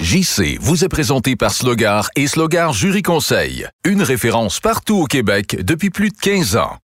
JC vous est présenté par Slogar et Slogar Jury Conseil, une référence partout au Québec depuis plus de 15 ans.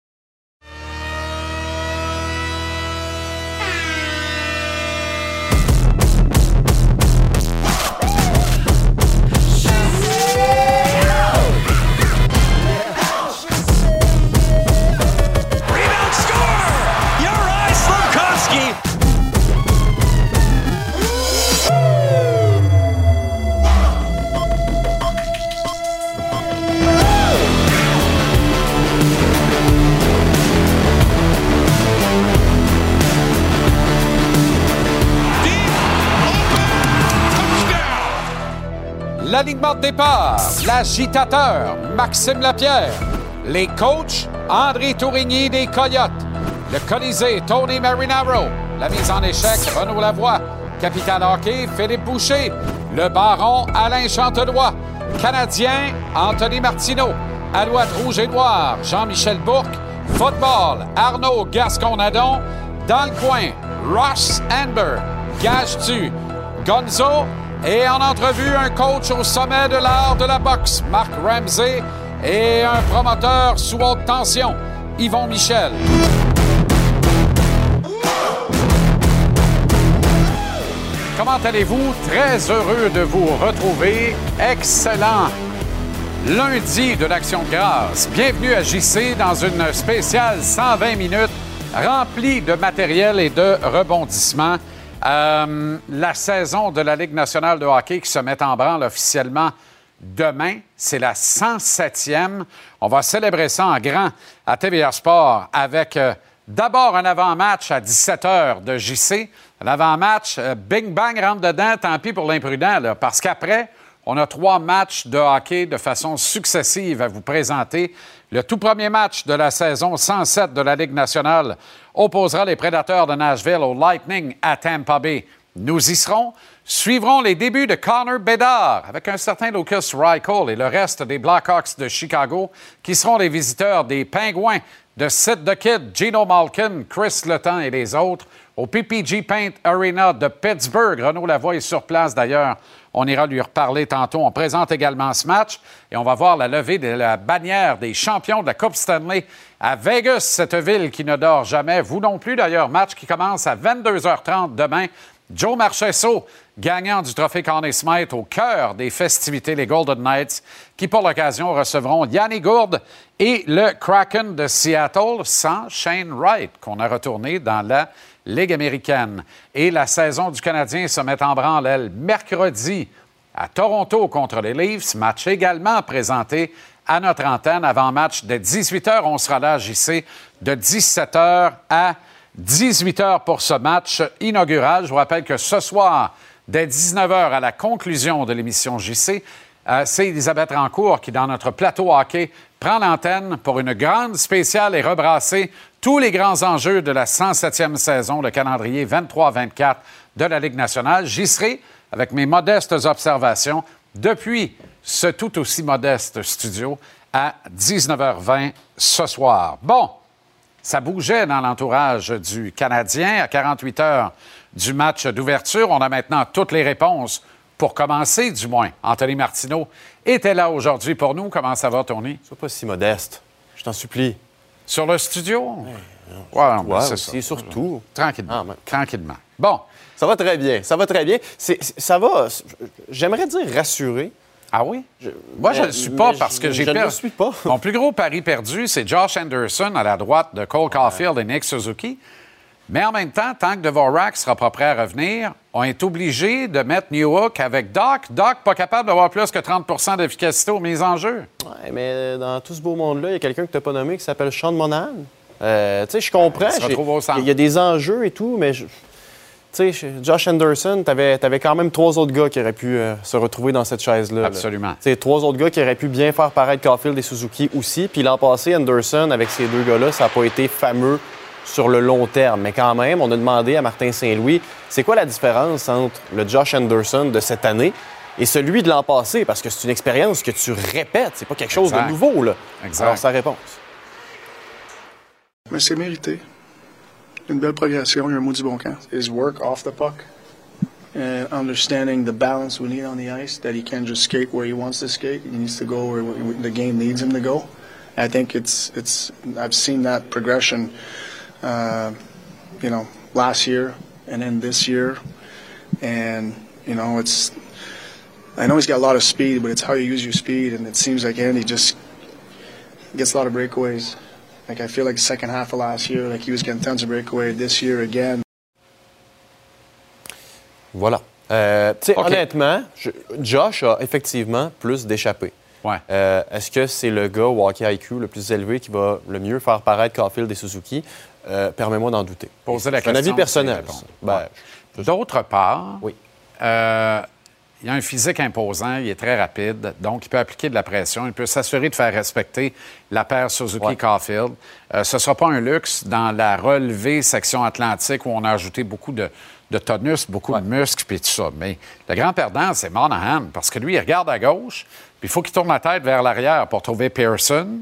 L'alignement de départ, l'agitateur, Maxime Lapierre. Les coachs, André Tourigny des Coyotes. Le Colisée, Tony Marinaro. La mise en échec, Renaud Lavoie. Capitaine hockey, Philippe Boucher. Le baron, Alain Chantelois. Canadien, Anthony Martineau. Alouette rouge et Jean-Michel Bourque. Football, Arnaud Gascon-Nadon. Dans le coin, Ross Amber. Gage-tu, Gonzo. Et en entrevue, un coach au sommet de l'art de la boxe, Marc Ramsey. Et un promoteur sous haute tension, Yvon Michel. Comment allez-vous? Très heureux de vous retrouver. Excellent lundi de l'Action de grâce. Bienvenue à JC dans une spéciale 120 minutes remplie de matériel et de rebondissements. Euh, la saison de la Ligue nationale de hockey qui se met en branle officiellement demain, c'est la 107e. On va célébrer ça en grand à TVA Sport avec euh, d'abord un avant-match à 17h de JC. L'avant-match, euh, bing bang rentre dedans, tant pis pour l'imprudent, parce qu'après, on a trois matchs de hockey de façon successive à vous présenter. Le tout premier match de la saison 107 de la Ligue nationale opposera les Prédateurs de Nashville au Lightning à Tampa Bay. Nous y serons. Suivrons les débuts de Connor Bedard avec un certain Lucas Reichel et le reste des Blackhawks de Chicago qui seront les visiteurs des Pingouins de Sid the Kid, Gino Malkin, Chris Letang et les autres au PPG Paint Arena de Pittsburgh. Renaud Lavoie est sur place d'ailleurs. On ira lui reparler tantôt. On présente également ce match et on va voir la levée de la bannière des champions de la Coupe Stanley à Vegas, cette ville qui ne dort jamais. Vous non plus d'ailleurs. Match qui commence à 22h30 demain. Joe Marchesso, gagnant du trophée Conn Smythe au cœur des festivités, les Golden Knights, qui pour l'occasion recevront Yanni Gourde et le Kraken de Seattle sans Shane Wright, qu'on a retourné dans la Ligue américaine. Et la saison du Canadien se met en branle, elle, mercredi à Toronto contre les Leafs. Match également présenté à notre antenne avant match de 18h. On sera là JC de 17h à 18h pour ce match inaugural. Je vous rappelle que ce soir, dès 19h, à la conclusion de l'émission JC, euh, c'est Elisabeth Rancourt qui, dans notre plateau hockey, prend l'antenne pour une grande spéciale et rebrasser tous les grands enjeux de la 107e saison, le calendrier 23-24 de la Ligue nationale. J'y serai avec mes modestes observations depuis ce tout aussi modeste studio à 19h20 ce soir. Bon, ça bougeait dans l'entourage du Canadien à 48 heures du match d'ouverture. On a maintenant toutes les réponses pour commencer, du moins. Anthony Martineau était là aujourd'hui pour nous. Comment ça va, Tony? Sois pas si modeste. Je t'en supplie. Sur le studio? Ouais, Ouais, c'est aussi, ça. surtout. Tranquillement. Ah. Tranquillement. Bon. Ça va très bien. Ça va très bien. Ça va, j'aimerais dire rassuré. Ah oui? Moi, je ne le suis pas parce que j'ai je ne le suis pas. Mon plus gros pari perdu, c'est Josh Anderson à la droite de Cole Caulfield et Nick Suzuki. Mais en même temps, tant que Dvorak sera pas prêt à revenir, on est obligé de mettre Newhook avec Doc. Doc, pas capable d'avoir plus que 30% d'efficacité aux mises en jeu. Ouais, mais dans tout ce beau monde-là, il y a quelqu'un que tu n'as pas nommé qui s'appelle Sean Monahan. Euh, tu sais, je comprends. Il y a des enjeux et tout, mais je- tu sais, Josh Anderson, tu avais, quand même trois autres gars qui auraient pu euh, se retrouver dans cette chaise-là. là. Absolument. Tu sais, trois autres gars qui auraient pu bien faire paraître Caulfield et Suzuki aussi. Puis l'an passé, Anderson, avec ces deux gars-là, ça n'a pas été fameux sur le long terme. Mais quand même, on a demandé à Martin Saint-Louis, c'est quoi la différence entre le Josh Anderson de cette année et celui de l'an passé? Parce que c'est une expérience que tu répètes, c'est pas quelque chose Exact. de nouveau. Là. Exact. Alors, sa réponse. Mais c'est mérité. Une belle progression, il y a un mot du bon camp. His work off the puck and understanding the balance we need on the ice, that he can't just skate where he wants to skate. He needs to go where the game needs him to go. I think it's it's I've seen that progression, uh, you know, last year and then this year, and you know it's. I know he's got a lot of speed, but it's how you use your speed, and it seems like Andy just gets a lot of breakaways. Like I feel like the second half of last year, like he was getting tons of breakaway. This year again, Voilà. Euh, tu sais, OK. honnêtement, je- Josh a effectivement plus d'échappées. Ouais. Euh, Est-ce que c'est le gars au hockey IQ le plus élevé qui va le mieux faire paraître Caulfield et Suzuki? Euh, Permets-moi d'en douter. Poser la C'est un question, avis personnel. Ben, je- D'autre part, Oui. euh, il a un physique imposant, il est très rapide, donc il peut appliquer de la pression, il peut s'assurer de faire respecter la paire Suzuki-Caulfield. Euh, ce ne sera pas un luxe dans la relevée section atlantique où on a ajouté beaucoup de, de tonus, beaucoup de muscles, puis tout ça. Mais le grand perdant, c'est Monahan, parce que lui, il regarde à gauche, puis il faut qu'il tourne la tête vers l'arrière pour trouver Pearson.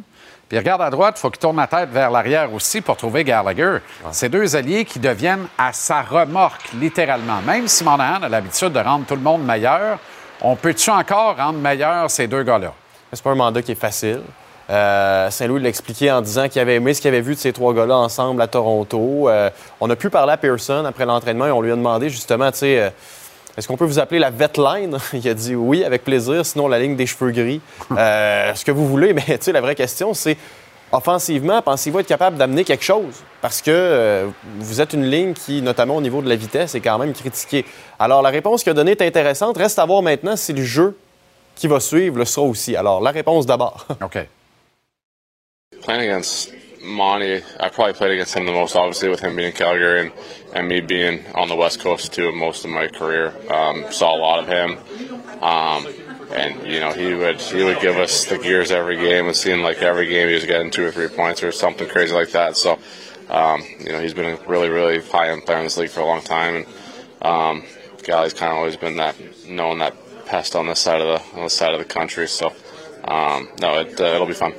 Puis il regarde à droite, il faut qu'il tourne la tête vers l'arrière aussi pour trouver Gallagher. C'est deux alliés qui deviennent à sa remorque, littéralement. Même si Monahan a l'habitude de rendre tout le monde meilleur, on peut-tu encore rendre meilleur ces deux gars-là? C'est pas un mandat qui est facile. Euh, Saint-Louis l'a expliqué en disant qu'il avait aimé ce qu'il avait vu de ces trois gars-là ensemble à Toronto. Euh, on a pu parler à Pearson après l'entraînement et on lui a demandé justement, tu sais, euh, est-ce qu'on peut vous appeler la vet line? Il a dit oui, avec plaisir, sinon la ligne des cheveux gris. Euh, ce que vous voulez, mais tu sais, la vraie question, c'est offensivement, pensez-vous être capable d'amener quelque chose? Parce que euh, vous êtes une ligne qui, notamment au niveau de la vitesse, est quand même critiquée. Alors, la réponse qu'il a donnée est intéressante. Reste à voir maintenant si le jeu qui va suivre le sera aussi. Alors, la réponse d'abord. OK. Playing against Monty, I probably played against him the most, obviously, with him being in Calgary and, and me being on the West Coast too most of my career. Um, saw a lot of him, um, and you know he would he would give us the gears every game. It seemed like every game he was getting two or three points or something crazy like that. So, um, you know, he's been a really really high end player in this league for a long time, and um, Galley's kind of always been that known that pest on this side of the on this side of the country. So, um, no, it, uh, it'll be fun.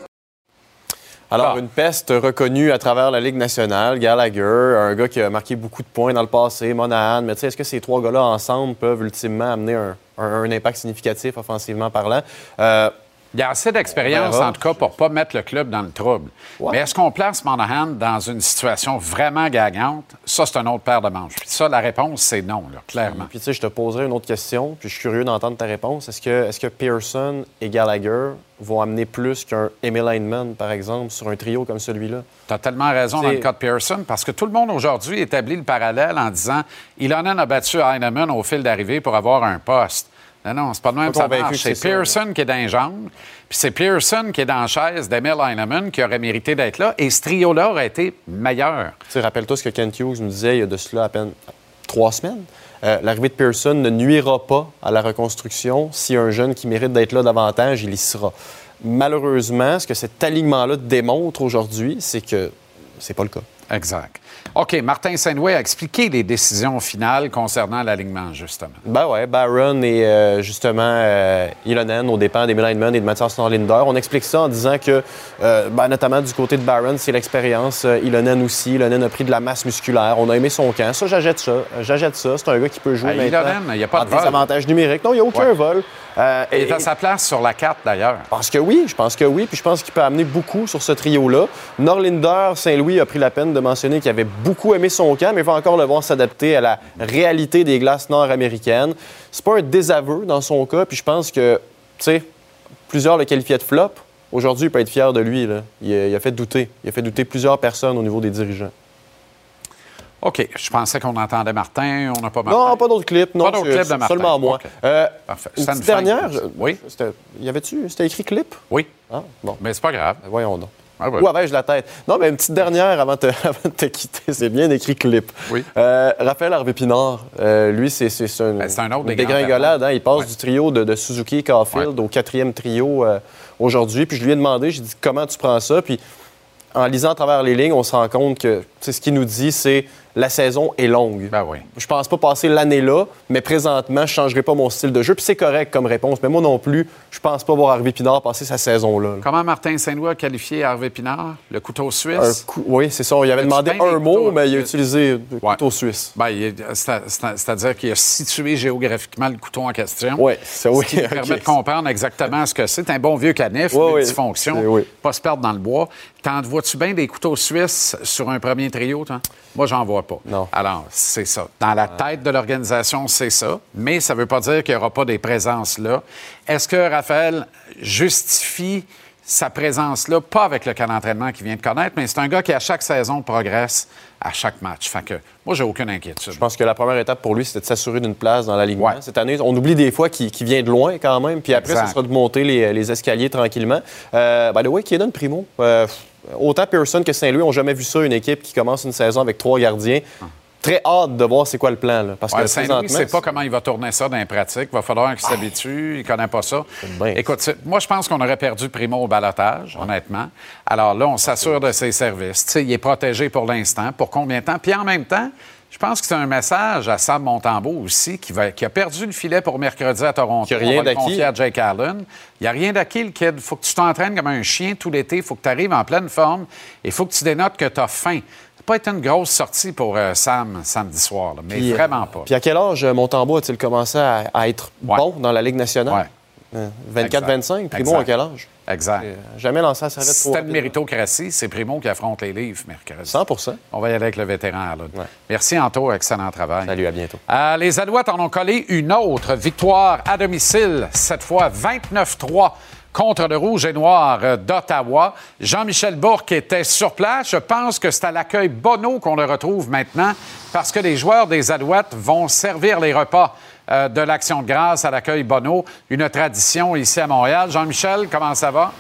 Alors, Ah. une peste reconnue à travers la Ligue nationale, Gallagher, un gars qui a marqué beaucoup de points dans le passé, Monahan. Mais tu sais, est-ce que ces trois gars-là ensemble peuvent ultimement amener un, un- un impact significatif offensivement parlant? Euh, Il y a assez d'expérience, en tout cas, pour ne pas mettre le club dans le trouble. Ouais. Mais est-ce qu'on place Monahan dans une situation vraiment gagnante? Ça, c'est un autre paire de manches. Puis ça, la réponse, c'est non, là, clairement. Puis tu sais, je te poserai une autre question, puis je suis curieux d'entendre ta réponse. Est-ce que, Pearson et Gallagher vont amener plus qu'un Emil Heinemann, par exemple, sur un trio comme celui-là? Tu as tellement raison dans le cas de Pearson, parce que tout le monde aujourd'hui établit le parallèle en disant Ilonen a battu Heinemann au fil d'arrivée pour avoir un poste. Non, non, c'est pas de même ça marche. C'est ça, Pearson qui est dans les jambes, puis c'est Pearson qui est dans la chaise d'Emil Heinemann qui aurait mérité d'être là, et ce trio-là aurait été meilleur. Tu sais, rappelle-toi ce que Kent Hughes nous disait il y a de cela à peine trois semaines. Euh, L'arrivée de Pearson ne nuira pas à la reconstruction. Si un jeune qui mérite d'être là davantage, il y sera. Malheureusement, ce que cet alignement-là démontre aujourd'hui, c'est que c'est pas le cas. Exact. OK, Martin Saint-Louis a expliqué les décisions finales concernant l'alignement, justement. Ben ouais, Barron et euh, justement euh, Ilonen aux dépens des Heinemann et de Mathias Norlinder. On explique ça en disant que, euh, ben, notamment du côté de Barron, c'est l'expérience. Euh, Ilonen aussi. Ilonen a pris de la masse musculaire. On a aimé son camp. Ça, j'achète ça. J'achète ça. C'est un gars qui peut jouer Ah, maintenant. Ilonen, il y a pas de vol. désavantage numérique. Non, il n'y a aucun Ouais. vol. Euh, Il est à sa place sur la carte, d'ailleurs. Je pense que oui, je pense que oui, puis je pense qu'il peut amener beaucoup sur ce trio-là. Norlinder, Saint-Louis a pris la peine de mentionner qu'il avait beaucoup aimé son camp, mais il va encore le voir s'adapter à la réalité des glaces nord-américaines. C'est pas un désaveu dans son cas, puis je pense que, tu sais, plusieurs le qualifiaient de flop. Aujourd'hui, il peut être fier de lui. là. Il, a, il a fait douter. Il a fait douter plusieurs personnes au niveau des dirigeants. OK. Je pensais qu'on entendait Martin. On n'a pas Martin. Non, pas d'autres clips. Non, Pas d'autres clips de Martin. Seulement moi. OK. Euh, Parfait. Une fin. dernière. Oui. C'était- Y avait-tu? C'était écrit clip? Oui. Ah, bon. Mais c'est pas grave. Ben, Voyons donc. Ah ouais. Où avais-je la tête? Non, mais une petite dernière avant de te, avant de te quitter. C'est bien écrit clip. Oui. Euh, Raphaël Harvey-Pinard, euh, lui, c'est c'est- c'est un, Ben, un autre une dégringolade. hein. Il passe Ouais. du trio de, de Suzuki et Caulfield au quatrième trio euh, aujourd'hui. Puis je lui ai demandé, j'ai dit, comment tu prends ça? Puis en lisant à travers les lignes, on se rend compte que tu sais, ce qu'il nous dit, c'est la saison est longue. Ben oui. Je pense pas passer l'année là, mais présentement, je changerai pas mon style de jeu. Puis c'est correct comme réponse. Mais moi non plus, je pense pas voir Harvey Pinard passer sa saison là. Comment Martin Saint-Louis a qualifié Hervé Pinard? Le couteau Un suisse? coup- oui, c'est ça. Il avait demandé un mot, mais il a utilisé le Ouais. couteau suisse. Ben, c'est- C'est-à-dire qu'il a situé géographiquement le couteau en question. Oui, c'est oui. Ce qui permet de comprendre exactement ce que c'est. Un bon vieux canif, Oui, oui. multifonction, oui. pas se perdre dans le bois. T'en vois-tu bien des couteaux suisses sur un premier trio, toi? Moi, j'en vois pas. Non. Alors, c'est ça. Dans la tête de l'organisation, c'est ça. Mais ça ne veut pas dire qu'il n'y aura pas des présences là. Est-ce que Raphaël justifie sa présence là, pas avec le cas d'entraînement qu'il vient de connaître, mais c'est un gars qui, à chaque saison, progresse à chaque match. Fait que moi, j'ai aucune inquiétude. Je pense que la première étape pour lui, c'était de s'assurer d'une place dans la Ligue Ouais. Cette année, on oublie des fois qu'il vient de loin quand même, puis après, Exact. ce sera de monter les, les escaliers tranquillement. Euh, by the way, qui donne primo? Euh, autant Pearson que Saint-Louis n'ont jamais vu ça, une équipe qui commence une saison avec trois gardiens. Très hâte de voir c'est quoi le plan. Là, parce Ouais, que Saint-Louis ne sait pas comment il va tourner ça dans les pratiques. Il va falloir qu'il s'habitue. Il ne connaît pas ça. bien. Écoute, moi, je pense qu'on aurait perdu Primo au balotage, honnêtement. Alors là, on s'assure de ses services. Il est protégé pour l'instant. Pour combien de temps? Puis en même temps, je pense que c'est un message à Sam Montembeau aussi, qui, va- qui a perdu le filet pour mercredi à Toronto. Qu'il y a rien d'acquis. confier à Jake Allen. Il n'y a rien d'acquis, le kid. Il faut que tu t'entraînes comme un chien tout l'été. Il faut que tu arrives en pleine forme. Il faut que tu dénotes que tu as faim. Ça pas été une grosse sortie pour euh, Sam samedi soir, là, mais Puis, euh, vraiment pas. Puis à quel âge euh, Montembeau a-t-il commencé à, à être Ouais. bon dans la Ligue nationale? Ouais. 24-25, Primo à quel âge? Exact. Euh, Jamais lancé à c'était une rapidement. méritocratie, c'est Primo qui affronte les livres mercredi. 100 On va y aller avec le vétéran. Ouais. Merci, Anto. Excellent travail. Salut, à bientôt. Euh, les Alouettes en ont collé une autre victoire à domicile, cette fois 29-3 contre le Rouge et Noir d'Ottawa. Jean-Michel Bourque était sur place. Je pense que c'est à l'accueil Bono qu'on le retrouve maintenant parce que les joueurs des Alouettes vont servir les repas euh, de l'Action de grâce à l'accueil Bono, une tradition ici à Montréal. Jean-Michel, comment ça va?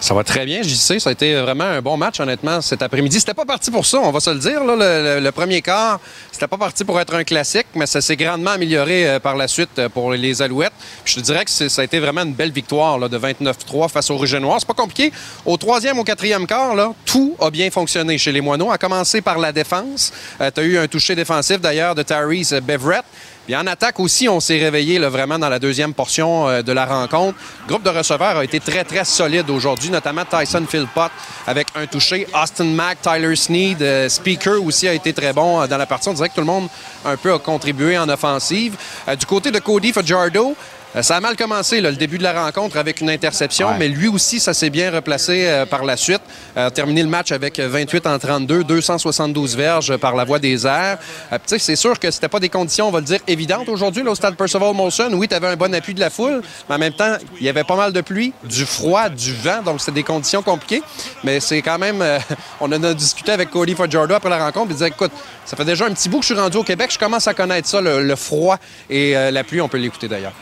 Ça va très bien, JC. Ça a été vraiment un bon match, honnêtement, cet après-midi. C'était pas parti pour ça, on va se le dire. Le, premier quart, c'était pas parti pour être un classique, mais ça s'est grandement amélioré euh, par la suite euh, pour les Alouettes. Je te dirais que ça a été vraiment une belle victoire là, de 29-3 face au Rouge et Noir. C'est pas compliqué. Au troisième, au quatrième quart, tout a bien fonctionné chez les Moineaux, à commencer par la défense. tu as eu un toucher défensif, d'ailleurs, de Tyrese Beverett. Puis en attaque aussi, on s'est réveillé là, vraiment dans la deuxième portion euh, de la rencontre. Le groupe de receveurs a été très, très solide aujourd'hui, notamment Tyson Philpott avec un touché. Austin Mack, Tyler Sneed, euh, Speaker aussi a été très bon euh, dans la partie. On dirait que tout le monde un peu a contribué en offensive. Euh, du côté de Cody Fajardo, ça a mal commencé, là, le début de la rencontre, avec une interception, Ouais. mais lui aussi, ça s'est bien replacé euh, par la suite. Euh, terminé le match avec 28 en 32, 272 verges par la voie des airs. Euh, c'est sûr que c'était pas des conditions, on va le dire, évidentes aujourd'hui, là, au stade Percival Molson. Oui, tu avais un bon appui de la foule, mais en même temps, il y avait pas mal de pluie, du froid, du vent, donc c'est des conditions compliquées. Mais c'est quand même... euh, on en a discuté avec Cody Fajardo après la rencontre, il disait, écoute, ça fait déjà un petit bout que je suis rendu au Québec, je commence à connaître ça, le, le froid et euh, la pluie, on peut l'écouter d'ailleurs.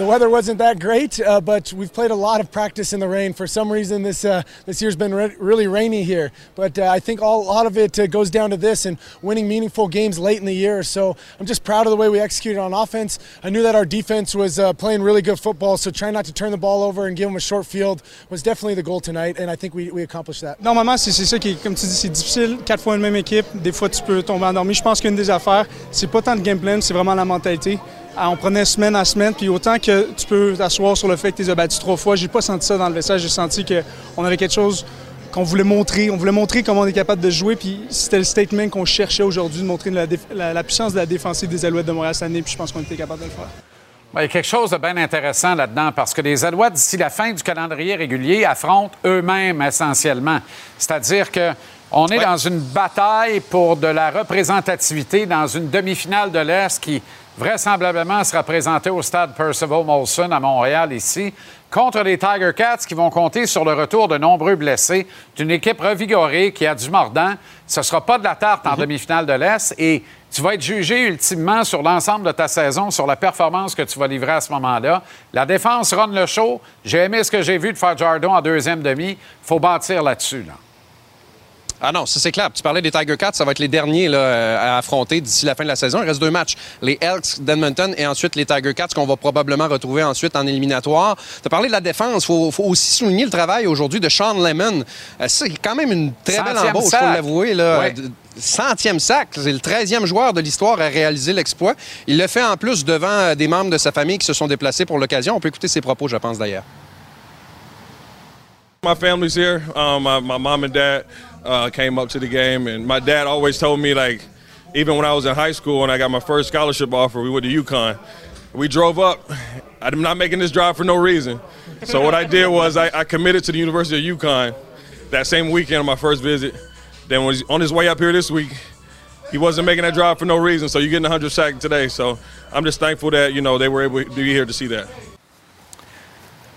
The weather wasn't that great, uh, but we've played a lot of practice in the rain. For some reason, this uh, this year's been re- really rainy here. But uh, I think all, a lot of it uh, goes down to this and winning meaningful games late in the year. So I'm just proud of the way we executed on offense. I knew that our defense was uh, playing really good football, so trying not to turn the ball over and give them a short field was definitely the goal tonight, and I think we, we accomplished that. Normalement, c'est ça qui comme tu dis, c'est difficile. Quatre fois une même équipe, des fois tu peux tomber endormi. Je pense qu'une des affaires, c'est pas tant le game plan, c'est vraiment la mentalité. Ah, On prenait semaine à semaine, puis autant que tu peux t'asseoir sur le fait que tu les as battus trois fois, j'ai pas senti ça dans le vestiaire. J'ai senti qu'on avait quelque chose qu'on voulait montrer. On voulait montrer comment on est capable de jouer, puis c'était le statement qu'on cherchait aujourd'hui, de montrer la, la puissance de la défensive des Alouettes de Montréal cette année, puis je pense qu'on était capable de le faire. Ben, Il y a quelque chose de bien intéressant là-dedans parce que les Alouettes, d'ici la fin du calendrier régulier, affrontent eux-mêmes essentiellement. C'est-à-dire que on est dans une bataille pour de la représentativité dans une demi-finale de l'Est qui vraisemblablement sera présentée au stade Percival Molson à Montréal ici contre les Tiger Cats qui vont compter sur le retour de nombreux blessés d'une équipe revigorée qui a du mordant. Ce ne sera pas de la tarte en demi-finale de l'Est et tu vas être jugé ultimement sur l'ensemble de ta saison, sur la performance que tu vas livrer à ce moment-là. La défense run le show. J'ai aimé ce que j'ai vu de Fajardo en deuxième demi. Il faut bâtir là-dessus. Là. Ah non, ça c'est clair. Tu parlais des Tiger Cats, ça va être les derniers là, euh, à affronter d'ici la fin de la saison. Il reste deux matchs. Les Elks d'Edmonton et ensuite les Tiger Cats qu'on va probablement retrouver ensuite en éliminatoire. Tu as parlé de la défense. Il faut, faut aussi souligner le travail aujourd'hui de Sean Lemon. Euh, c'est quand même une très belle Centième embauche, il faut l'avouer. là. Ouais. De- Centième sac. C'est le 13e joueur de l'histoire à réaliser l'exploit. Il le fait en plus devant euh, des membres de sa famille qui se sont déplacés pour l'occasion. On peut écouter ses propos, je pense d'ailleurs. My family's here. Um, my, my mom and dad uh, came up to the game, and my dad always told me, like, even when I was in high school and I got my first scholarship offer, we went to UConn. We drove up. I'm not making this drive for no reason. So what I did was I, I committed to the University of UConn that same weekend on my first visit. Then was on his way up here this week, he wasn't making that drive for no reason. So you're getting 100 sack today. So I'm just thankful that you know they were able to be here to see that.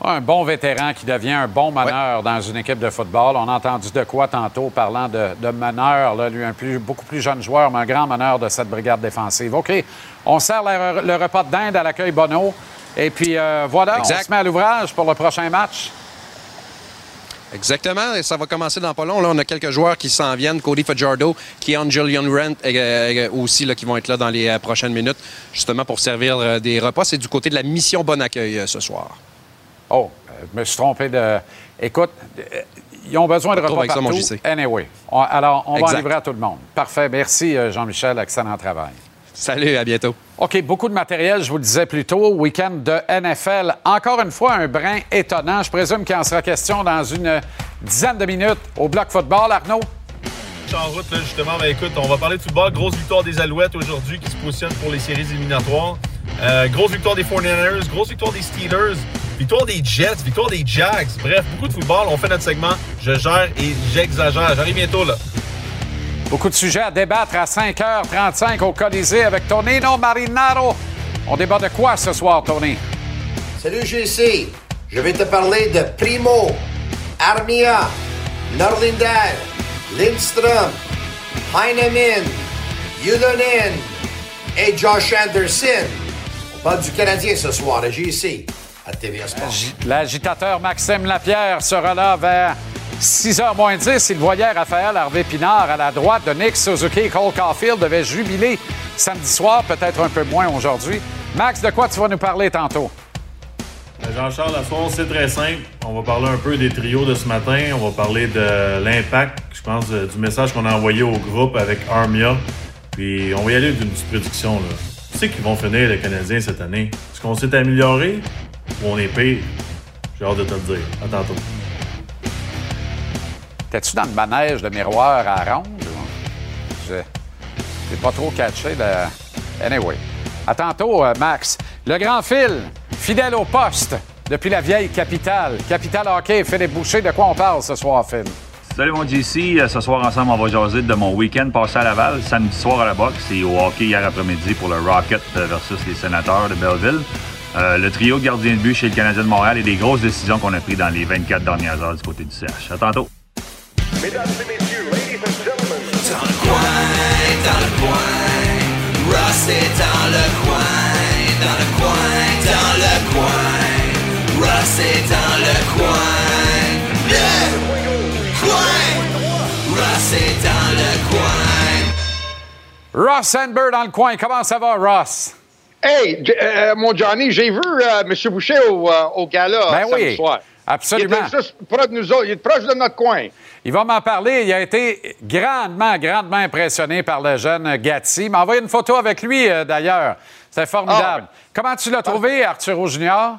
Un bon vétéran qui devient un bon meneur dans une équipe de football. On a entendu de quoi tantôt parlant de, de meneur, là, lui un plus, beaucoup plus jeune joueur, mais un grand meneur de cette brigade défensive. OK, on sert le, le repas de dinde à l'accueil Bono. Et puis euh, voilà, Exact. on se met à l'ouvrage pour le prochain match. Exactement, et ça va commencer dans pas long. Là, on a quelques joueurs qui s'en viennent. Cody Fajardo, Keon Julian Rent euh, euh, aussi, là, qui vont être là dans les prochaines minutes, justement pour servir des repas. C'est du côté de la mission Bon Accueil ce soir. Oh, euh, je me suis trompé de. Écoute, euh, ils ont besoin de repas avec ça, mon partout. JC. Anyway, On- alors on va en livrer à tout le monde. Parfait, merci euh, Jean-Michel, excellent travail. Salut, à bientôt. OK, beaucoup de matériel, je vous le disais plus tôt. Week-end de NFL. Encore une fois, un brin étonnant. Je présume qu'il en sera question dans une dizaine de minutes au bloc football. Arnaud? Je suis en route, là, justement. Ben, écoute, on va parler de football. Grosse victoire des Alouettes aujourd'hui qui se positionnent pour les séries éliminatoires. Euh, grosse victoire des 49ers, grosse victoire des Steelers, victoire des Jets, victoire des Jags. Bref, beaucoup de football. On fait notre segment. Je gère et j'exagère. J'arrive bientôt, là. Beaucoup de sujets à débattre à 5h35 au Colisée avec Tonino Marinaro. On débat de quoi ce soir, Tony? Salut GC, je vais te parler de Primo, Armia, Norlinder, Lindström, Heinemann, Yulanen et Josh Anderson. Parle du Canadien ce soir à GC, à TVA Sport. L'agitateur Maxime Lapierre sera là vers 6h moins 10. Il voyait Raphaël Harvey Pinard à la droite de Nick Suzuki. Cole Caulfield devait jubiler samedi soir, peut-être un peu moins aujourd'hui. Max, de quoi tu vas nous parler tantôt? Ben, Jean-Charles, la soir, c'est très simple. On va parler un peu des trios de ce matin. On va parler de l'impact, je pense, de- du message qu'on a envoyé au groupe avec Armia. Puis on va y aller d'une petite prédiction. Là. Qui c'est qui vont finir les Canadiens cette année? Est-ce qu'on s'est amélioré ou on est pire? J'ai hâte de te le dire. À tantôt. T'es-tu dans le manège de miroir à ronde? Je n'ai pas trop catché. Le... Anyway. À tantôt, euh, Max. Le grand fil, fidèle au poste depuis la vieille capitale. Capitale hockey, Philippe Boucher, de quoi on parle ce soir, Phil? Salut mon JC, Euh, ce soir ensemble on va jaser de mon week-end passé à Laval, samedi soir à la boxe et au hockey hier après-midi pour le Rocket euh, versus les Sénateurs de Belleville. Euh, le trio de gardiens de but chez le Canadien de Montréal et des grosses décisions qu'on a prises dans les 24 dernières heures du côté du CH. À tantôt. Mesdames et messieurs, ladies and gentlemen. Dans le coin, dans le coin. Ross est dans le coin, dans le coin, dans le coin. Ross est dans le coin. Est dans le coin. Ross Sandberg dans le coin. Comment ça va, Ross? Hey, J- euh, mon Johnny, j'ai vu euh, M. Boucher au, euh, au gala Ben samedi oui, soir. absolument. Il était juste proche de nous autres. Il est proche de notre coin. Il va m'en parler. Il a été grandement, grandement impressionné par le jeune Gatti. Il m'a envoyé une photo avec lui, euh, d'ailleurs. C'était formidable. Comment tu l'as trouvé, Arturo Junior?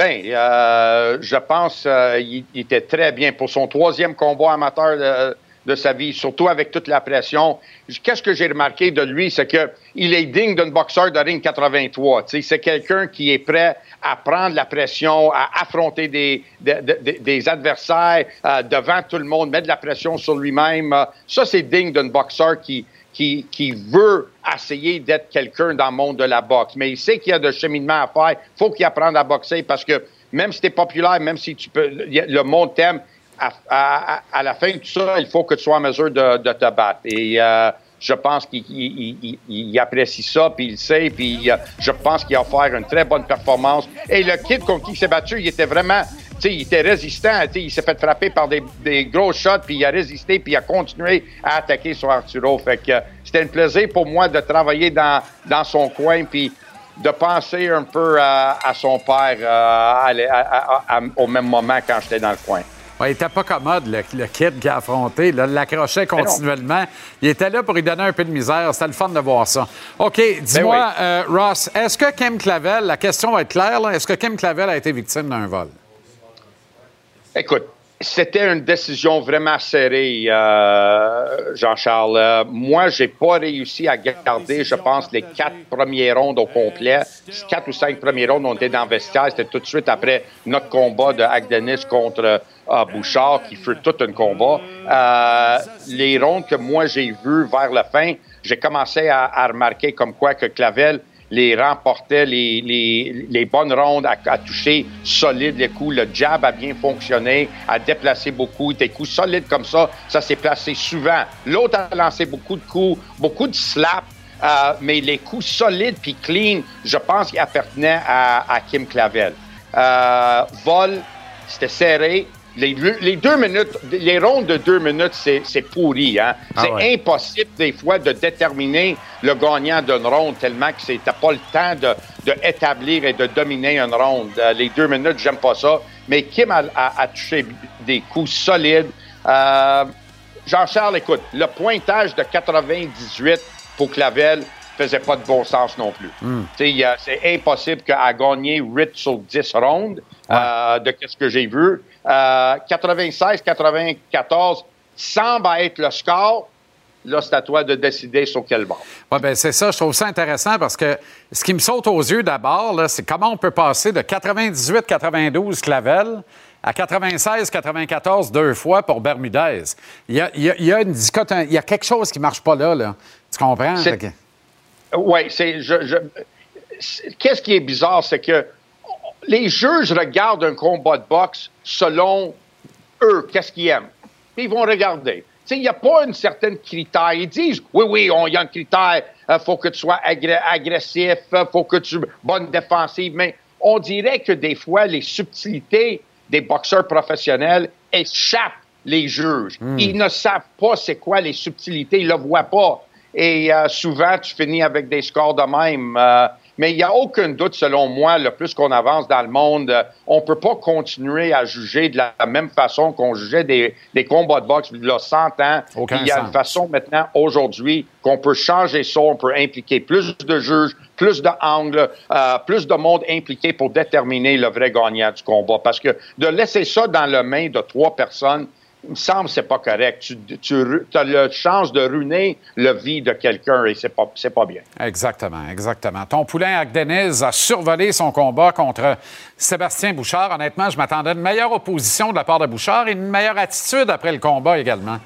Euh, je pense qu'il il était très bien pour son troisième combat amateur de, sa vie, surtout avec toute la pression. Qu'est-ce que j'ai remarqué de lui, c'est que il est digne d'un boxeur de ring 83. Tu sais, C'est quelqu'un qui est prêt à prendre la pression, à affronter des, adversaires euh, devant tout le monde, mettre de la pression sur lui-même. Ça, c'est digne d'un boxeur qui, veut essayer d'être quelqu'un dans le monde de la boxe. Mais il sait qu'il y a de cheminement à faire. faut qu'il apprenne à boxer parce que même si tu es populaire, même si tu peux, il le monde t'aime, à, la fin de tout ça, il faut que tu sois en mesure de, te battre. Et euh, je pense qu'il il- il- il- il apprécie ça, puis il sait, puis euh, je pense qu'il va faire une très bonne performance. Et le kid contre qui il s'est battu, il était vraiment, tu sais, il était résistant, tu sais, il s'est fait frapper par des, des gros shots, puis il a résisté, puis il a continué à attaquer sur Arturo. Fait que c'était un plaisir pour moi de travailler dans, dans son coin, puis de penser un peu à, à son père euh, au même moment quand j'étais dans le coin. Ouais, il était pas commode, le, le kid qui a affronté. Là, l'accrochait continuellement. Il était là pour lui donner un peu de misère. C'était le fun de voir ça. OK, dis-moi, Ben euh, Ross, est-ce que Kim Clavel, la question va être claire, là, est-ce que Kim Clavel a été victime d'un vol? Écoute, c'était une décision vraiment serrée, euh, Jean-Charles. Euh, moi, j'ai pas réussi à garder, je pense, les quatre premières rondes au complet. Quatre ou cinq premières rondes, on était dans le vestiaire. C'était tout de suite après notre combat de Agdenis contre euh, Bouchard, qui fut tout un combat. Euh, les rondes que moi j'ai vues vers la fin, j'ai commencé à remarquer comme quoi que Clavel les remportait, les, les, les bonnes rondes, à, à toucher solide les coups. Le jab a bien fonctionné, a déplacé beaucoup. Des coups solides comme ça, ça s'est placé souvent. L'autre a lancé beaucoup de coups, beaucoup de slaps. euh, mais les coups solides puis clean, je pense qu'ils appartenaient à, à Kim Clavel. Euh, vol, c'était serré. Les, deux- les deux minutes, les rondes de deux minutes, c'est pourri. Hein? Ah c'est ouais. impossible des fois de déterminer le gagnant d'une ronde tellement que t'as pas le temps de, de établir et de dominer une ronde. Euh, les deux minutes, j'aime pas ça. Mais Kim a, a- a touché des coups solides. Euh, Jean-Charles, écoute, le pointage de 98 pour Clavel faisait pas de bon sens non plus. Hmm. C'est impossible qu'à gagner 8 sur 10 rondes euh, de ce que j'ai vu. Euh, 96-94 semble être le score. Là, c'est à toi de décider sur quel bord. Oui, ben c'est ça. Je trouve ça intéressant parce que ce qui me saute aux yeux d'abord, c'est comment on peut passer de 98-92 Clavel à 96-94 deux fois pour Bermudez. Il y a, il y une il y a quelque chose qui ne marche pas là, là. Tu comprends? Oui, c'est. Je, Qu'est-ce qui est bizarre, c'est que les juges regardent un combat de boxe selon eux, qu'est-ce qu'ils aiment. Puis ils vont regarder. Tu sais, Il n'y a pas une certaine critère. Ils disent, oui, oui, il y a un critère. Il faut que tu sois agressif, il faut que tu bonne défensive. Mais on dirait que des fois, les subtilités des boxeurs professionnels échappent les juges. Ils ne savent pas c'est quoi les subtilités, ils ne le voient pas. Et euh, souvent, tu finis avec des scores de même. Euh, mais il n'y a aucun doute, selon moi, le plus qu'on avance dans le monde, euh, on ne peut pas continuer à juger de la même façon qu'on jugeait des, des combats de boxe il y a 100 ans. Il y a sens. une façon maintenant, aujourd'hui, qu'on peut changer ça, on peut impliquer plus de juges, plus d'angles, euh, plus de monde impliqué pour déterminer le vrai gagnant du combat. Parce que de laisser ça dans la main de trois personnes, il me semble que c'est pas correct. Tu, tu as la chance de ruiner la vie de quelqu'un et c'est pas, c'est pas bien. Exactement, exactement. Ton poulain Agdeniz a survolé son combat contre Sébastien Bouchard. Honnêtement, je m'attendais à une meilleure opposition de la part de Bouchard et une meilleure attitude après le combat également.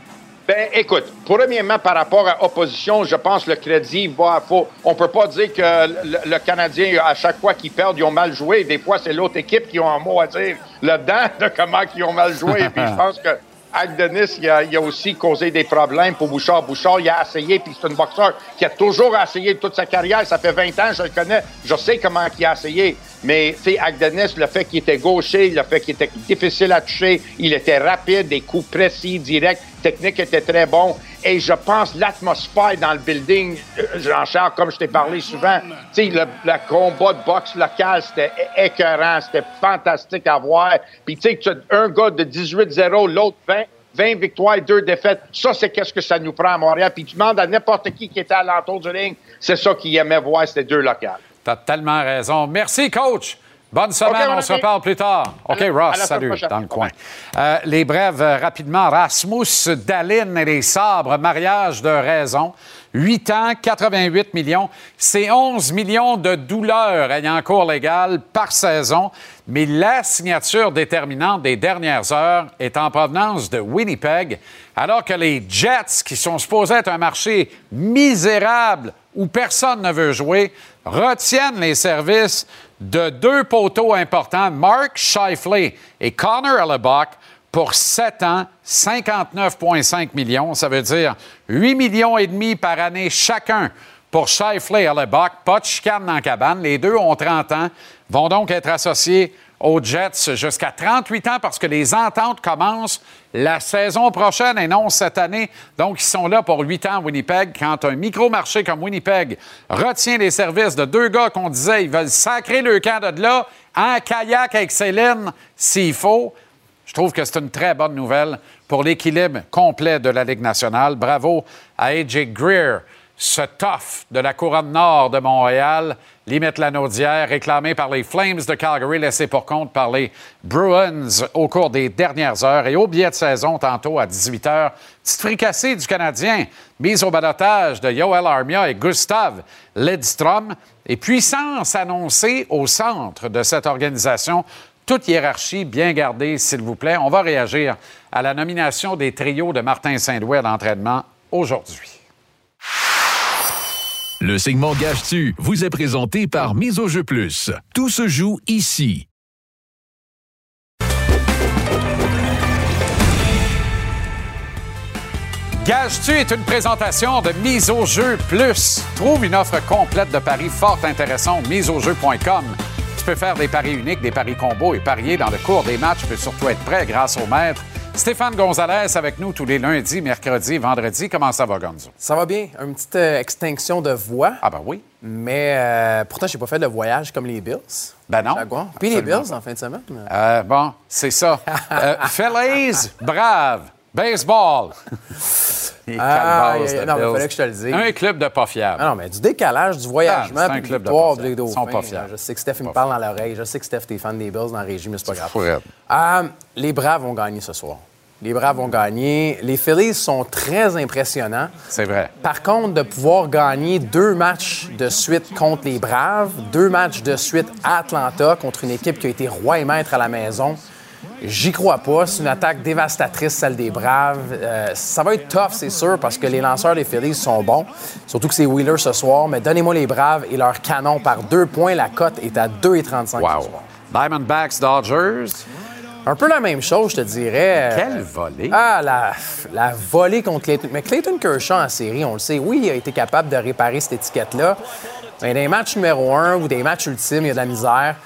Ben, écoute, premièrement, par rapport à opposition, je pense que le crédit va. Faut, on peut pas dire que le, le Canadien, à chaque fois qu'ils perdent, ils ont mal joué. Des fois, c'est l'autre équipe qui a un mot à dire là-dedans de comment ils ont mal joué. Puis je pense que Agdenis, il a, a aussi causé des problèmes pour Bouchard. Bouchard, il a essayé, puis c'est un boxeur qui a toujours essayé toute sa carrière. Ça fait 20 ans, je le connais. Je sais comment il a essayé. Mais, tu sais, Agdenis, le fait qu'il était gaucher, le fait qu'il était difficile à toucher, il était rapide, des coups précis, directs, technique était très bon. Et je pense l'atmosphère dans le building, euh, Jean-Charles, comme je t'ai parlé souvent, tu sais, le, combat de boxe local, c'était écœurant, c'était fantastique à voir. Puis, tu sais, un gars de 18-0, l'autre 20. 20 victoires, 2 défaites. Ça, c'est qu'est-ce que ça nous prend à Montréal. Puis tu demandes à n'importe qui qui était à l'entour du ring, c'est ça qu'il aimait voir, ces deux locales. Tu as tellement raison. Merci, coach. Bonne semaine, on se reparle plus tard. OK, Ross, salut, prochaine. dans le coin. Euh, les brèves, euh, rapidement. Rasmus Dalin et les sabres, mariage de raison. 8 ans, 88 millions. C'est 11 millions de douleurs ayant cours légal par saison. Mais la signature déterminante des dernières heures est en provenance de Winnipeg, alors que les Jets, qui sont supposés être un marché misérable où personne ne veut jouer, retiennent les services de deux poteaux importants, Mark Scheifele et Connor Hellebuck, pour 7 ans, 59,5 millions. Ça veut dire 8 millions et demi par année chacun pour Scheifele et Hellebuck. Pas de chicane dans cabane. Les deux ont 30 ans, vont donc être associés aux Jets jusqu'à 38 ans parce que les ententes commencent la saison prochaine et non cette année. Donc, ils sont là pour 8 ans à Winnipeg. Quand un micro-marché comme Winnipeg retient les services de deux gars qu'on disait ils veulent sacrer le camp de là en kayak avec Céline s'il faut, je trouve que c'est une très bonne nouvelle pour l'équilibre complet de la Ligue nationale. Bravo à AJ Greer, ce tough de la couronne nord de Montréal, limite la naudière, réclamé par les Flames de Calgary, laissé pour compte par les Bruins au cours des dernières heures. Et au billet de saison, tantôt à 18 h, petite fricassée du Canadien, mise au balotage de Yoel Armia et Gustav Ledstrom. Et puissance annoncée au centre de cette organisation toute hiérarchie bien gardée, s'il vous plaît. On va réagir à la nomination des trios de Martin Saint-Louis à l'entraînement aujourd'hui. Le segment Gage-tu vous est présenté par Mise au jeu plus. Tout se joue ici. Gage-tu est une présentation de Mise au jeu plus. Trouve une offre complète de paris fort intéressante miseaujeu.com. Tu peux faire des paris uniques, des paris combos et parier dans le cours des matchs. Tu peux surtout être prêt grâce au maître. Stéphane Gonzalez avec nous tous les lundis, mercredis, vendredis. Comment ça va, Gonzo? Ça va bien. Une petite euh, extinction de voix. Ah ben oui. Mais euh, pourtant, j'ai pas fait de voyage comme les Bills. Ben non. Puis les Bills en fin de semaine. Euh, bon, c'est ça. Euh, Phillies, brave. Baseball. Ah, Bills. fallait que je te le dise. Un club de pas fiable. Ah non, mais du décalage, du voyagement, Ah, c'est un club de pas. Dauphins. Ils sont pas fiables. Je sais que Steph il me parle dans l'oreille. Je sais que Steph, t'es fan des Bills dans la régie, mais c'est pas grave. Euh, les Braves vont gagner ce soir. Les Braves vont gagner. Les Phillies sont très impressionnants. C'est vrai. Par contre, de pouvoir gagner deux matchs de suite contre les Braves, deux matchs de suite à Atlanta contre une équipe qui a été roi et maître à la maison, j'y crois pas. C'est une attaque dévastatrice, celle des Braves. Euh, ça va être tough, c'est sûr, parce que les lanceurs des Phillies sont bons. Surtout que c'est Wheeler ce soir. Mais donnez-moi les Braves et leur canon par deux points. La cote est à 2,35 ce soir. Diamondbacks, Dodgers. Un peu la même chose, je te dirais. Quelle volée. Ah, la, la volée contre Clayton. Mais Clayton Kershaw en série, on le sait, oui, il a été capable de réparer cette étiquette-là. Mais des matchs numéro un ou des matchs ultimes, il y a de la misère.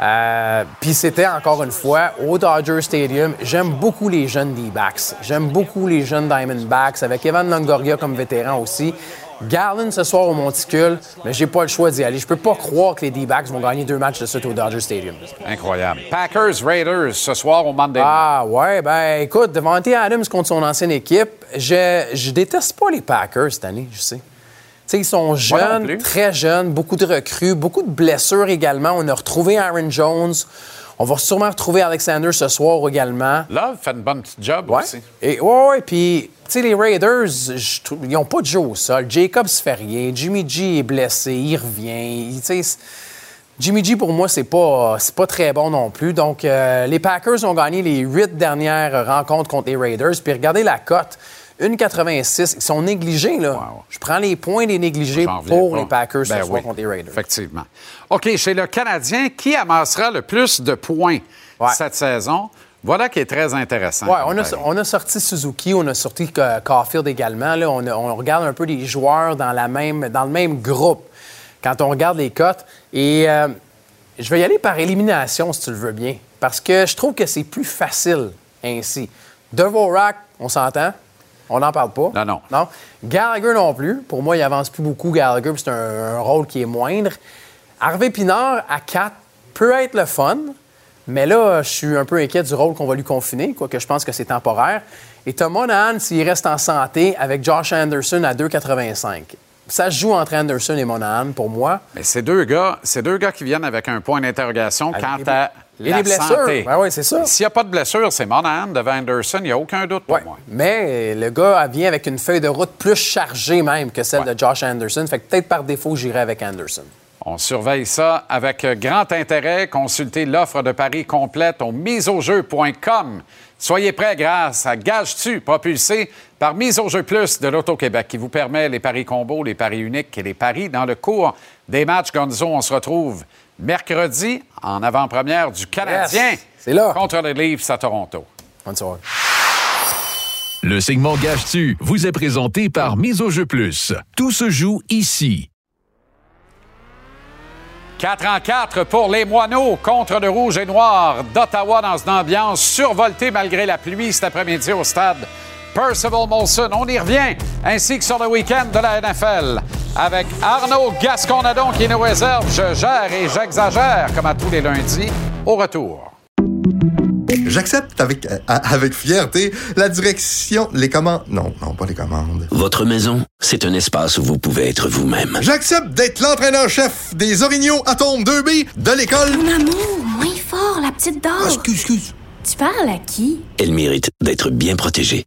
Euh, Puis c'était encore une fois au Dodger Stadium. J'aime beaucoup les jeunes D-backs. J'aime beaucoup les jeunes Diamondbacks, avec Evan Longoria comme vétéran aussi. Garland ce soir au Monticule, mais j'ai pas le choix d'y aller. Je peux pas croire que les D-backs vont gagner deux matchs de suite au Dodger Stadium. Incroyable. Packers, Raiders, ce soir au Monday. Ah ouais, ben écoute, Devante Adams contre son ancienne équipe, je, je déteste pas les Packers cette année, je sais. Ils sont jeunes, très jeunes, beaucoup de recrues, beaucoup de blessures également. On a retrouvé Aaron Jones. On va sûrement retrouver Alexander ce soir également. Love fait une bonne petite job aussi. Et ouais, ouais, puis tu sais les Raiders, ils ont pas de jeu au sol. Jacobs fait rien, Jimmy G est blessé, il revient. Jimmy G pour moi c'est pas c'est pas très bon non plus. Donc euh, les Packers ont gagné les huit dernières rencontres contre les Raiders. Puis regardez la cote. 1,86. Ils sont négligés, là. Je prends les points des négligés pour pas. les Packers ce Ben soir oui, contre les Raiders. Effectivement. OK, chez le Canadien, qui amassera le plus de points cette saison? Voilà qui est très intéressant. Ouais, on a, on a sorti Suzuki, on a sorti Caulfield également. Là, on, a- on regarde un peu les joueurs dans, la même, dans le même groupe quand on regarde les cotes. Et euh, je vais y aller par élimination, si tu le veux bien, parce que je trouve que c'est plus facile ainsi. Devorak, on s'entend? On n'en parle pas. Non, non. Non? Gallagher non plus. Pour moi, il avance plus beaucoup, Gallagher, puis c'est un, un rôle qui est moindre. Harvey Pinard à 4 peut être le fun, mais là, je suis un peu inquiet du rôle qu'on va lui confiner, quoique je pense que c'est temporaire. Et Thomas Nahan, s'il reste en santé, avec Josh Anderson à 2,85. ça se joue entre Anderson et Monahan pour moi. Mais ces deux gars, ces deux gars qui viennent avec un point d'interrogation quant à et la les blessures. Ben oui, c'est ça. S'il n'y a pas de blessure, c'est Monahan devant Anderson, il n'y a aucun doute pour moi. Mais le gars vient avec une feuille de route plus chargée même que celle de Josh Anderson. Fait que peut-être par défaut, j'irai avec Anderson. On surveille ça avec grand intérêt. Consultez l'offre de paris complète au miseaujeu.com. Soyez prêts grâce à Gage-tu, propulsé par Mise au jeu plus de l'Auto-Québec, qui vous permet les paris combos, les paris uniques et les paris dans le cours des matchs Gonzo. On se retrouve mercredi en avant-première du Canadien C'est là. contre les Leafs à Toronto. Bonne soirée. Le segment Gage-tu vous est présenté par Mise au jeu plus. Tout se joue ici. 4 en 4 pour les Moineaux contre le Rouge et Noir d'Ottawa dans une ambiance survoltée malgré la pluie cet après-midi au stade Percival Molson. On y revient, ainsi que sur le week-end de la NFL avec Arnaud Gasconadon qui nous réserve. Je gère et j'exagère comme à tous les lundis. Au retour. J'accepte avec, euh, avec fierté la direction, les commandes. Non, non, pas les commandes. Votre maison, c'est un espace où vous pouvez être vous-même. J'accepte d'être l'entraîneur-chef des Orignaux Atomes 2B de l'école. Mon amour, moins fort, la petite dame. Ah, excuse, excuse. Tu parles à qui? Elle mérite d'être bien protégée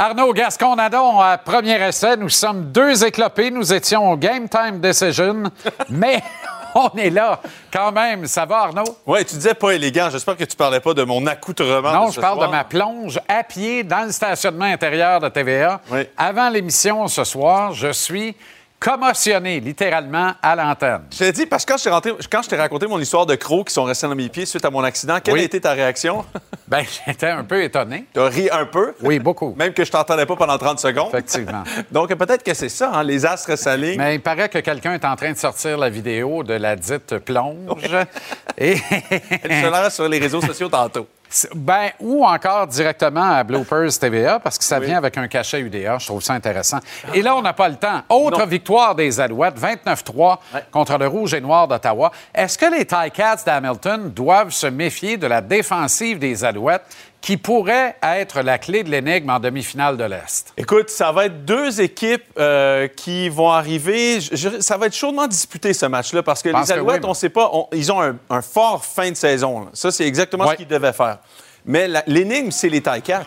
Arnaud Gasconadon, à premier essai, nous sommes deux éclopés. Nous étions au Game Time Decision, mais on est là quand même. Ça va, Arnaud? Ouais, tu disais pas élégant. J'espère que tu parlais pas de mon accoutrement. Non, de je parle soir. de ma plonge à pied dans le stationnement intérieur de TVA. Avant l'émission ce soir, je suis commotionné, littéralement, à l'antenne. Je t'ai dit, parce que quand je t'ai rentré- quand je t'ai raconté mon histoire de crocs qui sont restés dans mes pieds suite à mon accident, quelle Oui. a été ta réaction? Ben, j'étais un peu étonné. Tu as ri un peu? Oui, beaucoup. Même que je t'entendais pas pendant 30 secondes? Effectivement. Donc, peut-être que c'est ça, hein, les astres s'alignent. Mais il paraît que quelqu'un est en train de sortir la vidéo de la dite plonge. Et... Elle sera sur les réseaux sociaux tantôt. Ben, ou encore directement à Bloopers TVA, parce que ça vient avec un cachet UDA. Je trouve ça intéressant. Et là, on n'a pas le temps. Autre victoire des Alouettes, 29-3 contre le Rouge et Noir d'Ottawa. Est-ce que les Ticats d'Hamilton doivent se méfier de la défensive des Alouettes? Qui pourrait être la clé de l'énigme en demi-finale de l'Est? Écoute, ça va être deux équipes euh, qui vont arriver. Je- je- ça va être chaudement disputé, ce match-là, parce que pense les que Alouettes, on ne sait pas, on- ils ont un, un fort fin de saison. là. Ça, c'est exactement ce qu'ils devaient faire. Mais l'énigme, c'est les Ticats.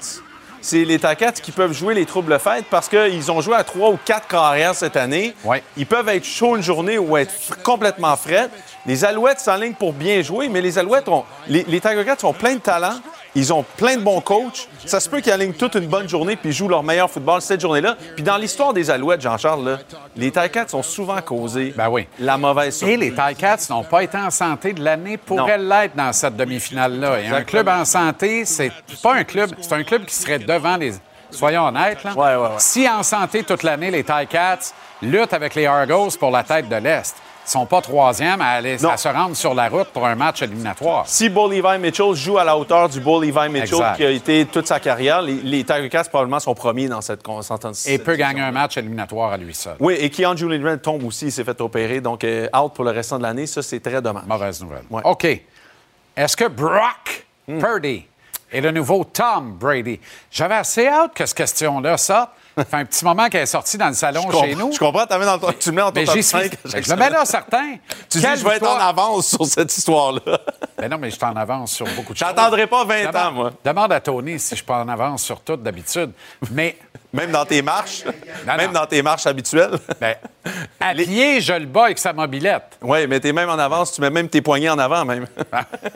C'est les Ticats qui peuvent jouer les troubles fêtes parce qu'ils ont joué à trois ou quatre carrières cette année. Ils peuvent être chauds une journée ou être complètement frais. Les Alouettes s'enlignent pour bien jouer, mais les Alouettes ont. Les, les Tiger Cats ont plein de talent. Ils ont plein de bons coachs. Ça se peut qu'ils alignent toute une bonne journée puis jouent leur meilleur football cette journée-là. Puis dans l'histoire des Alouettes, Jean-Charles, les Tiger Cats ont souvent causé la mauvaise Et surprise. les Ticats n'ont pas été en santé de l'année, pourraient l'être dans cette demi-finale-là. Et un club en santé, c'est pas un club, c'est un club qui serait devant les. Soyons honnêtes, là. Si en santé toute l'année, les Ticats luttent avec les Argos pour la tête de l'Est, sont pas troisième à, aller, à se rendre sur la route pour un match éliminatoire. Si Bo Levi Mitchell joue à la hauteur du Bo Levi Mitchell Exact. qui a été toute sa carrière, les, les Tiger Cats probablement sont premiers dans cette constance. Et peut gagner un match éliminatoire à lui seul. Oui, et Keon Julian Red tombe aussi, il s'est fait opérer, donc euh, out pour le restant de l'année. Ça, c'est très dommage. Mauvaise nouvelle. OK. Est-ce que Brock Hmm. Purdy est le nouveau Tom Brady? J'avais assez hâte que cette question-là sorte Ça fait un petit moment qu'elle est sortie dans le salon Je chez nous. je comprends, dans ton- tu le mets dans ton Mais top j'y 5 suis- à chaque Je le mets là, certain. Tu dis, Quelle je vais être en avance sur cette histoire-là. Ben non, mais je suis en avance sur beaucoup de choses. J'attendrai pas 20 Demande- ans, moi. Demande à Tony si je suis pas en avance sur tout d'habitude. Mais. Même dans tes marches? même dans tes marches habituelles? Ben, à pied, je le bats avec sa mobilette. Oui, mais t'es même en avance, tu mets même tes poignets en avant, même.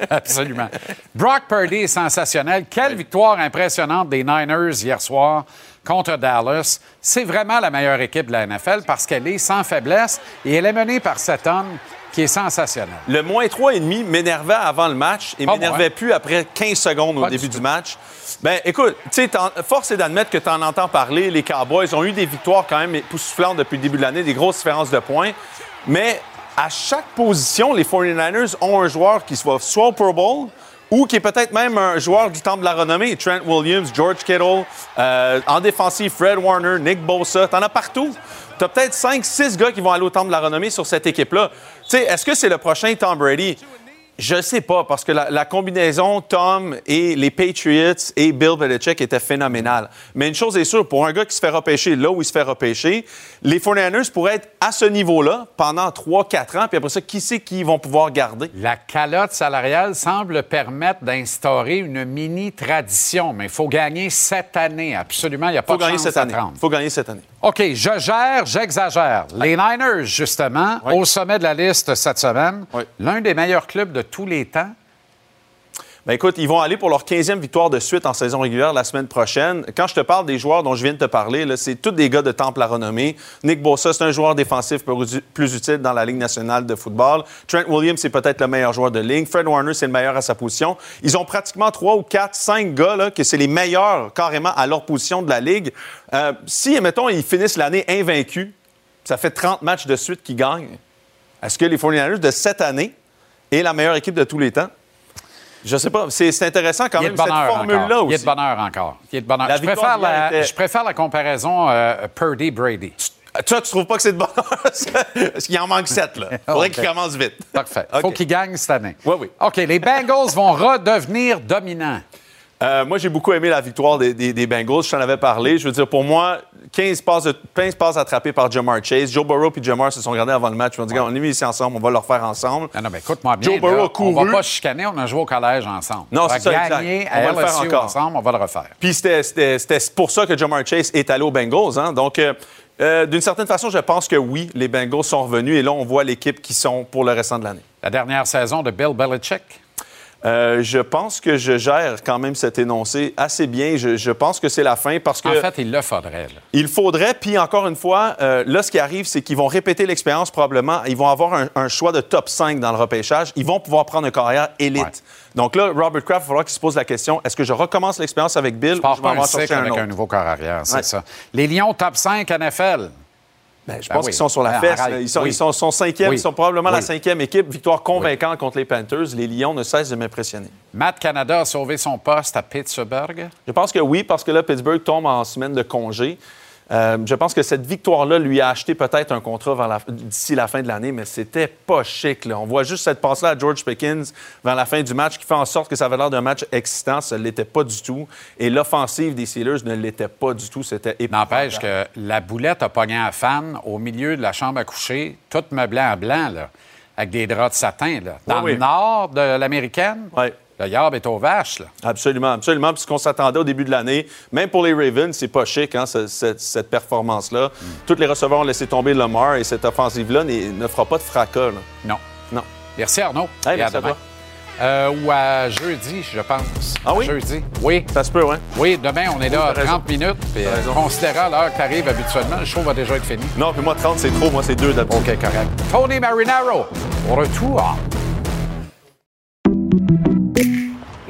Absolument. Brock Purdy est sensationnel. Quelle victoire impressionnante des Niners hier soir contre Dallas. C'est vraiment la meilleure équipe de la NFL parce qu'elle est sans faiblesse et elle est menée par cet homme qui est sensationnel. Le moins 3,5 m'énervait avant le match et m'énervait plus après 15 secondes au début du du match. Ben, écoute, force est d'admettre que tu en entends parler. Les Cowboys ont eu des victoires quand même époustouflantes depuis le début de l'année, des grosses différences de points. Mais à chaque position, les 49ers ont un joueur qui soit soit au Pro Bowl ou qui est peut-être même un joueur du temps de la renommée. Trent Williams, George Kittle, euh, en défensive, Fred Warner, Nick Bosa. T'en as partout. T'as peut-être 5-6 gars qui vont aller au temple de la renommée sur cette équipe-là. Tu sais, est-ce que c'est le prochain Tom Brady? Je sais pas, parce que la, la combinaison Tom et les Patriots et Bill Belichick était phénoménale. Mais une chose est sûre, pour un gars qui se fait repêcher là où il se fait repêcher, les 49ers pourraient être à ce niveau-là pendant 3-4 ans, puis après ça, qui sait qui ils vont pouvoir garder? La calotte salariale semble permettre d'instaurer une mini-tradition, mais il faut gagner cette année. Absolument, il n'y a pas faut de gagner chance cette année. prendre. faut gagner cette année. OK, je gère, j'exagère. Les Niners, justement, au sommet de la liste cette semaine, l'un des meilleurs clubs de tous les temps. Ben écoute, ils vont aller pour leur 15e victoire de suite en saison régulière la semaine prochaine. Quand je te parle des joueurs dont je viens de te parler, c'est tous des gars de temple à renommée. Nick Bosa, c'est un joueur défensif plus, utile dans la Ligue nationale de football. Trent Williams, c'est peut-être le meilleur joueur de ligne. Fred Warner, c'est le meilleur à sa position. Ils ont pratiquement trois ou quatre, cinq gars que c'est les meilleurs carrément à leur position de la Ligue. Euh, si, mettons, ils finissent l'année invaincus, ça fait 30 matchs de suite qu'ils gagnent. Est-ce que les 49ers de cette année est la meilleure équipe de tous les temps? Je sais pas. C'est intéressant quand Il y a même, de cette bonheur formule-là aussi. Il y a de bonheur encore. Il y a de bonheur. La je, préfère la, était- je préfère la comparaison euh, Purdy-Brady. Toi, tu trouves pas que c'est de bonheur? Parce qu'il en manque sept, là. Faudrait Ok. qu'il commence vite. Parfait. Il faut qu'il gagne cette année. Oui, oui. OK, les Bengals vont redevenir dominants. Euh, moi, j'ai beaucoup aimé la victoire des, des- des Bengals. Je t'en avais parlé. Je veux dire, pour moi, 15 passes, de- 15 passes attrapées par Jamar Chase. Joe Burrow et Jamar se sont regardés avant le match. Ils ont dit, on est mis ici ensemble, on va le refaire ensemble. Non, non, mais écoute-moi bien. Joe Burrow là, a couru. On va pas chicaner, on a joué au collège ensemble. Non, c'est ça, exact. On va le faire encore. ensemble, on va le refaire. Puis c'était pour ça que Jamar Chase est allé aux Bengals. hein. Donc, euh, euh, d'une certaine façon, je pense que oui, les Bengals sont revenus et là, on voit l'équipe qui sont pour le restant de l'année. La dernière saison de Bill Belichick. Euh, je pense que je gère quand même cet énoncé assez bien. Je, je pense que c'est la fin parce que. En fait, il le faudrait. là. Il faudrait, puis encore une fois, euh, là, ce qui arrive, c'est qu'ils vont répéter l'expérience probablement. Ils vont avoir un, un choix de top 5 dans le repêchage. Ils vont pouvoir prendre une carrière élite. Donc là, Robert Kraft, il va falloir qu'il se pose la question est-ce que je recommence l'expérience avec Bill Je ou je vais un en chercher cycle un avec autre? un nouveau corps arrière, c'est Ouais. ça. Les Lions top 5 NFL. Ben, Je pense qu'ils sont sur la Ah, fesse. Ils sont, Oui. ils sont. Oui. Ils sont probablement la cinquième équipe. Victoire convaincante contre les Panthers. Les Lions ne cessent de m'impressionner. Matt Canada a sauvé son poste à Pittsburgh. Je pense que oui, parce que là, Pittsburgh tombe en semaine de congé. Euh, je pense que cette victoire-là lui a acheté peut-être un contrat vers la- d'ici la fin de l'année, mais c'était pas chic. là. On voit juste cette passe-là à George Pickens vers la fin du match qui fait en sorte que ça avait l'air d'un match excitant. Ça ne l'était pas du tout. Et l'offensive des Steelers ne l'était pas du tout. C'était N'empêche que la boulette a pogné un fan au milieu de la chambre à coucher, toute meublée en blanc, là, avec des draps de satin. Là. Dans Oui, le oui. nord de l'américaine, le yard est aux vaches. Là. Absolument, absolument. Puis ce qu'on s'attendait au début de l'année, même pour les Ravens, c'est pas chic, hein, ce- cette, cette performance-là. Mm. Tous les receveurs ont laissé tomber Lamar et cette offensive-là ne fera pas de fracas. là. Non. Non. Merci Arnaud. Hey, Et merci à demain. toi. Euh, ou à jeudi, je pense. Ah oui? Jeudi. Oui. Ça se peut, oui. Oui, demain, on est là raison. 30 minutes. Puis, euh, considérant l'heure que tu arrives habituellement, le show va déjà être fini. Non, puis moi, 30, c'est trop. Moi, c'est deux d'habitude. OK, correct. Tony Marinaro, au retour.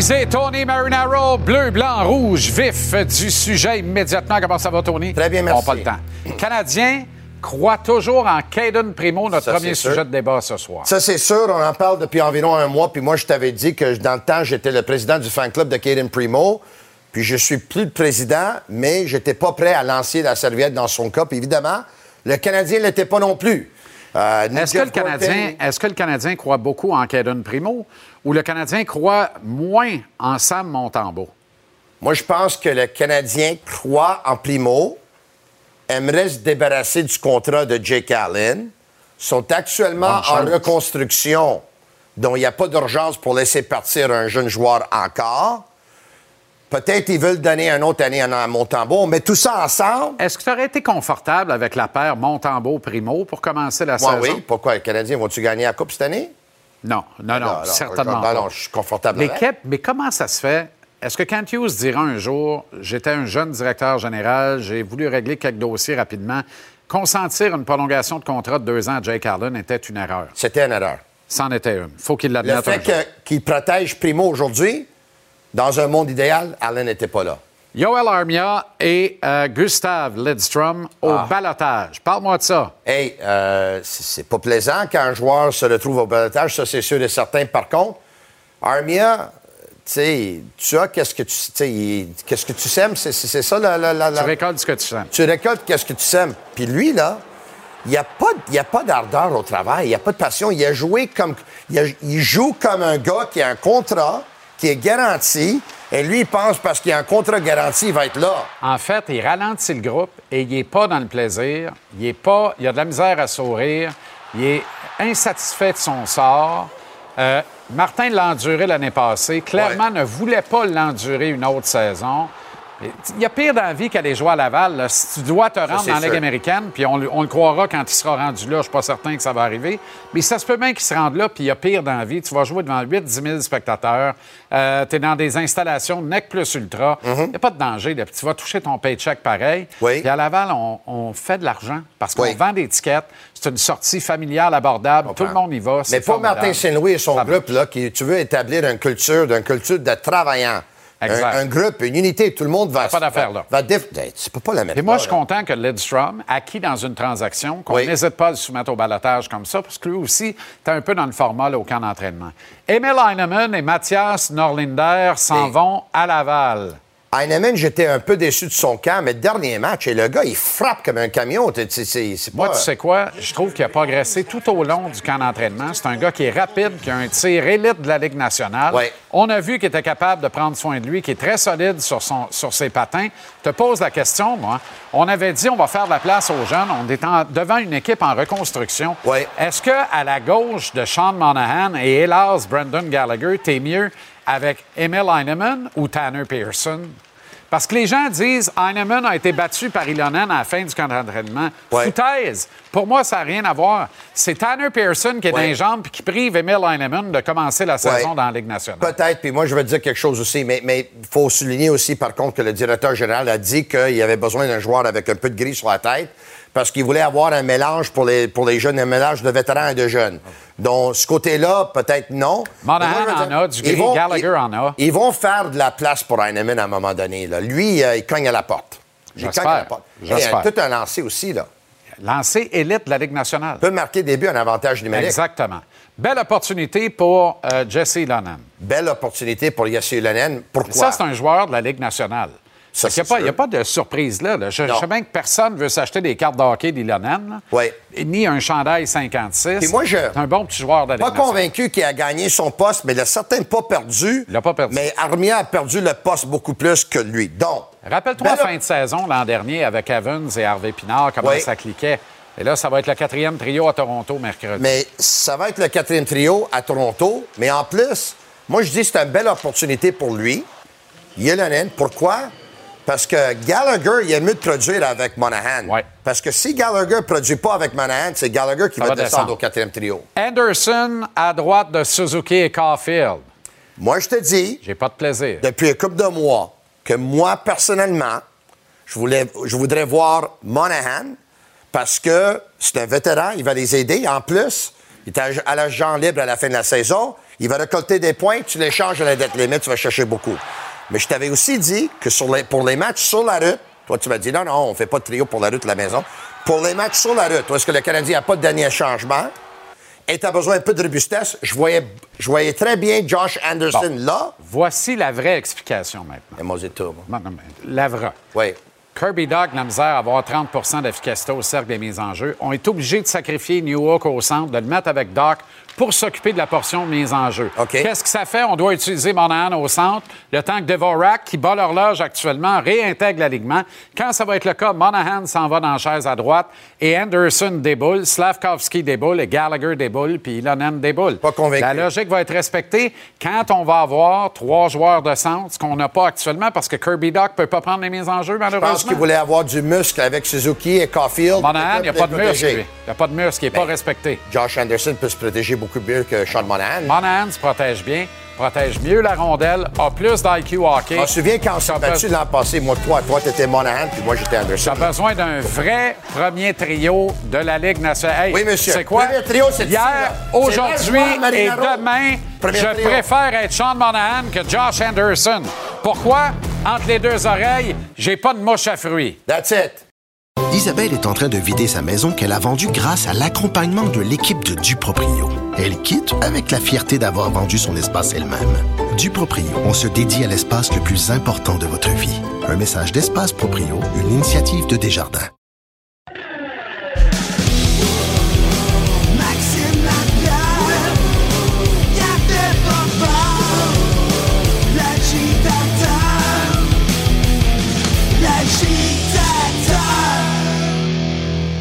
Tony Marinaro, bleu, blanc, rouge, vif du sujet immédiatement. Comment ça va, Tony? Très bien, merci. On pas le temps. Canadien croit toujours en Caden Primo, notre Ça, premier sûr. sujet de débat ce soir. Ça, c'est sûr. On en parle depuis environ un mois. Puis moi, je t'avais dit que dans le temps, j'étais le président du fan club de Caden Primo. Puis je suis plus le président, mais j'étais pas prêt à lancer la serviette dans son cas. Puis évidemment, le Canadien l'était pas non plus. Euh, Est-ce que, le Canadien, est-ce que le Canadien croit beaucoup en Caden Primo? Ou le Canadien croit moins en Sam Montembeau? Moi, je pense que le Canadien croit en Primo, aimerait se débarrasser du contrat de Jake Allen, sont actuellement en reconstruction, dont il n'y a pas d'urgence pour laisser partir un jeune joueur encore. Peut-être ils veulent donner une autre année à Montembeau. On met tout ça ensemble. Est-ce que tu aurais été confortable avec la paire Montembeau-Primo pour commencer la Moi, saison? oui. Pourquoi? Les Canadiens vont-tu gagner la Coupe cette année? Non, non, non, Non, certainement pas. non, je suis confortable Mais, avec. Kep, mais comment ça se fait? Est-ce que Kent Hughes dira un jour, j'étais un jeune directeur général, j'ai voulu régler quelques dossiers rapidement, consentir une prolongation de contrat de deux ans à Jake Allen était une erreur? C'était une erreur. C'en était une. faut qu'il Le l'admette un fait qu'il protège Primo aujourd'hui, dans un monde idéal, Allen n'était pas là. Yoel Armia et euh, Gustav Lidstrom au Ah. balotage. Parle-moi de ça. Hey, euh, c'est pas plaisant quand un joueur se retrouve au balotage, ça c'est sûr et certain. Par contre, Armia, tu sais, tu as qu'est-ce que tu, qu'est-ce que tu sèmes, c'est ça la, la, la- la- Tu récoltes ce que tu sens. Tu récoltes qu'est-ce que tu sèmes. Puis lui là, il n'y a pas, il y a pas d'ardeur au travail, il n'y a pas de passion. Il a joué comme, il, a- il joue comme un gars qui a un contrat qui est garanti, et lui il pense parce qu'il a un contrat garanti, il va être là. En fait, il ralentit le groupe et il n'est pas dans le plaisir. Il est pas, il a de la misère à sourire. Il est insatisfait de son sort. Euh, Martin l'a enduré l'année passée. Clairement, ne voulait pas l'endurer une autre saison. Il y a pire dans la vie qu'aller jouer à Laval. là. Si tu dois te rendre dans la Ligue sûr. américaine, puis on, le- on le croira quand il sera rendu là, je suis pas certain que ça va arriver, mais ça se peut bien qu'il se rende là, puis il y a pire dans la vie. Tu vas jouer devant 8-10 000 spectateurs, Euh, tu es dans des installations NEC plus ultra, il n'y a pas de danger, là. Puis tu vas toucher ton paycheck pareil. Oui. Puis à Laval, on, on fait de l'argent parce qu'on Oui. vend des tickets, c'est une sortie familiale abordable, tout le monde y va. Mais pour formidable. Martin Saint-Louis et son groupe, là, qui, tu veux établir une culture, d'une culture de travaillant. Un, Exact. un groupe, une unité, tout le monde va. pas d'affaire, là. Va, Ben, tu peux pas la mettre Et moi, là, je suis là. content que Lidstrom, acquis dans une transaction, qu'on Oui. n'hésite pas à le soumettre au balotage comme ça, parce que lui aussi, est un peu dans le format là, au camp d'entraînement. Emil Heinemann et Mathias Norlinder s'en vont à Laval. Heinemann, j'étais un peu déçu de son camp, mais dernier match, et le gars, il frappe comme un camion. C'est Moi, tu sais quoi? Je trouve qu'il a progressé tout au long du camp d'entraînement. C'est un gars qui est rapide, qui a un tir élite de la Ligue nationale. Ouais. On a vu qu'il était capable de prendre soin de lui, qui est très solide sur, son, sur ses patins. Je te pose la question, moi. On avait dit on va faire de la place aux jeunes. On est en- devant une équipe en reconstruction. Est-ce que à la gauche de Sean Monahan et hélas Brendan Gallagher, t'es mieux avec Emil Heinemann ou Tanner Pearson? Parce que les gens disent Heinemann a été battu par Ilonen à la fin du camp d'entraînement. Foutaise. Pour moi, ça n'a rien à voir. C'est Tanner Pearson qui est dans les jambes et qui prive Emil Heinemann de commencer la saison Ouais. dans la Ligue nationale. Peut-être, puis moi, je veux dire quelque chose aussi, mais il faut souligner aussi, par contre, que le directeur général a dit qu'il avait besoin d'un joueur avec un peu de gris sur la tête parce qu'il voulait avoir un mélange pour les, pour les jeunes, un mélange de vétérans et de jeunes. Donc, ce côté-là, peut-être non. Monahan en dire, a, du ils gris, Gallagher en a. Ils vont faire de la place pour Heinemann à un moment donné. Là. Lui, euh, il cogne à la porte. Il J'espère. cogne à la porte. Et, euh, tout un lancé aussi, là. Lancé élite de la Ligue nationale. Peut marquer des buts en avantage numérique. Exactement. Belle opportunité pour euh, Jesse Ilonen. Belle opportunité pour Yassi Lenin. Pourquoi? Ça, c'est un joueur de la Ligue nationale. Ça, c'est n'y a, pas- il y a pas de surprise là. là. Je, je sais bien que personne ne veut s'acheter des cartes de hockey. Ouais. Ni un chandail 56. Puis moi, je- C'est un bon petit joueur de la Pas convaincu qu'il a gagné son poste, mais il a certainement pas perdu. Il n'a pas perdu. Mais Armia a perdu le poste beaucoup plus que lui. Donc, Rappelle-toi Belle- fin de saison l'an dernier avec Evans et Harvey Pinard, comment Oui. ça cliquait. Et là, ça va être le quatrième trio à Toronto mercredi. mais ça va être le quatrième trio à Toronto. Mais en plus, moi, je dis que c'est une belle opportunité pour lui. Yelenin, pourquoi? Parce que Gallagher, il est mieux de produire avec Monahan. Parce que si Gallagher ne produit pas avec Monahan, c'est Gallagher qui va, va descendre descendre. au quatrième trio. Anderson à droite de Suzuki et Caulfield. Moi, je te dis, J'ai pas de plaisir. depuis un couple de mois, que moi, personnellement, je, voulais, je voudrais voir Monahan parce que c'est un vétéran, il va les aider. En plus, il est à à l'agent libre à la fin de la saison. Il va récolter des points, tu l'échanges à la dette limite, tu vas chercher beaucoup. Mais je t'avais aussi dit que sur les, pour les matchs sur la route, toi, tu m'as dit non, non, on fait pas de trio pour la route de la maison. Pour les matchs sur la route, est-ce que le Canadien n'a pas de dernier changement? Et tu as besoin un peu de robustesse, je voyais, je voyais très bien Josh Anderson là. Voici la vraie explication maintenant. Et moi, c'est tout. La vraie. Oui. Kirby Dog, la misère à avoir 30% d'efficacité au cercle des mises en jeu. On est obligé de sacrifier New York au centre, de le mettre avec Doc pour s'occuper de la portion mise en jeu. Qu'est-ce que ça fait? On doit utiliser Monahan au centre, le temps que Devorak, qui bat l'horloge actuellement, réintègre l'alignement. Quand ça va être le cas, Monahan s'en va dans la chaise à droite et Anderson déboule, Slavkovski déboule et Gallagher déboule, puis Ilonen déboule. Pas convaincu. La logique va être respectée quand on va avoir trois joueurs de centre, ce qu'on n'a pas actuellement parce que Kirby Doc peut pas prendre les mises en jeu, Je malheureusement. pense qu'il voulait avoir du muscle avec Suzuki et Caulfield. Monahan, il n'y a pas de muscle. Il n'y a pas de muscle, il n'est pas respecté. Josh Anderson peut se protéger beaucoup mieux que Sean Monahan. Monahan se protège bien, protège mieux la rondelle, a plus d'IQ hockey. Je me souviens quand on s'est battu l'an passé, moi, toi, toi, t'étais Monahan, puis moi, j'étais Anderson. T'as besoin d'un vrai premier trio de la Ligue nationale. Hey, Oui, monsieur. C'est quoi? Premier trio, c'est Hier, aujourd'hui et demain, Premier je trio. préfère être Sean Monahan que Josh Anderson. Pourquoi? Entre les deux oreilles, j'ai pas de mouche à fruits. That's it. Isabelle est en train de vider sa maison qu'elle a vendue grâce à l'accompagnement de l'équipe de Duproprio. Elle quitte avec la fierté d'avoir vendu son espace elle-même. Duproprio, on se dédie à l'espace le plus important de votre vie. Un message d'Espace Proprio, une initiative de Desjardins.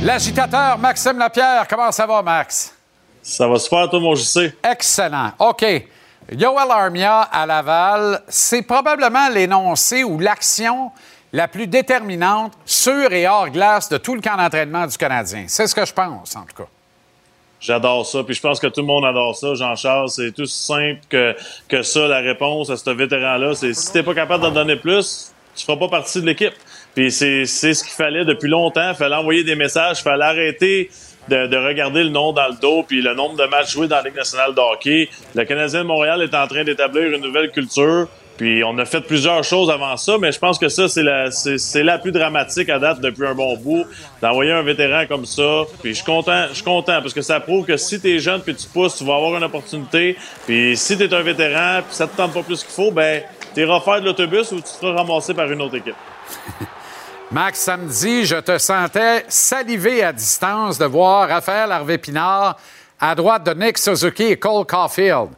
L'agitateur Maxime Lapierre, comment ça va, Max? Ça va super, toi, mon JC? Excellent. OK. Yoel Armia à Laval, c'est probablement l'énoncé ou l'action la plus déterminante sur et hors glace de tout le camp d'entraînement du Canadien. C'est ce que je pense, en tout cas. J'adore ça, puis je pense que tout le monde adore ça, Jean-Charles. C'est tout simple que, que ça, la réponse à ce vétéran-là. C'est si t'es pas capable d'en donner plus, tu feras pas partie de l'équipe. Puis c'est c'est ce qu'il fallait depuis longtemps. Il fallait envoyer des messages, il fallait arrêter de, de regarder le nom dans le dos, puis le nombre de matchs joués dans la Ligue nationale de hockey. Le Canadien de Montréal est en train d'établir une nouvelle culture. Puis on a fait plusieurs choses avant ça, mais je pense que ça, c'est la, c'est, c'est la plus dramatique à date depuis un bon bout, d'envoyer un vétéran comme ça. Puis je suis content, je suis content, parce que ça prouve que si t'es jeune puis tu pousses, tu vas avoir une opportunité. Puis si t'es un vétéran puis ça te tente pas plus qu'il faut, ben t'iras faire de l'autobus ou tu te feras ramasser par une autre équipe. Max, samedi, je te sentais saliver à distance de voir Raphaël Harvey-Pinard à droite de Nick Suzuki et Cole Caulfield.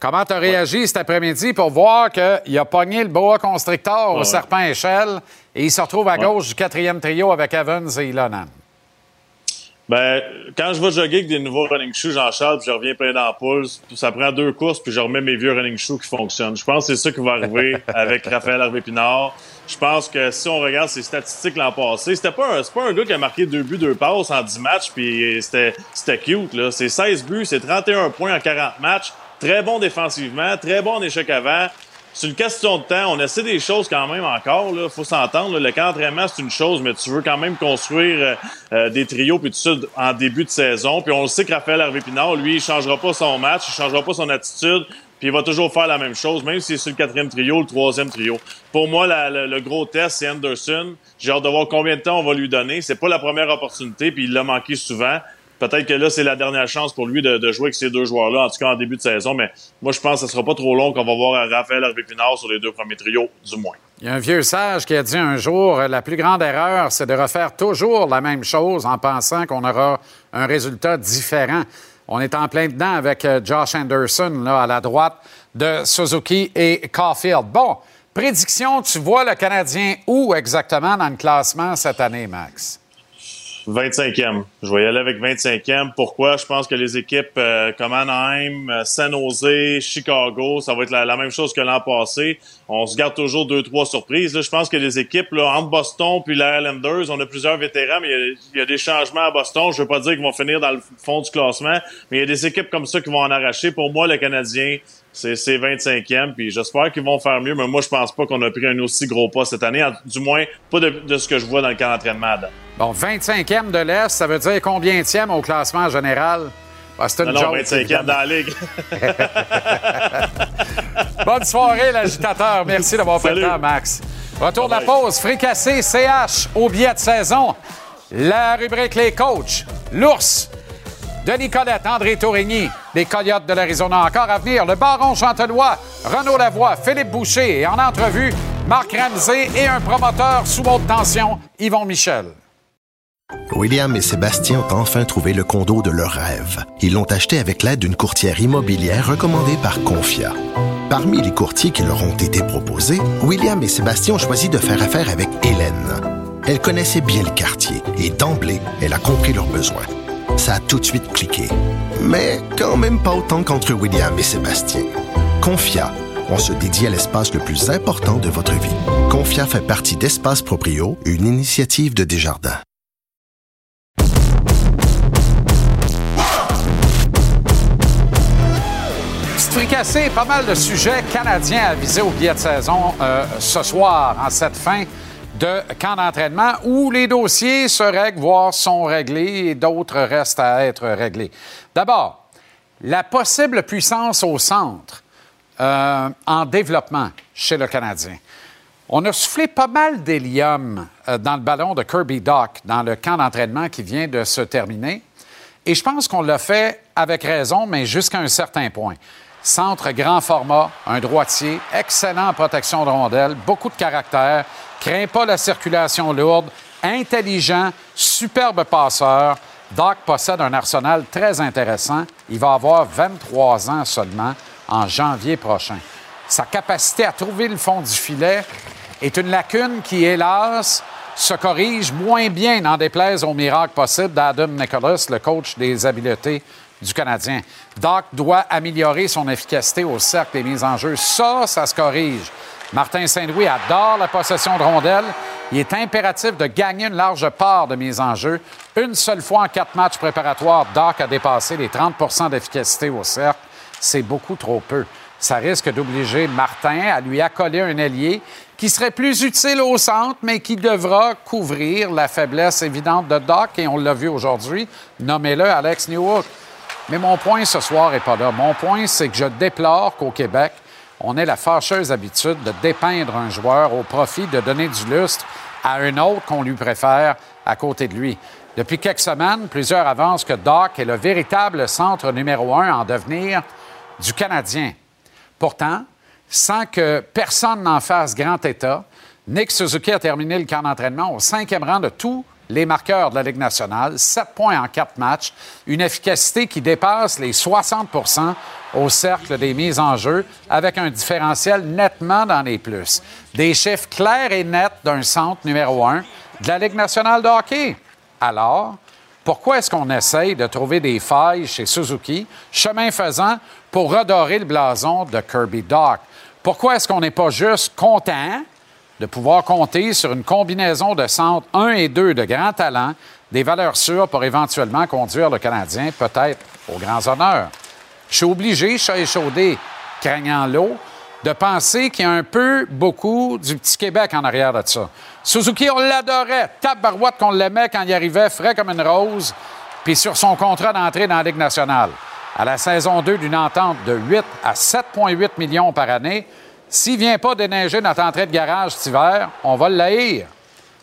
Comment tu as réagi cet après-midi pour voir qu'il a pogné le boa constrictor au serpent échelle et il se retrouve à Ouais. gauche du quatrième trio avec Evans et Ilonan? Ben, quand je vais jogger avec des nouveaux running shoes, Jean-Charles, puis je reviens plein d'ampoules, ça prend deux courses, puis je remets mes vieux running shoes qui fonctionnent. Je pense que c'est ça qui va arriver avec Raphaël Harvey-Pinard. Je pense que si on regarde ses statistiques l'an passé, c'était pas un, c'est pas un gars qui a marqué deux buts, deux passes en 10 matchs, puis c'était, c'était cute, là. C'est 16 buts, c'est 31 points en 40 matchs. Très bon défensivement, très bon en échec avant. C'est une question de temps. On essaie des choses quand même encore. Là. Faut s'entendre. Le camp d'entraînement, c'est une chose, mais tu veux quand même construire euh, euh, des trios puis tout ça en début de saison. Puis on le sait que Raphaël Harvey-Pinard, lui, il changera pas son match, il changera pas son attitude. Puis il va toujours faire la même chose, même si c'est le quatrième trio, le troisième trio. Pour moi, le gros test, c'est Anderson. J'ai hâte de voir combien de temps on va lui donner. C'est pas la première opportunité, puis il l'a manqué souvent. Peut-être que là, c'est la dernière chance pour lui de, jouer avec ces deux joueurs-là, en tout cas en début de saison. Mais moi, je pense que ce sera pas trop long qu'on va voir Raphaël Harvey-Pinard sur les deux premiers trios, du moins. Il y a un vieux sage qui a dit un jour la plus grande erreur, c'est de refaire toujours la même chose en pensant qu'on aura un résultat différent. On est en plein dedans avec euh, Josh Anderson là, à la droite de Suzuki et Caulfield. Bon, prédiction, tu vois le Canadien où exactement dans le classement cette année, Max? 25e. Je vais y aller avec 25e. Pourquoi? Je pense que les équipes euh, comme Anaheim, euh, San Jose, Chicago, ça va être la, même chose que l'an passé. On se garde toujours deux, trois surprises. Je pense que les équipes, là, entre Boston puis les Islanders, on a plusieurs vétérans, mais il y y a des changements à Boston. Je veux pas dire qu'ils vont finir dans le fond du classement, mais il y a des équipes comme ça qui vont en arracher. Pour moi, le Canadien, c'est c'est 25e, puis j'espère qu'ils vont faire mieux, mais moi, je pense pas qu'on a pris un aussi gros pas cette année, du moins pas de, de ce que je vois dans le camp d'entraînement. Bon, 25e de l'Est, ça veut dire combien au classement général? Ah, c'est une Non, non, joke, 25e évidemment. dans la ligue. Bonne soirée, l'agitateur. Merci d'avoir fait le temps, Max. Retour de la pause. Fricassé CH au billet de saison. La rubrique Les Coachs. L'ours. Denis Colette, André Tourigny, les Coyotes de l'Arizona encore à venir, le Baron Chantelois, Renaud Lavoie, Philippe Boucher et en entrevue, Marc Ramsey et un promoteur sous haute tension, Yvon Michel. William et Sébastien ont enfin trouvé le condo de leur rêve. Ils l'ont acheté avec l'aide d'une courtière immobilière recommandée par Confia. Parmi les courtiers qui leur ont été proposés, William et Sébastien ont choisi de faire affaire avec Hélène. Elle connaissait bien le quartier et d'emblée, elle a compris leurs besoins. Ça a tout de suite cliqué. Mais quand même pas autant qu'entre William et Sébastien. Confia, on se dédie à l'espace le plus important de votre vie. Confia fait partie d'Espace Proprio, une initiative de Desjardins. Pas mal de sujets canadiens à viser au billet de saison euh, ce soir, en cette fin de camp d'entraînement, où les dossiers se règlent, voire sont réglés, et d'autres restent à être réglés. D'abord, la possible puissance au centre euh, en développement chez le Canadien. On a soufflé pas mal d'hélium euh, dans le ballon de Kirby Dock dans le camp d'entraînement qui vient de se terminer. Et je pense qu'on l'a fait avec raison, mais jusqu'à un certain point. Centre grand format, un droitier, excellent en protection de rondelles, beaucoup de caractère, craint pas la circulation lourde, intelligent, superbe passeur. Doc possède un arsenal très intéressant. Il va avoir 23 ans seulement en janvier prochain. Sa capacité à trouver le fond du filet est une lacune qui, hélas, se corrige moins bien, n'en déplaise au miracle possible d'Adam Nicholas, le coach des habiletés du Canadien. Doc doit améliorer son efficacité au cercle des mises en jeu. Ça, ça se corrige. Martin Saint-Louis adore la possession de rondelles. Il est impératif de gagner une large part de mise en jeu. Une seule fois en quatre matchs préparatoires, Doc a dépassé les 30% d'efficacité au cercle. C'est beaucoup trop peu. Ça risque d'obliger Martin à lui accoler un ailier qui serait plus utile au centre, mais qui devra couvrir la faiblesse évidente de Doc, et on l'a vu aujourd'hui. Nommez-le Alex Newhook. Mais mon point ce soir n'est pas là. Mon point, c'est que je déplore qu'au Québec, on ait la fâcheuse habitude de dépeindre un joueur au profit de donner du lustre à un autre qu'on lui préfère à côté de lui. Depuis quelques semaines, plusieurs avancent que Doc est le véritable centre numéro un en devenir du Canadien. Pourtant, sans que personne n'en fasse grand état, Nick Suzuki a terminé le camp d'entraînement au cinquième rang de tous les marqueurs de la Ligue nationale, 7 points en 4 matchs, une efficacité qui dépasse les 60% au cercle des mises en jeu, avec un différentiel nettement dans les plus. Des chiffres clairs et nets d'un centre numéro 1 de la Ligue nationale de hockey. Alors, pourquoi est-ce qu'on essaye de trouver des failles chez Suzuki, chemin faisant, pour redorer le blason de Kirby Dock? Pourquoi est-ce qu'on n'est pas juste content de pouvoir compter sur une combinaison de centres 1 et 2 de grand talent, des valeurs sûres pour éventuellement conduire le Canadien peut-être aux grands honneurs? Je suis obligé, chat échaudé, craignant l'eau, de penser qu'il y a un peu, beaucoup du petit Québec en arrière de ça. Suzuki, on l'adorait. Tape barouette qu'on l'aimait quand il arrivait, frais comme une rose, puis sur son contrat d'entrée dans la Ligue nationale. À la saison 2 d'une entente de 8 à 7,8 millions par année, s'il ne vient pas déneiger notre entrée de garage cet hiver, on va le l'haïr.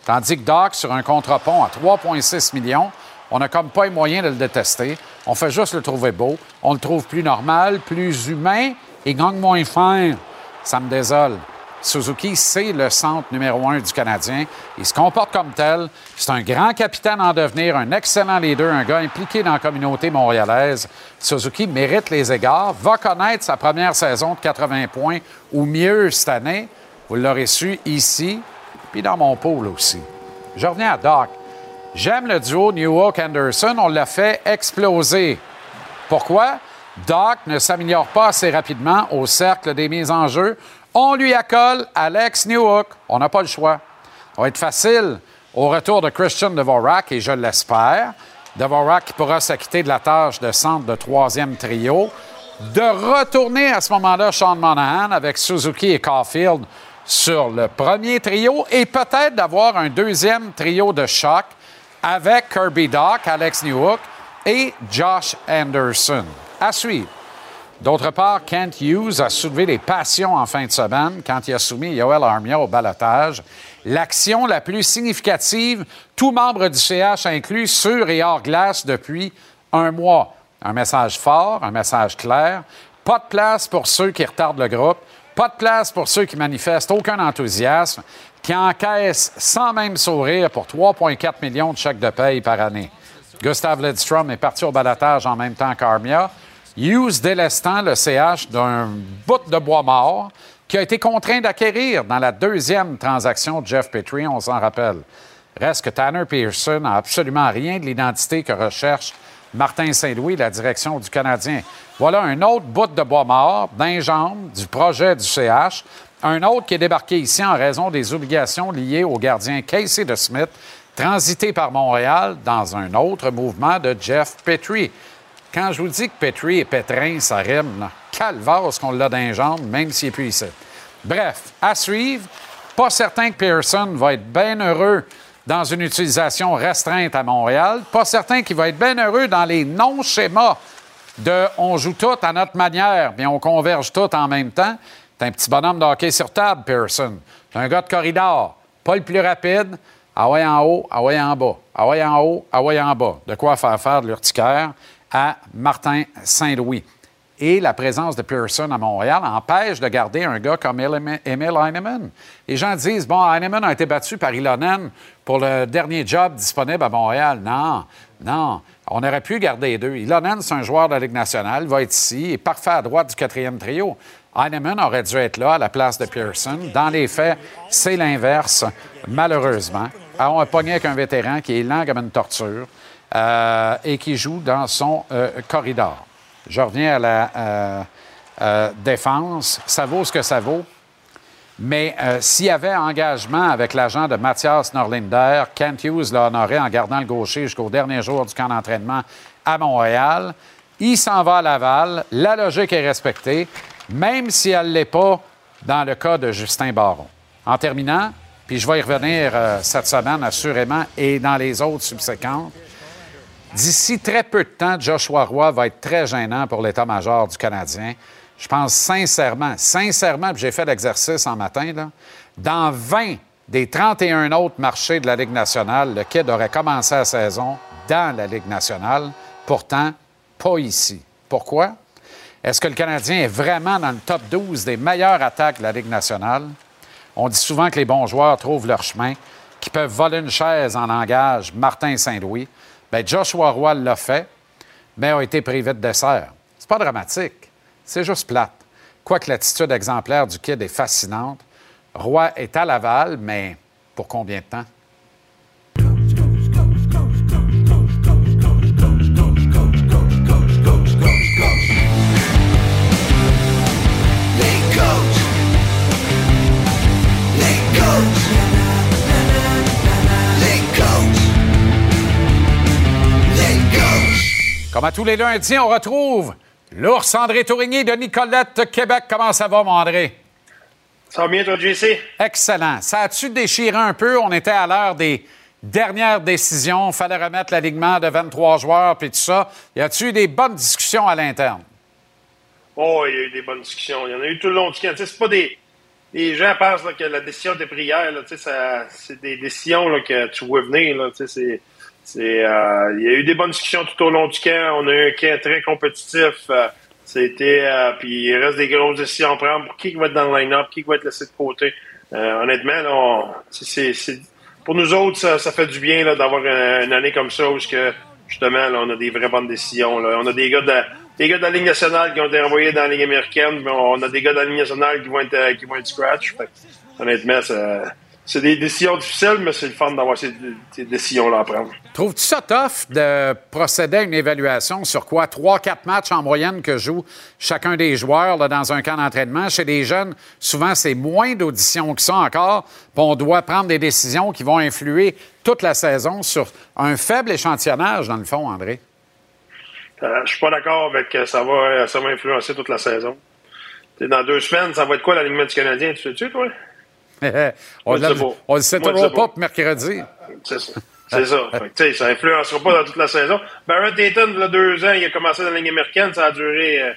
Tandis que Doc, sur un contre-pont à 3,6 millions, on n'a comme pas les moyens de le détester. On fait juste le trouver beau. On le trouve plus normal, plus humain et gagne moins fin. Ça me désole. Suzuki, c'est le centre numéro un du Canadien. Il se comporte comme tel. C'est un grand capitaine en devenir, un excellent leader, un gars impliqué dans la communauté montréalaise. Suzuki mérite les égards, va connaître sa première saison de 80 points ou mieux cette année. Vous l'aurez su ici, puis dans mon pôle aussi. Je reviens à Doc. J'aime le duo Newhook-Anderson. On l'a fait exploser. Pourquoi? Doc ne s'améliore pas assez rapidement au cercle des mises en jeu. On lui accole Alex Newhook. On n'a pas le choix. Ça va être facile au retour de Christian Dvorak, et je l'espère. Dvorak qui pourra s'acquitter de la tâche de centre de troisième trio. De retourner à ce moment-là Sean Monahan avec Suzuki et Caulfield sur le premier trio et peut-être d'avoir un deuxième trio de choc avec Kirby Doc, Alex Newhook et Josh Anderson. À suivre. D'autre part, Kent Hughes a soulevé les passions en fin de semaine quand il a soumis Yoel Armia au balotage. L'action la plus significative, tout membre du CH inclus sur et hors glace depuis un mois. Un message fort, un message clair. Pas de place pour ceux qui retardent le groupe. Pas de place pour ceux qui manifestent aucun enthousiasme, qui encaissent sans même sourire pour 3,4 millions de chèques de paye par année. Gustav Lidstrom est parti au balotage en même temps qu'Armia. Hughes délestant le CH d'un bout de bois mort qui a été contraint d'acquérir dans la deuxième transaction de Jeff Petrie, on s'en rappelle. Reste que Tanner Pearson n'a absolument rien de l'identité que recherche Martin Saint-Louis, la direction du Canadien. Voilà un autre bout de bois mort d'un jambe du projet du CH, un autre qui est débarqué ici en raison des obligations liées au gardien Casey de Smith, transité par Montréal dans un autre mouvement de Jeff Petrie. Quand je vous dis que Petrie et Pétrin, ça rime, là. calvaire ce qu'on l'a d'un jambe, même s'il n'est plus ici. Bref, à suivre. Pas certain que Pearson va être bien heureux dans une utilisation restreinte à Montréal. Pas certain qu'il va être bien heureux dans les non-schémas de on joue tout à notre manière, bien on converge tout en même temps. C'est un petit bonhomme de hockey sur table, Pearson. C'est un gars de corridor. Pas le plus rapide. Ah ouais en haut, ah ouais en bas. Ah ouais en haut, ah ouais en bas. De quoi faire faire de l'urticaire à Martin Saint-Louis. Et la présence de Pearson à Montréal empêche de garder un gars comme Emil Heinemann. Les gens disent, bon, Heinemann a été battu par Ilonen pour le dernier job disponible à Montréal. Non, non. On aurait pu garder les deux. Ilonen, c'est un joueur de la Ligue nationale, va être ici, et parfait à droite du quatrième trio. Heinemann aurait dû être là à la place de Pearson. Dans les faits, c'est l'inverse, malheureusement. On a pogné avec un vétéran qui est lent comme une torture euh, et qui joue dans son euh, corridor. Je reviens à la euh, défense. Ça vaut ce que ça vaut. Mais s'il y avait engagement avec l'agent de Mathias Norlinder, Kent Hughes l'a honoré en gardant le gaucher jusqu'au dernier jour du camp d'entraînement à Montréal. Il s'en va à Laval. La logique est respectée, même si elle ne l'est pas dans le cas de Justin Baron. En terminant, puis je vais y revenir cette semaine assurément et dans les autres subséquentes, D'ici très peu de temps, Joshua Roy va être très gênant pour l'état-major du Canadien. Je pense sincèrement, sincèrement, j'ai fait l'exercice en matin, dans 20 des 31 autres marchés de la Ligue nationale, le Kid aurait commencé la saison dans la Ligue nationale, pourtant pas ici. Pourquoi? Est-ce que le Canadien est vraiment dans le top 12 des meilleures attaques de la Ligue nationale? On dit souvent que les bons joueurs trouvent leur chemin, qu'ils peuvent voler une chaise en langage Martin Saint-Louis. Bien, Joshua Roy l'a fait, mais a été privé de dessert. C'est pas dramatique, c'est juste plate. Quoique l'attitude exemplaire du kid est fascinante, Roy est à Laval, mais pour combien de temps? Comme à tous les lundis, on retrouve l'ours André Tourigny de Nicolette, Québec. Comment ça va, mon André? Ça va bien, toi, JC? Excellent. Ça a-tu déchiré un peu? On était à l'heure des dernières décisions. Il fallait remettre l'alignement de 23 joueurs puis tout ça. Y a-tu eu des bonnes discussions à l'interne? Oh, il y a eu des bonnes discussions. Il y en a eu tout le long du camp. C'est pas des. Les gens pensent là, que la décision sais, ça- c'est des décisions là, que tu vois venir. Là, c'est, euh, il y a eu des bonnes discussions tout au long du camp. On a eu un camp très compétitif. Euh, c'était, euh, puis il reste des grosses décisions à prendre pour qui va être dans le line-up, qui va être laissé de côté. Honnêtement, pour nous autres, ça, ça fait du bien là, d'avoir une, année comme ça où justement, là, on a des vraies bonnes décisions. Là. On a des gars de des gars de la Ligue nationale qui ont été envoyés dans la Ligue américaine, mais on a des gars de la Ligue nationale qui vont être, qui vont être scratch. Honnêtement, ça- c'est des décisions difficiles, mais c'est le fun d'avoir ces, ces décisions-là à prendre. Trouves-tu ça tough de procéder à une évaluation sur quoi? Trois, quatre matchs en moyenne que jouent chacun des joueurs là, dans un camp d'entraînement. Chez les jeunes, souvent, c'est moins d'auditions que ça encore. Puis on doit prendre des décisions qui vont influer toute la saison sur un faible échantillonnage, dans le fond, André. Euh, je suis pas d'accord avec que ça va, ça va influencer toute la saison. Dans deux semaines, ça va être quoi l'alignement du Canadien? Tu sais-tu, toi? On ne le sait toujours pas pour mercredi. C'est ça. C'est ça. Fait que, ça influencera pas dans toute la saison. Barrett Dayton, il y a deux ans, il a commencé dans la ligne américaine, ça a duré, euh,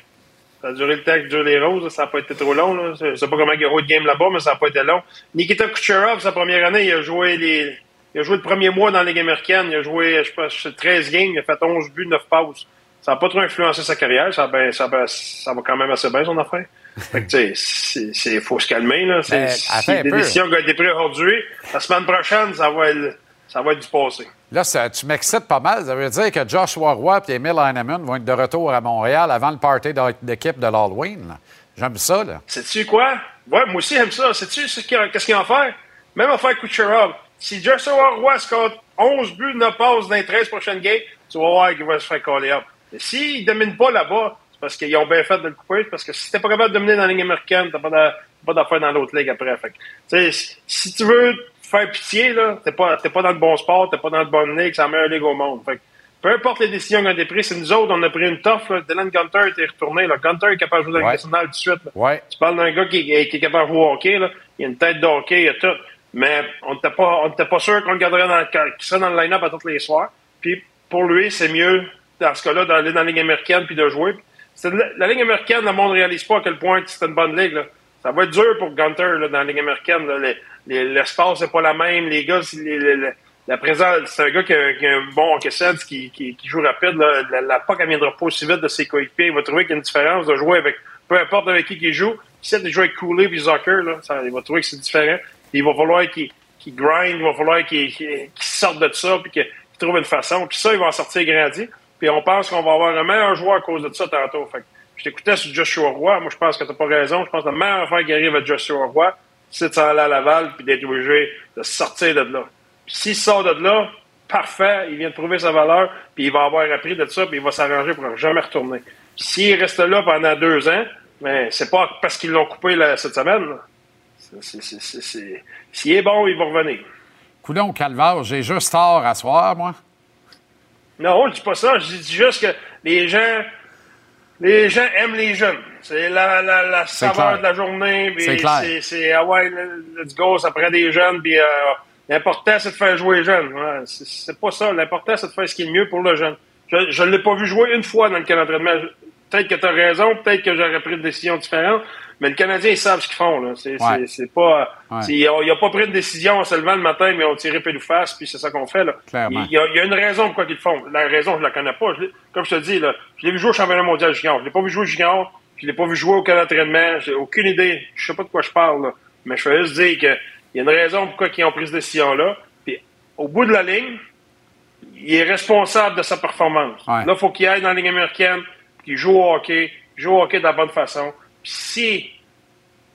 ça a duré le temps que durent les roses, ça n'a pas été trop long. Là. Je sais pas comment il y a eu de game là-bas, mais ça n'a pas été long. Nikita Kucherov, sa première année, il a joué les, il a joué le premier mois dans la ligne américaine, il a joué, je sais pas, 13 games, il a fait 11 buts, 9 passes. Ça n'a pas trop influencé sa carrière, ça, ben, ça, ben, ça va quand même assez bien son affaire. Fait que, tu sais, c'est- c'est, faut se calmer, là. C'est, Ben, des peu. décisions qui ont été prises aujourd'hui. La semaine prochaine, ça va être, ça va être du passé. Là, ça- tu m'excites pas mal. Ça veut dire que Joshua Roy et Emil Heinemann vont être de retour à Montréal avant le party d'é- d'équipe de l'Halloween. J'aime ça, là. Sais-tu quoi? Ouais, moi aussi, j'aime ça. Sais-tu qu'est-ce qu'ils vont faire? Même affaire Kucherov. Si Joshua Roy score 11 buts, 9 passes dans les 13 prochaines games, tu vas voir qu'il va se faire coller up. Mais s'il ne domine pas là-bas, c'est parce qu'ils ont bien fait de le couper. Parce que si t'es pas capable de dominer dans la ligne américaine, t'as pas d'a- pas d'affaires dans l'autre ligue après. Fait que, si- tu veux faire pitié, là, t'es pas, t'es pas dans le bon sport, t'es pas dans le bon ligue, c'est la meilleure ligue au monde. Fait que, peu importe les décisions qu'on a prises, c'est nous autres, on a pris une toffe. Là. Dylan Gunter était retourné. Là. Gunter est capable de jouer dans Ouais. Ligue nationale tout de suite. Ouais. Tu parles d'un gars qui, qui est capable de jouer au hockey, là. il a une tête de hockey, il a tout. Mais on n'était pas, on était pas sûr qu'on le garderait dans, le- qu'il serait dans le line-up à tous les soirs. Puis pour lui, c'est mieux, dans ce cas-là, d'aller dans la Ligue américaine puis de jouer. La, Ligue américaine, le monde ne réalise pas à quel point c'est une bonne ligue. Là. Ça va être dur pour Gunter là, dans la Ligue américaine. L'espace n'est pas la même. Les gars, la présence, c'est un gars qui a, un bon sense, qui, qui, qui joue rapide. Là. La, la POC, elle viendra pas aussi vite de ses coéquipiers. Il va trouver qu'il y a une différence de jouer avec, peu importe avec qui il joue. Si il joue avec Cooley Zucker, là, il va trouver que c'est différent. Il va falloir qu'il qu'il grind, il va falloir qu'il sorte de ça, puis qu'il qu'il trouve une façon. Puis ça, il va en sortir grandi. Puis on pense qu'on va avoir un meilleur joueur à cause de ça tantôt. Fait que je t'écoutais sur Joshua Roy. Moi, je pense que t'as pas raison. Je pense que la meilleure affaire qui arrive à Joshua Roy, c'est de s'en aller à Laval puis d'être obligé de sortir de là. S'il sort de là, parfait, il vient de prouver sa valeur, puis il va avoir appris de ça, puis il va s'arranger pour jamais retourner. S'il reste là pendant deux ans, mais c'est pas parce qu'ils l'ont coupé là, cette semaine. S'il est bon, il va revenir. Coudon Calvaire, j'ai juste tort à soir, moi. Non, je dis pas ça. Je dis juste que les gens, les gens aiment les jeunes. C'est la, la, la saveur de la journée. C'est clair. C'est, ah ouais, let's go, ça prend des jeunes. Puis euh, l'important, c'est de faire jouer les jeunes. Ouais, c'est, pas ça. L'important, c'est de faire ce qui est mieux pour le jeune. Je ne l'ai pas vu jouer une fois dans le camp d'entraînement. Peut-être que tu as raison, peut-être que j'aurais pris une décision différente, mais le Canadien, ils savent ce qu'ils font. Là. C'est, Ouais. c'est, c'est pas, Ouais. c'est- n'ont pas pris de décision en se levant le matin, mais ont tiré pile ou face, puis c'est ça qu'on fait. Là. Il y, a, il y a une raison pourquoi ils le font. La raison, je la connais pas. Je comme je te dis, là, je l'ai vu jouer au championnat mondial junior. Je l'ai pas vu jouer junior. Je l'ai pas vu jouer au camp d'entraînement. J'ai aucune idée. Je sais pas de quoi je parle. Là. Mais je veux juste dire qu'il y a une raison pourquoi ils ont pris cette décision-là. Puis au bout de la ligne, il est responsable de sa performance. Ouais. Là, il faut qu'il aille dans la ligne américaine, qu'il joue au hockey, joue au hockey de la bonne façon. Puis si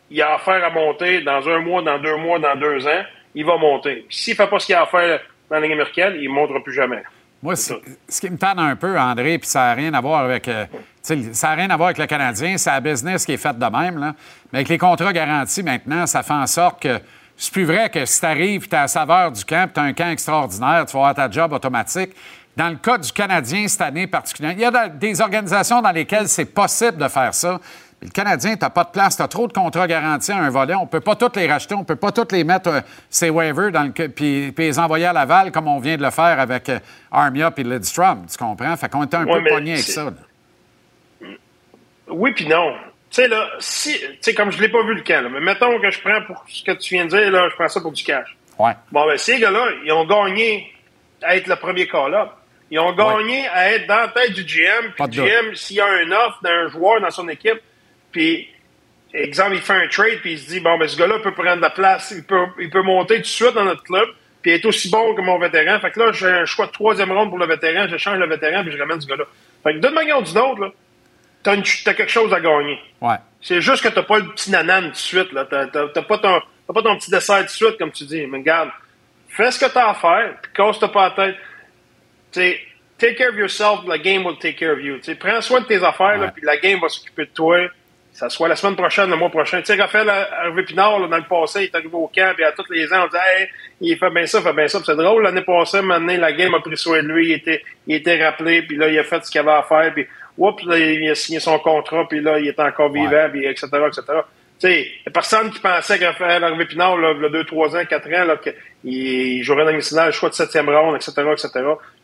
il a affaire à monter dans un mois, dans deux mois, dans deux ans, il va monter. Puis s'il fait pas ce qu'il a à faire dans la ligne américaine, il ne montera plus jamais. Moi, ce qui me tanne un peu, André, puis ça n'a rien à voir avec. euh, ça n'a rien à voir avec le Canadien, c'est la business qui est faite de même. Là. Mais avec les contrats garantis maintenant, ça fait en sorte que c'est plus vrai que si tu arrives et tu as la saveur du camp, tu as un camp extraordinaire, tu vas avoir ta job automatique. Dans le cas du Canadien cette année particulièrement, il y a des organisations dans lesquelles c'est possible de faire ça. Le Canadien, tu n'as pas de place, tu as trop de contrats garantis à un volet. On ne peut pas tous les racheter, on ne peut pas tous les mettre, euh, ces waivers, dans le, puis, puis les envoyer à Laval comme on vient de le faire avec euh, Armia et Lidstrom. Tu comprends? Fait qu'on était un Ouais, peu pogné avec ça. là. Oui puis non. Tu sais, là, si, tu sais, comme je l'ai pas vu le camp, là, mais mettons que je prends pour ce que tu viens de dire, là, je prends ça pour du cash. Ouais. Bon, ben, ces gars-là, ils ont gagné à être le premier call-up. Ils ont gagné à être dans la tête du GM. Puis le. GM, s'il y a un offre d'un joueur dans son équipe, puis, exemple, il fait un trade, puis il se dit, bon, ben, ce gars-là peut prendre la place, il peut, il peut monter tout de suite dans notre club, puis être aussi bon que mon vétéran. Fait que là, j'ai un choix de troisième ronde pour le vétéran, je change le vétéran, puis je ramène ce gars-là. Fait que d'une manière ou d'une autre, là, t'as, quelque chose à gagner. Ouais. C'est juste que t'as pas le petit nanan tout de suite. Là. T'as, t'as- t'as pas ton, t'as pas ton petit dessert tout de suite, comme tu dis. Mais regarde, fais ce que t'as à faire, puis casse-toi pas la tête. T'sais, take care of yourself, la game will take care of you. T'sais, prends soin de tes affaires, là, puis la game va s'occuper de toi. Ça soit la semaine prochaine, le mois prochain. Tu sais, Raphaël Hervé Pinard, là, dans le passé, il est arrivé au camp, puis à tous les ans, on disait, hey, il fait bien ça, il fait bien ça. C'est drôle, l'année passée, maintenant, la game a pris soin de lui, il était, il était rappelé, puis là, il a fait ce qu'il avait à faire, puis, oups, là, il a signé son contrat, puis là, il est encore vivant, puis etc., etc. Tu sais, y a personne qui pensait que Raphaël Harvey Pinard, là, il y a 2, 3 ans, 4 ans, là, qu'il il jouerait dans le national, choix de septième ronde, etc., etc.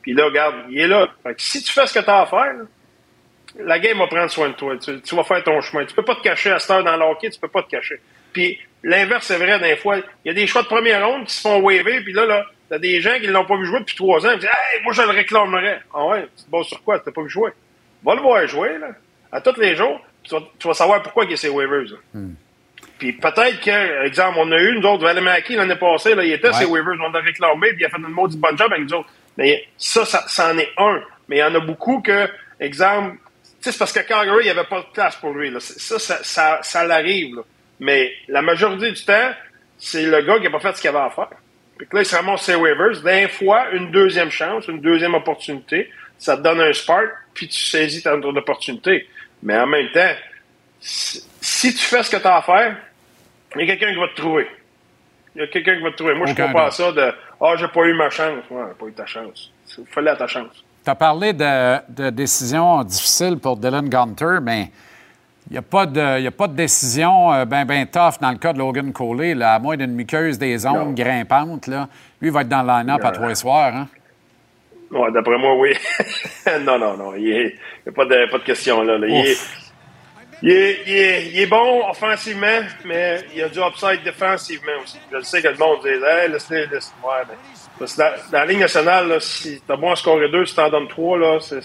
Puis là, regarde, il est là. Fait que si tu fais ce que tu as à faire, là, la game va prendre soin de toi. Tu, tu vas faire ton chemin. Tu peux pas te cacher à cette heure dans le hockey, tu peux pas te cacher. Puis l'inverse, c'est vrai, des fois. Il y a des choix de première ronde qui se font waver, puis là, là, t'as des gens qui l'ont pas vu jouer depuis trois ans, qui disent Hey, moi je le réclamerais. Ah ouais, tu te bases sur quoi? Tu pas vu jouer? Va le voir jouer, là. À tous les jours, tu vas, tu vas savoir pourquoi il y a ces waivers. là. Puis peut-être que, exemple, on a eu, nous autres, Valimaki l'année passée, là, il était Ouais. ces waivers, on l'a réclamé, puis il a fait une maudite bonne job avec nous autres. Mais ça, ça, ça en est un. Mais il y en a beaucoup que, exemple, c'est parce que Calgary, il n'y avait pas de place pour lui. Là. Ça, ça, ça, ça l'arrive. là. Mais la majorité du temps, c'est le gars qui n'a pas fait ce qu'il avait à faire. Puis que là, il se ramasse ses waivers. D'un fois, une deuxième chance, une deuxième opportunité, ça te donne un spark, puis tu saisis ta opportunité. Mais en même temps, si, tu fais ce que tu as à faire, il y a quelqu'un qui va te trouver. Il y a quelqu'un qui va te trouver. Moi, je Aucun crois pas ça de Ah, j'ai pas eu ma chance. Ouais, j'ai pas eu ta chance. Il fallait à ta chance. Tu as parlé de, de décisions difficiles pour Dylan Gunter, mais il n'y a, pas de- y a pas de décision euh, ben, ben tough dans le cas de Logan Coley, là, à moins d'une muqueuse des ondes grimpante. Là. Lui, il va être dans le line-up à Non. trois soirs. Hein? Ouais, d'après moi, oui. non, non, non. Il n'y a pas de, pas de question là. là. Il, est, il, est, il, est, il est bon offensivement, mais il a du upside défensivement aussi. Je sais que le monde dit hey, laisse-le, laisse Ouais, mais dans, la Ligue nationale, là, si t'as beau en scorer deux, si t'en donnes trois, là, c'est,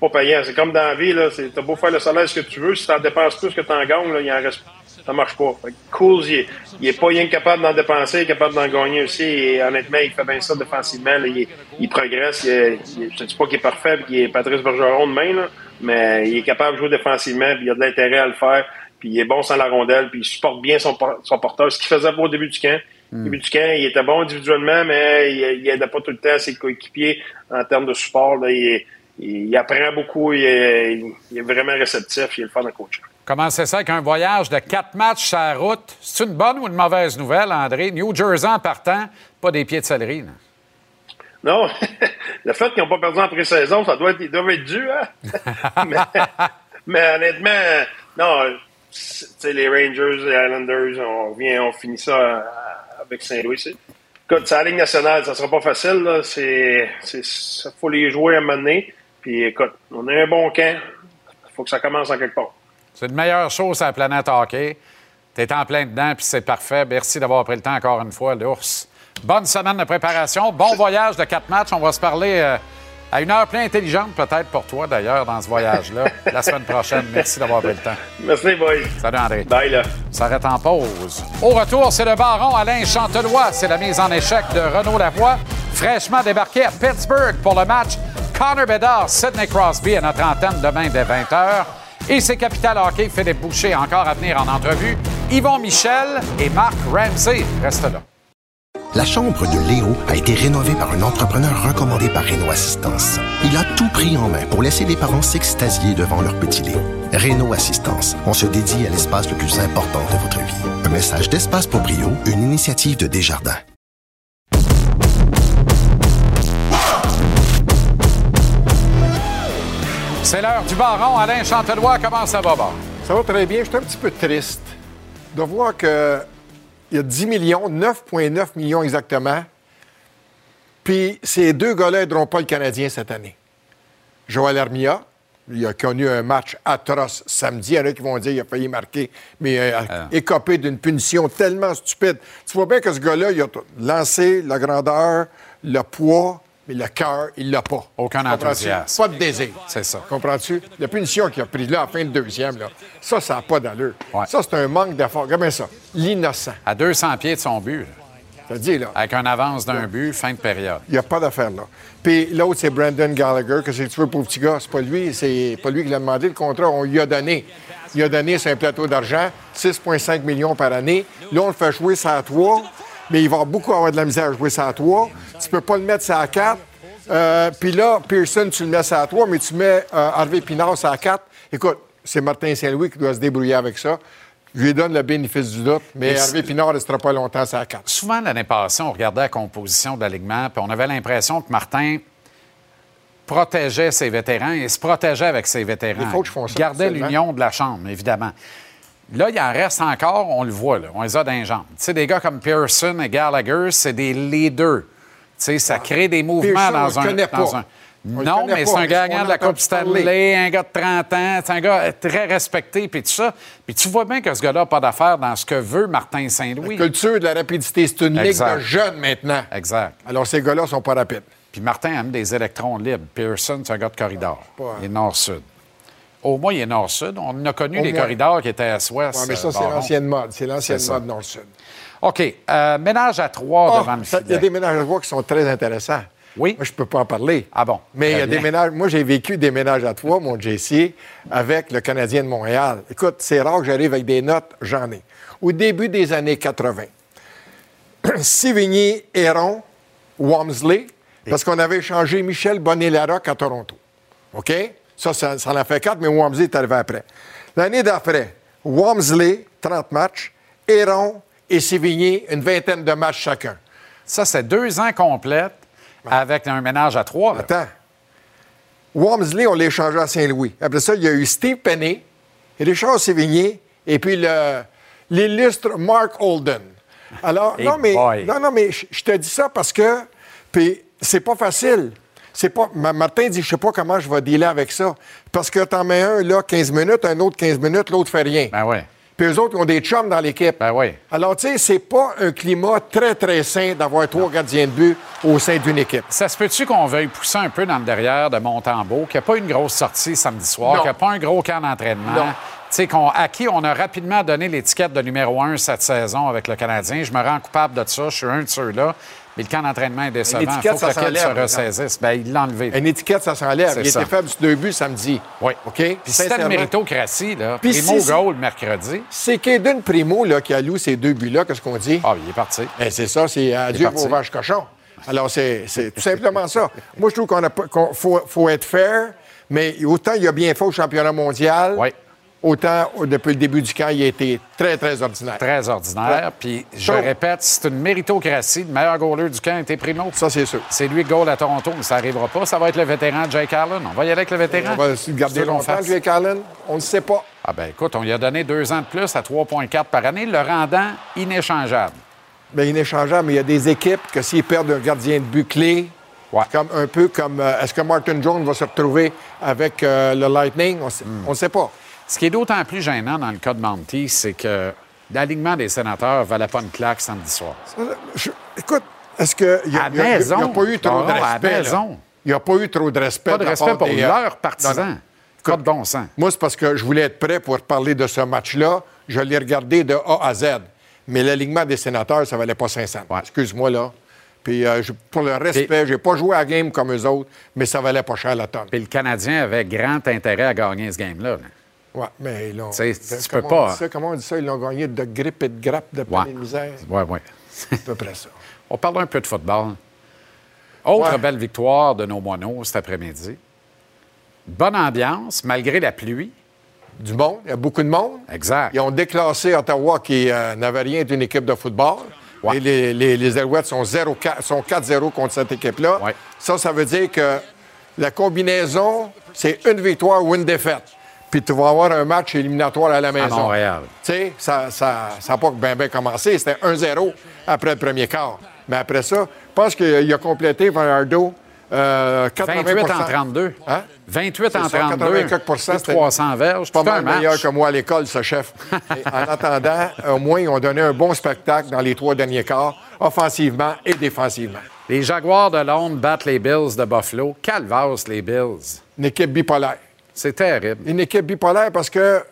pas payant. C'est comme dans la vie, là. T'as beau faire le salaire ce que tu veux, si t'en dépenses plus que t'en gagnes, là, il en reste. Ça marche pas. Fait que Cool, il il est pas rien capable d'en dépenser, il est capable d'en gagner aussi. Et honnêtement, il fait bien ça défensivement. là. Il, progresse. Il, je te dis pas qu'il est parfait qu'il est Patrice Bergeron demain, là, mais il est capable de jouer défensivement, puis il a de l'intérêt à le faire. Puis il est bon sans la rondelle, puis il supporte bien son, son porteur, ce qu'il faisait pas au début du camp. Au début du camp, il était bon individuellement, mais il, il aidait pas tout le temps ses coéquipiers en termes de support. là. il, est- il, il apprend beaucoup, il est, il est vraiment réceptif, il est le fun à coacher. Comment c'est ça qu'un voyage de quatre matchs sur la route, c'est une bonne ou une mauvaise nouvelle, André? New Jersey en partant, pas des pieds de céleri. là. Non, le fait qu'ils n'ont pas perdu en pré-saison, ça doit être, ils doivent être dû, hein? mais, mais honnêtement, non, les Rangers, les Islanders, on revient, on finit ça avec Saint-Louis. Écoute, c'est la Ligue nationale, ça sera pas facile, là. Faut les jouer à un. Puis écoute, on a un bon camp. faut que ça commence en quelque part. C'est une meilleure chose à la planète hockey. Tu es en plein dedans, puis c'est parfait. Merci d'avoir pris le temps encore une fois, l'ours. Bonne semaine de préparation. Bon voyage de quatre matchs. On va se parler euh, à une heure plein intelligente, peut-être pour toi, d'ailleurs, dans ce voyage-là, la semaine prochaine. Merci d'avoir pris le temps. Merci, boys. Salut, André. Bye, là. Ça arrête en pause. Au retour, c'est le baron Alain Chantelois. C'est la mise en échec de Renaud Lavoie, fraîchement débarqué à Pittsburgh pour le match Connor Bedard, Sidney Crosby à notre antenne demain dès 20h. Et c'est Capital Hockey, Philippe Boucher, encore à venir en entrevue. Yvon Michel et Marc Ramsey. Reste là. La chambre de Léo a été rénovée par un entrepreneur recommandé par Renault Assistance. Il a tout pris en main pour laisser les parents s'extasier devant leur petit Léo. Renault Assistance, on se dédie à l'espace le plus important de votre vie. Un message d'Espace pour Brio, une initiative de Desjardins. C'est l'heure du baron Alain Chantelois. Comment ça va, Bar? Ça va très bien. Je suis un petit peu triste de voir que il y a 10 millions, 9,9 millions exactement. Puis ces deux gars-là n'aideront pas le Canadien cette année. Joël Armia, il a connu un match atroce samedi. Il y en a qui vont dire qu'il a failli marquer, mais euh, écopé d'une punition tellement stupide. Tu vois bien que ce gars-là, il a lancé la grandeur, le poids, mais le cœur, il l'a pas. Aucun enthousiasme. Pas de désir. C'est ça. Comprends-tu? La punition qu'il a prise là, à la fin de deuxième, là, ça, ça n'a pas d'allure. Ça, c'est un manque d'effort. Regarde bien ça. L'innocent. À 200 pieds de son but. là. Dis, là. Avec un avance d'un but, fin de période. Il n'y a pas d'affaire là. Puis l'autre, c'est Brandon Gallagher. Qu'est-ce que tu veux pour le petit gars? C'est pas lui, c'est pas lui qui l'a demandé le contrat. On lui a donné. Il a donné sur un plateau d'argent, 6,5 millions par année. Là, on le fait jouer ça à 3, mais il va beaucoup avoir de la misère à jouer ça à 3. Tu peux pas le mettre ça à 4. Euh, Puis là, Pearson, tu le mets ça à 3, mais tu mets euh, Harvey Pinard ça à 4. Écoute, c'est Martin Saint-Louis qui doit se débrouiller avec ça. Je lui donne le bénéfice du doute, mais Harvey Pinard ne restera pas longtemps ça à 4. Souvent, l'année passée, on regardait la composition de l'alignement, puis on avait l'impression que Martin protégeait ses vétérans et se protégeait avec ses vétérans. Les coachs font ça, Gardait l'union de la Chambre, évidemment. Là, il en reste encore, on le voit, là, on les a dans les jambes. Tu sais, des gars comme Pearson et Gallagher, c'est des leaders. Tu sais, ça crée des mouvements Pearson, dans un. dans pas. un- On Non, mais pas, c'est un gagnant de la Coupe Stanley, parler. un gars de 30 ans, c'est un gars très respecté, puis tout ça. Puis tu vois bien que ce gars-là n'a pas d'affaire dans ce que veut Martin Saint-Louis. La culture de la rapidité, c'est une ligue Exact. de jeunes maintenant. Exact. Alors, ces gars-là sont pas rapides. Puis Martin aime des électrons libres. Pearson, c'est un gars de corridor. Ouais. Il est nord-sud. Au moins, il est nord-sud. On a connu moins. corridors qui étaient est-ouest. Ouais, mais ça, euh, c'est l'ancienne mode. C'est l'ancienne mode nord-sud. OK. euh, ménage à trois Ah, devant le Il y a des ménages à trois qui sont très intéressants. Oui. Moi, je peux pas en parler. Ah bon? Mais il y a des ménages. Moi, j'ai vécu des ménages à trois, mon JC, avec le Canadien de Montréal. Écoute, c'est rare que j'arrive avec des notes, j'en ai. Au début des années 80, Sivigny, Héron, Wamsley, parce qu'on avait échangé Michel Bonnet-Larocque à Toronto. OK? Ça, ça, ça en a fait quatre, mais Wamsley est arrivé après. L'année d'après, Wamsley, 30 matchs, Héron et Sivigny, une vingtaine de matchs chacun. Ça, c'est deux ans complètes avec un ménage à trois. là. Attends. Wamsley, on l'a échangé à Saint-Louis. Après ça, il y a eu Steve Penney, Richard Sévigné et puis l'illustre Mark Holden. Alors, Hey non, mais, boy. non, non, mais je te dis ça parce que c'est pas facile. C'est pas. Ma- Martin dit, je sais pas comment je vais dealer avec ça. Parce que t'en mets un, là, 15 minutes, un autre 15 minutes, l'autre fait rien. Ben oui. Puis eux autres, ils ont des chums dans l'équipe. Ben oui. Alors, tu sais, c'est pas un climat très, très sain d'avoir trois gardiens de but au sein d'une équipe. Ça se peut-tu qu'on veuille pousser un peu dans le derrière de Montembeau, qu'il n'y a pas une grosse sortie samedi soir, qu'il n'y a pas un gros camp d'entraînement? Non. Tu sais, qu'on- à qui on a rapidement donné l'étiquette de numéro un cette saison avec le Canadien. Je me rends coupable de ça. Je suis un de ceux-là. Mais le camp d'entraînement est décevant. Il L'étiquette, faut que le ça se s'enlève, ressaisisse. Ben, il l'a enlevé. Une étiquette, ça s'enlève. Il ça. était faible sur deux buts samedi. Oui. OK? Puis c'était une méritocratie, là. Puis Primo si- goal mercredi. C'est Kaden Primo là, qui alloue ces deux buts-là, qu'est-ce qu'on dit? Ah, il est parti. Ben, c'est ça, c'est adieu parti. vos vaches cochons. Alors, c'est tout simplement ça. Moi, je trouve qu'on qu'on faut, faut être fair, mais autant il a bien fait au championnat mondial, Oui. Autant au- depuis le début du camp, il a été très, très ordinaire. Très ordinaire. Ouais. Puis, je répète, c'est une méritocratie. Le meilleur goaler du camp était Primo. Ça, c'est sûr. C'est lui goal à Toronto, mais ça n'arrivera pas. Ça va être le vétéran Jake Allen. On va y aller avec le vétéran. On va le garder longtemps. Jake Allen? On ne sait pas. Ah ben écoute, on lui a donné deux ans de plus à 3,4 par année, le rendant inéchangeable. Bien, inéchangeable, mais il y a des équipes que s'ils perdent un gardien de but clé, comme, un peu comme. euh, Est-ce que Martin Jones va se retrouver avec euh, le Lightning? On Hmm. ne sait pas. Ce qui est d'autant plus gênant dans le cas de Monty, c'est que l'alignement des sénateurs ne valait pas une claque samedi soir. Je- écoute, est-ce qu'il n'y a, pas eu trop Non, de respect? Il n'y a pas eu trop de respect. Pas de respect pour des, euh, leurs non. partisans. Pas de bon sens. Moi, c'est parce que je voulais être prêt pour parler de ce match-là. Je l'ai regardé de A à Z. Mais l'alignement des sénateurs, ça valait pas 500. Excuse-moi, là. Puis euh, pour le respect, j'ai pas joué à la game comme eux autres, mais ça valait pas cher la tonne. Puis le Canadien avait grand intérêt à gagner ce game-là. là. Ouais, mais ils l'ont. Tu peux pas- ça? Comment on dit ça? Ils l'ont gagné de grippe et de grappe de Ouais. de misère. Oui, oui. C'est à peu près ça. On parle un peu de football. Autre Ouais. belle victoire de nos moineaux cet après-midi. Bonne ambiance, malgré la pluie. Du monde, il y a beaucoup de monde. Exact. Ils ont déclassé Ottawa qui euh, n'avait rien d'une équipe de football. Et les, les, les Alouettes sont 0-4 sont 4-0 contre cette équipe-là. Ça, ça veut dire que la combinaison, c'est une victoire ou une défaite. Puis tu vas avoir un match éliminatoire à la maison. Montréal. Tu sais, ça n'a ça, pas bien bien commencé. C'était 1-0 après le premier quart. Mais après ça, je pense qu'il a complété Vallardo euh, 80 28 en 32. Hein? 28 en C'est ça, 32. 80 quelques pourcents, Plus de c'était 300 verges. pas mal match. meilleur que moi à l'école, ce chef. En attendant, au moins, ils ont donné un bon spectacle dans les trois derniers quarts, offensivement et défensivement. Les Jaguars de Londres battent les Bills de Buffalo. Calvas, les Bills. Une équipe bipolaire. C'est terrible. Une équipe bipolaire parce que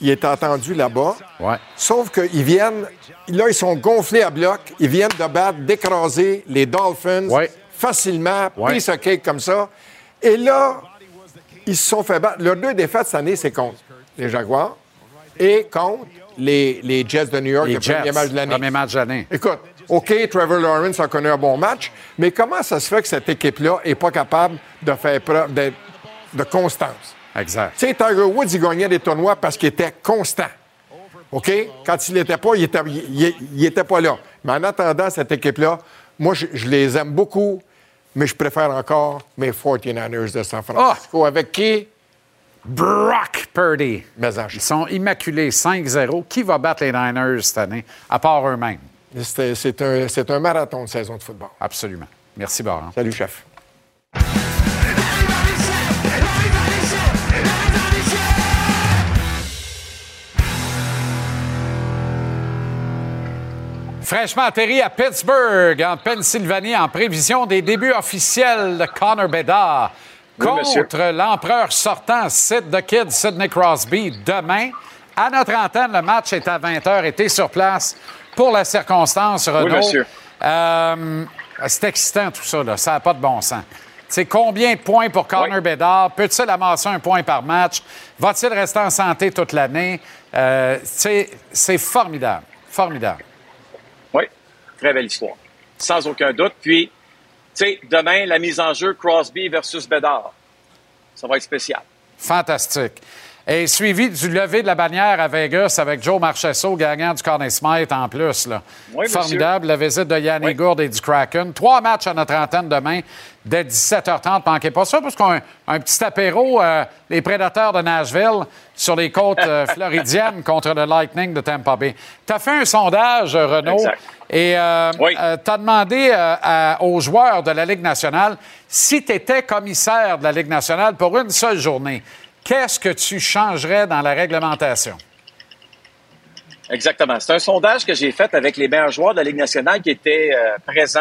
il est entendu là-bas. Ouais. Sauf qu'ils viennent, là, ils sont gonflés à bloc. Ils viennent de battre, d'écraser les Dolphins facilement, Ouais. piece of cake comme ça. Et là, ils se sont fait battre. Leurs deux défaites cette année, c'est contre les Jaguars et contre les, les Jets de New York, Les le premier Jets, match de l'année. premier match de l'année. Écoute, OK, Trevor Lawrence a connu un bon match, mais comment ça se fait que cette équipe-là n'est pas capable de faire preuve de, de constance? Exact. Tu sais, Tiger Woods, il gagnait des tournois parce qu'il était constant. OK? Quand il n'était pas, il était, il- il était pas là. Mais en attendant, cette équipe-là, moi, je, je les aime beaucoup, mais je préfère encore mes 49ers de San Francisco. Avec qui? Brock Purdy. Mais en- Ils sont immaculés 5-0. Qui va battre les Niners cette année, à part eux-mêmes? C'est un, c'est un marathon de saison de football. Absolument. Merci, Baron. Salut, chef. Fraîchement atterri à Pittsburgh, en Pennsylvanie, en prévision des débuts officiels de Connor Bedard Oui, contre l'empereur sortant Sid the Kid, Sidney Crosby, demain. À notre antenne, le match est à 20h. Était sur place pour la circonstance, Renaud. monsieur. Euh, c'est excitant tout ça, là. ça n'a pas de bon sens. C'est combien de points pour Connor Bedard? Peut-il amasser un point par match? Va-t-il rester en santé toute l'année? Euh, c'est formidable. Formidable. Oui, très belle histoire. Sans aucun doute. Puis, tu sais, demain, la mise en jeu Crosby versus Bedard. Ça va être spécial. Fantastique. Et suivi du lever de la bannière à Vegas avec Joe Marchesso, gagnant du Conn Smythe en plus. Là. Oui. Formidable, la visite de Yannick Gourde et du Kraken. Trois matchs à notre antenne demain, dès 17h30. Manquez pas ça, parce qu'on a un, un petit apéro, euh, les prédateurs de Nashville, sur les côtes euh, floridiennes contre le Lightning de Tampa Bay. Tu as fait un sondage, euh, Renaud, Exact. et tu as demandé euh, à- aux joueurs de la Ligue nationale si tu étais commissaire de la Ligue nationale pour une seule journée. Qu'est-ce que tu changerais dans la réglementation? Exactement. C'est un sondage que j'ai fait avec les meilleurs de la Ligue nationale qui étaient euh, présents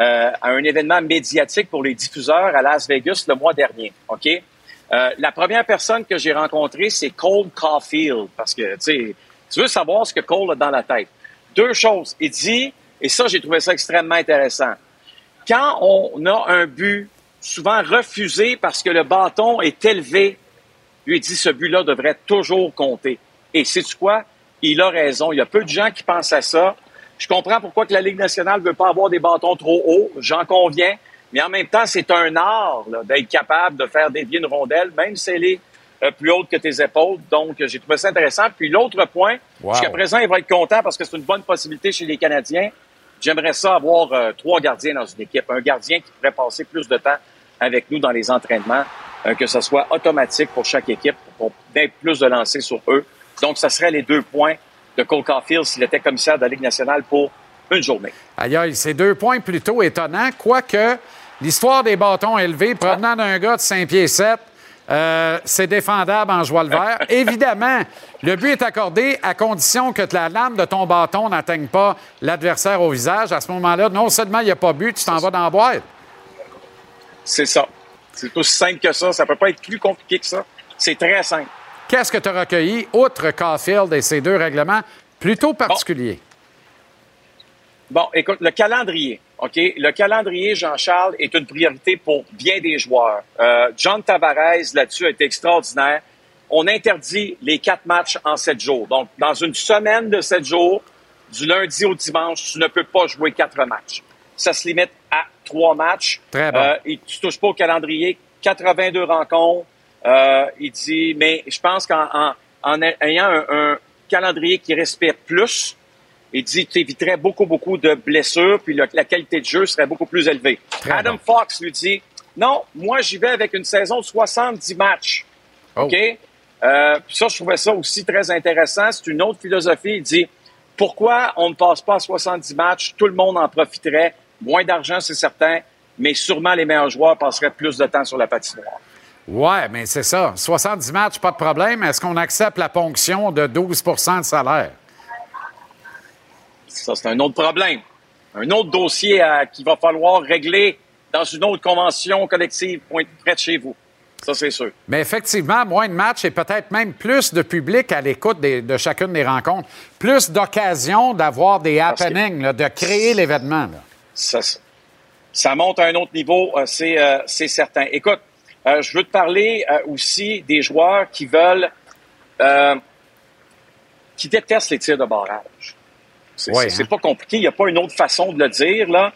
euh, à un événement médiatique pour les diffuseurs à Las Vegas le mois dernier. OK? Euh, la première personne que j'ai rencontrée, c'est Cole Caulfield. Parce que, tu veux savoir ce que Cole a dans la tête. Deux choses. Il dit, et ça, j'ai trouvé ça extrêmement intéressant. Quand on a un but souvent refusé parce que le bâton est élevé, lui, il dit ce but-là devrait toujours compter. Et sais-tu quoi? Il a raison. Il y a peu de gens qui pensent à ça. Je comprends pourquoi que la Ligue nationale ne veut pas avoir des bâtons trop hauts. J'en conviens. Mais en même temps, c'est un art d'être capable de faire dévier une rondelle, même si elle est euh, plus haute que tes épaules. Donc, j'ai trouvé ça intéressant. Puis l'autre point, Wow. jusqu'à présent, il va être content parce que c'est une bonne possibilité chez les Canadiens. J'aimerais ça avoir euh, trois gardiens dans une équipe. Un gardien qui pourrait passer plus de temps avec nous dans les entraînements, que ce soit automatique pour chaque équipe, pour bien plus de lancer sur eux. Donc, ça serait les deux points de Cole Caulfield s'il était commissaire de la Ligue nationale pour une journée. Aïe, aïe, c'est deux points plutôt étonnants, quoique l'histoire des bâtons élevés provenant d'un gars de 5 pieds 7, euh, c'est défendable en joie le vert. Évidemment, le but est accordé à condition que la lame de ton bâton n'atteigne pas l'adversaire au visage. À ce moment-là, non seulement il n'y a pas but, tu t'en vas dans la boîte. C'est ça. C'est aussi simple que ça. Ça peut pas être plus compliqué que ça. C'est très simple. Qu'est-ce que tu as recueilli, outre Caulfield et ces deux règlements plutôt particuliers? Bon, écoute, le calendrier, OK? Le calendrier, Jean-Charles, est une priorité pour bien des joueurs. Euh, John Tavares, là-dessus, a été extraordinaire. On interdit les quatre matchs en sept jours. Donc, dans une semaine de sept jours, du lundi au dimanche, tu ne peux pas jouer quatre matchs. Ça se limite trois matchs. Très bon. Euh, et tu touches pas au calendrier. 82 rencontres. Euh, il dit, mais je pense qu'en en, en ayant un, un calendrier qui respire plus, il dit tu éviterais beaucoup, beaucoup de blessures, puis le- la qualité de jeu serait beaucoup plus élevée. Adam Fox lui dit Non, moi j'y vais avec une saison de 70 matchs. OK? Euh, puis ça, je trouvais ça aussi très intéressant. C'est une autre philosophie. Il dit Pourquoi on ne passe pas à 70 matchs? Tout le monde en profiterait. Moins d'argent, c'est certain, mais sûrement les meilleurs joueurs passeraient plus de temps sur la patinoire. Ouais, mais c'est ça. 70 matchs, pas de problème. Est-ce qu'on accepte la ponction de 12% de salaire? Ça, c'est un autre problème. Un autre dossier à- qu'il va falloir régler dans une autre convention collective point- près de chez vous. Ça, c'est sûr. Mais effectivement, moins de matchs et peut-être même plus de public à l'écoute de chacune des rencontres. Plus d'occasions d'avoir des happenings, là, de créer l'événement. là. Ça, ça monte à un autre niveau, euh, c'est euh, c'est certain. Écoute, euh, je veux te parler aussi des joueurs qui veulent, qui détestent les tirs de barrage. C'est Ouais, c'est- c'est hein. pas compliqué, il n'y a pas une autre façon de le dire. là.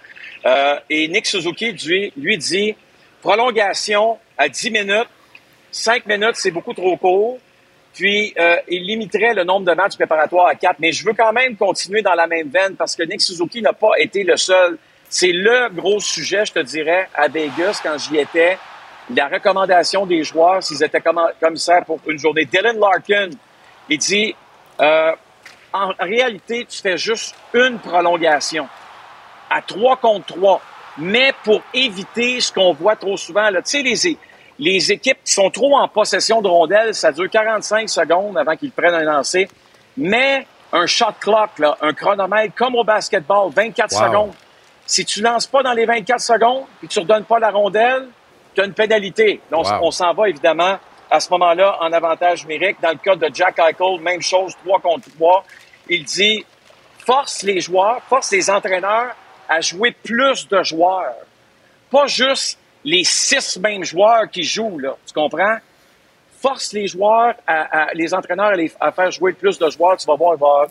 Euh, et Nick Suzuki, lui, lui dit, prolongation à 10 minutes, 5 minutes, c'est beaucoup trop court. Puis, euh, il limiterait le nombre de matchs préparatoires à 4. Mais je veux quand même continuer dans la même veine parce que Nick Suzuki n'a pas été le seul. C'est le gros sujet, je te dirais, à Vegas quand j'y étais. la recommandation des joueurs s'ils étaient commissaires pour une journée. Dylan Larkin, il dit, euh, en réalité, tu fais juste une prolongation à 3 contre 3, mais pour éviter ce qu'on voit trop souvent. Tu sais, les, les équipes qui sont trop en possession de rondelles, ça dure 45 secondes avant qu'ils prennent un lancer. Mais un shot clock, là, un chronomètre comme au basketball, 24 Wow. secondes. Si tu lances pas dans les 24 secondes puis tu ne redonnes pas la rondelle, tu as une pénalité. Donc, Wow. on s'en va évidemment à ce moment-là en avantage numérique. Dans le cas de Jack Eichel, même chose, 3 contre 3. Il dit force les joueurs, force les entraîneurs à jouer plus de joueurs. Pas juste les six mêmes joueurs qui jouent, là. Tu comprends? Force les joueurs, à, à- les entraîneurs à, les- à faire jouer plus de joueurs. Tu vas voir, il va y avoir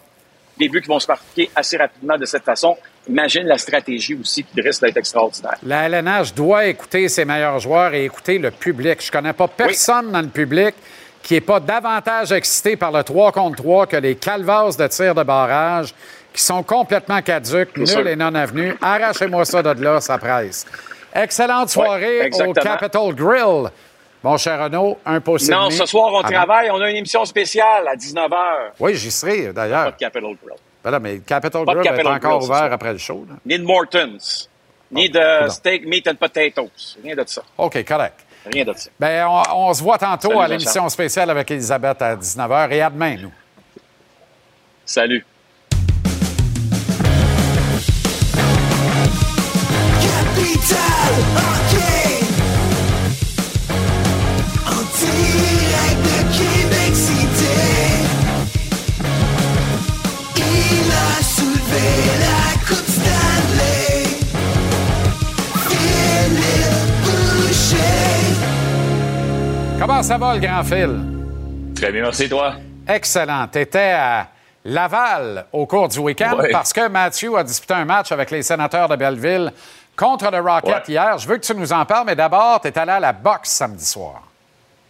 des buts qui vont se marquer assez rapidement de cette façon. Imagine la stratégie aussi qui risque d'être extraordinaire. La LNH doit écouter ses meilleurs joueurs et écouter le public. Je connais pas personne dans le public qui n'est pas davantage excité par le 3 contre 3 que les calvasses de tir de barrage qui sont complètement caduques, nuls et non avenus. Arrachez-moi ça de là, ça presse. Excellente soirée au. Capitol Grill. Mon cher Renaud, un et Non, ce soir, on travaille. On a une émission spéciale à 19h. Oui, j'y serai, d'ailleurs. Capital Grill. Ben là, mais de Grill est encore Grill ouvert après le show. là. Ni de Morton's. Ni de steak, meat and potatoes. Rien de ça. OK, correct. Rien de ça. Ben, on, on se voit tantôt Salut, à l'émission spéciale avec Elisabeth à 19h et à demain, nous. Salut. Ça va, le grand fil? Très bien, merci toi. Excellent. Tu étais à Laval au cours du week-end Ouais. parce que Matthew a disputé un match avec les sénateurs de Belleville contre le Rocket Ouais. hier. Je veux que tu nous en parles, mais d'abord, tu es allé à la boxe samedi soir.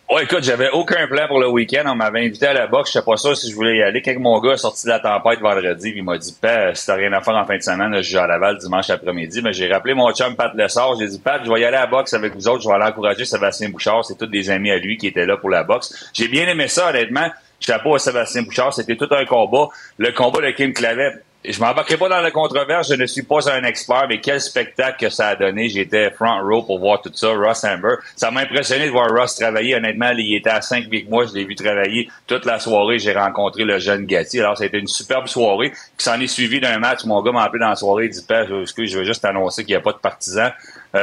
Ouais, écoute, j'avais aucun plan pour le week-end. On m'avait invité à la boxe. Je sais pas sûr si je voulais y aller. Quand mon gars est sorti de la tempête vendredi, il m'a dit, Pat, si t'as rien à faire en fin de semaine, je joue à Laval dimanche après-midi. Mais j'ai rappelé mon chum Pat Lessard. J'ai dit, Pat, je vais y aller à la boxe avec vous autres. Je vais aller encourager Sébastien Bouchard. C'est tous des amis à lui qui étaient là pour la boxe. J'ai bien aimé ça, honnêtement. Pas à Sébastien Bouchard. C'était tout un combat. Le combat de Kim Clavet. Je m'embarquerai pas dans la controverse, je ne suis pas un expert, mais quel spectacle que ça a donné. J'étais front row pour voir tout ça, Ross Amber. Ça m'a impressionné de voir Ross travailler. Honnêtement, il était à 5 avec moi, je l'ai vu travailler toute la soirée. J'ai rencontré le jeune Gatti. Alors, ça a été une superbe soirée qui s'en est suivi d'un match. Mon gars m'a appelé dans la soirée, il dit, je veux juste annoncer qu'il n'y a pas de partisans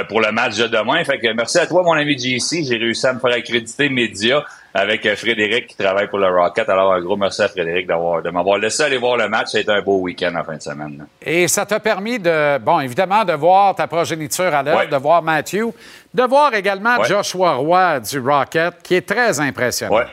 pour le match de demain. Fait que merci à toi, mon ami JC. J'ai réussi à me faire accréditer média avec euh, Frédéric qui travaille pour le Rocket. Alors, un gros merci à Frédéric d'avoir, de m'avoir laissé aller voir le match. Ça a été un beau week-end en fin de semaine. là. Et ça t'a permis de, bon, évidemment, de voir ta progéniture à l'œuvre, Ouais. de voir Matthew, de voir également Ouais. Joshua Roy du Rocket, qui est très impressionnant. Ouais.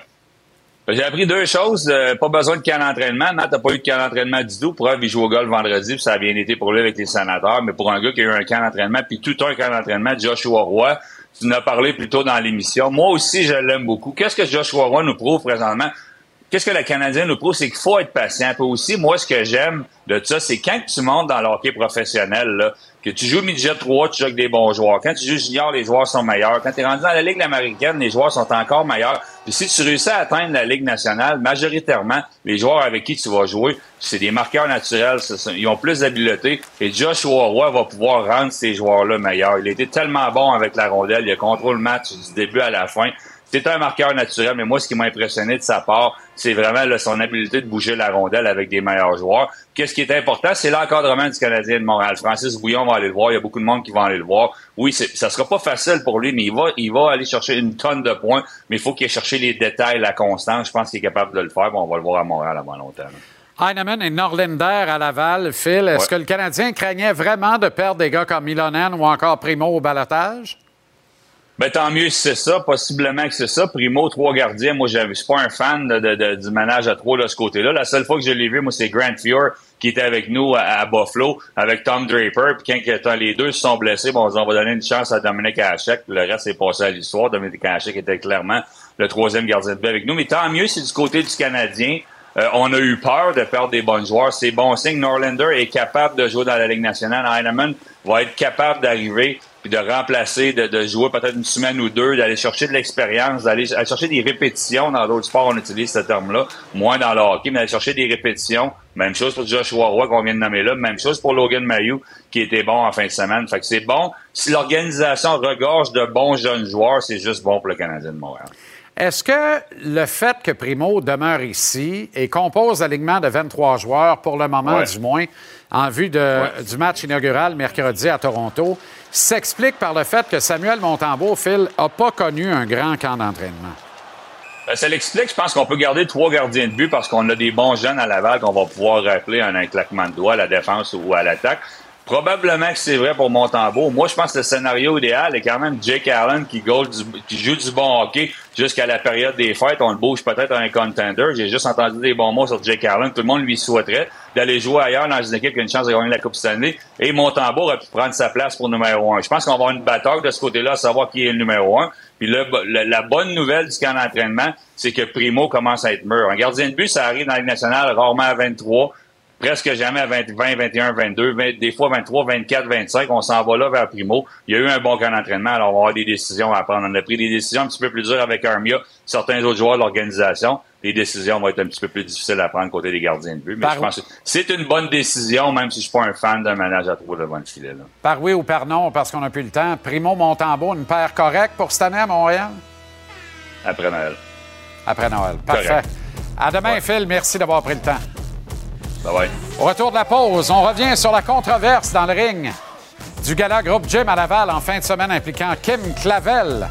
J'ai appris deux choses. Euh, pas besoin de camp d'entraînement. Matt n'a pas eu de camp d'entraînement du tout. Preuve, il joue au golf vendredi, puis ça a bien été pour lui avec les sénateurs. Mais pour un gars qui a eu un camp d'entraînement, puis tout un camp d'entraînement, Joshua Roy, tu en as parlé plus tôt dans l'émission. Moi aussi, je l'aime beaucoup. Qu'est-ce que Joshua Roy nous prouve présentement? Qu'est-ce que le Canadien nous prouve? C'est qu'il faut être patient. Puis aussi, moi, ce que j'aime de ça, c'est quand tu montes dans le hockey professionnel, là, que tu joues midget 3, tu joues avec des bons joueurs. Quand tu joues junior, les joueurs sont meilleurs. Quand tu es rendu dans la Ligue américaine, les joueurs sont encore meilleurs. Puis si tu réussis à atteindre la Ligue nationale, majoritairement, les joueurs avec qui tu vas jouer, c'est des marqueurs naturels. Ils ont plus d'habileté. Et Joshua Roy va pouvoir rendre ces joueurs-là meilleurs. Il été tellement bon avec la rondelle. Il a contrôlé le match du début à la fin. C'est un marqueur naturel, mais moi, ce qui m'a impressionné de sa part, c'est vraiment là, son habileté de bouger la rondelle avec des meilleurs joueurs. Qu'est-ce qui est important, c'est l'encadrement du Canadien de Montréal. Francis Bouillon va aller le voir. Il y a beaucoup de monde qui va aller le voir. Oui, ça sera pas facile pour lui, mais il va, il va aller chercher une tonne de points. Mais il faut qu'il aille chercher les détails, la constance. Je pense qu'il est capable de le faire. Bon, on va le voir à Montréal avant longtemps. là. Heinemann et Norlinder à Laval. Phil, est-ce Ouais. que le Canadien craignait vraiment de perdre des gars comme Milonen ou encore Primo au balotage? Ben, tant mieux si c'est ça. Possiblement que c'est ça. Primo, trois gardiens. Moi, je suis pas un fan de, de- de- du ménage à trois de ce côté-là. La seule fois que je l'ai vu, moi, c'est Grant Fuhr qui était avec nous à, à Buffalo avec Tom Draper. Puis quand, les deux se sont blessés, bon, on va donner une chance à Dominique Hachek. Le reste est passé à l'histoire. Dominique Hachek était clairement le troisième gardien de but avec nous. Mais tant mieux si du côté du Canadien, Euh, on a eu peur de perdre des bons joueurs. C'est bon signe. Norlander est capable de jouer dans la Ligue nationale. Heinemann va être capable d'arriver puis de remplacer, de, de jouer peut-être une semaine ou deux, d'aller chercher de l'expérience, d'aller aller chercher des répétitions. Dans d'autres sports, on utilise ce terme-là, moins dans le hockey, mais d'aller chercher des répétitions. Même chose pour Joshua Roy qu'on vient de nommer là. Même chose pour Logan Mayou qui était bon en fin de semaine. Fait que c'est bon. Si l'organisation regorge de bons jeunes joueurs, c'est juste bon pour le Canadien de Montréal. Est-ce que le fait que Primo demeure ici et compose l'alignement de 23 joueurs, pour le moment Ouais. du moins, en vue de- du match inaugural mercredi à Toronto, s'explique par le fait que Samuel Montembeau, Phil, n'a pas connu un grand camp d'entraînement? Ben, ça l'explique. Je pense qu'on peut garder trois gardiens de but parce qu'on a des bons jeunes à Laval qu'on va pouvoir rappeler en un claquement de doigts à la défense ou à l'attaque. Probablement que c'est vrai pour Montembeau. Moi, je pense que le scénario idéal est quand même Jake Allen qui, du- qui joue du bon hockey jusqu'à la période des fêtes. On le bouge peut-être à un contender. J'ai juste entendu des bons mots sur Jake Allen. Tout le monde lui souhaiterait d'aller jouer ailleurs dans une équipe qui a une chance de gagner la Coupe Stanley. Et Montembeau aurait pu prendre sa place pour numéro un. Je pense qu'on va avoir une bataille de ce côté-là, à savoir qui est le numéro un. Puis là, la, bonne nouvelle du camp d'entraînement, c'est que Primo commence à être mûr. Un gardien de but, ça arrive dans la nationale rarement à 23 presque jamais à 20, 20, 21, 22, 20, des fois 23, 24, 25. On s'en va là vers Primo. Il y a eu un bon camp d'entraînement, alors on va avoir des décisions à prendre. On a pris des décisions un petit peu plus dures avec Armia, certains autres joueurs de l'organisation. Les décisions vont être un petit peu plus difficiles à prendre côté des gardiens de but. Mais Par- je pense que c'est une bonne décision, même si je suis pas un fan d'un manage à trois devant le filet. Là. Par oui ou par non, parce qu'on n'a plus le temps. Primo Montembeau, une paire correcte pour cette année à Montréal? Après Noël. Après Noël. Parfait. Correct. À demain, Phil. Merci d'avoir pris le temps. Au retour de la pause, on revient sur la controverse dans le ring du gala Groupe Gym à Laval en fin de semaine impliquant Kim Clavel.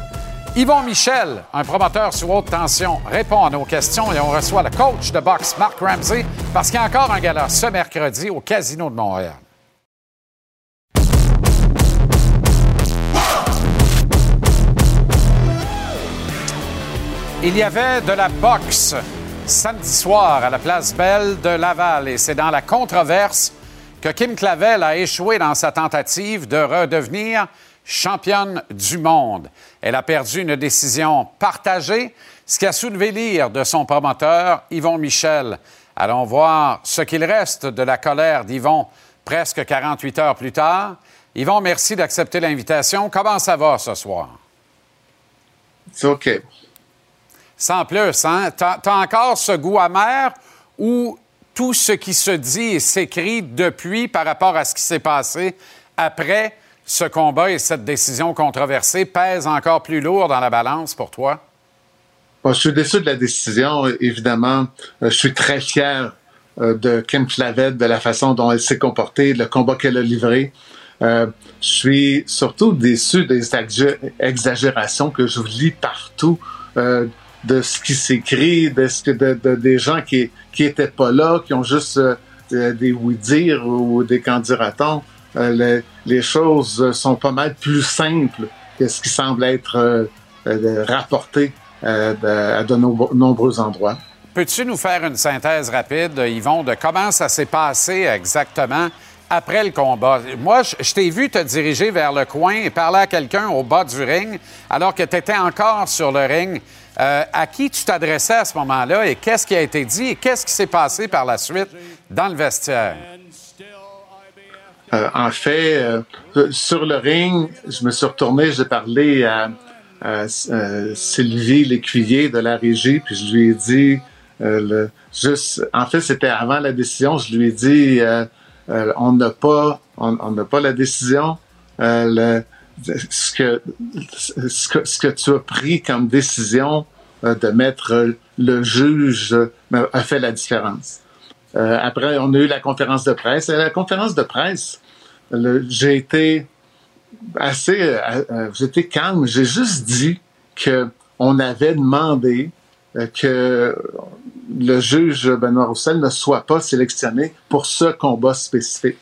Yvon Michel, un promoteur sous haute tension, répond à nos questions et on reçoit le coach de boxe Mark Ramsey parce qu'il y a encore un gala ce mercredi au Casino de Montréal. Il y avait de la boxe samedi soir à la place Belle de Laval et c'est dans la controverse que Kim Clavel a échoué dans sa tentative de redevenir championne du monde. Elle a perdu une décision partagée, ce qui a soulevé l'ire de son promoteur, Yvon Michel. Allons voir ce qu'il reste de la colère d'Yvon presque 48 heures plus tard. Yvon, merci d'accepter l'invitation. Comment ça va ce soir? C'est OK. Sans plus, hein? T'as as encore ce goût amer ou tout ce qui se dit et s'écrit depuis par rapport à ce qui s'est passé après ce combat et cette décision controversée pèse encore plus lourd dans la balance pour toi? Je suis déçu de la décision, évidemment. Euh, je suis très fier euh, de Kim Clavel, de la façon dont elle s'est comportée, le combat qu'elle a livré. Euh, je suis surtout déçu des exagé- exagérations que je lis partout, de ce qui s'écrit, de ce que de, de- des gens qui qui étaient pas là, qui ont juste euh, euh, des oui-dire ou des candidatons. Euh, les, les choses sont pas mal plus simples que ce qui semble être rapporté à de no- nombreux endroits. Peux-tu nous faire une synthèse rapide, Yvon, de comment ça s'est passé exactement après le combat? Moi, je, je t'ai vu te diriger vers le coin et parler à quelqu'un au bas du ring alors que tu étais encore sur le ring. Euh, à qui tu t'adressais à ce moment-là et qu'est-ce qui a été dit et qu'est-ce qui s'est passé par la suite dans le vestiaire? Euh, en fait, euh, sur le ring, je me suis retourné, j'ai parlé à, Sylvie Lécuyer de la régie, puis je lui ai dit, juste, en fait, c'était avant la décision, je lui ai dit, on n'a pas, on pas la décision. Ce que, ce que ce que tu as pris comme décision euh, de mettre le juge euh, a fait la différence. Euh, après, on a eu la conférence de presse. Et à la conférence de presse, j'ai été assez, euh, j'étais calme. J'ai juste dit que on avait demandé que le juge Benoît Roussel ne soit pas sélectionné pour ce combat spécifique.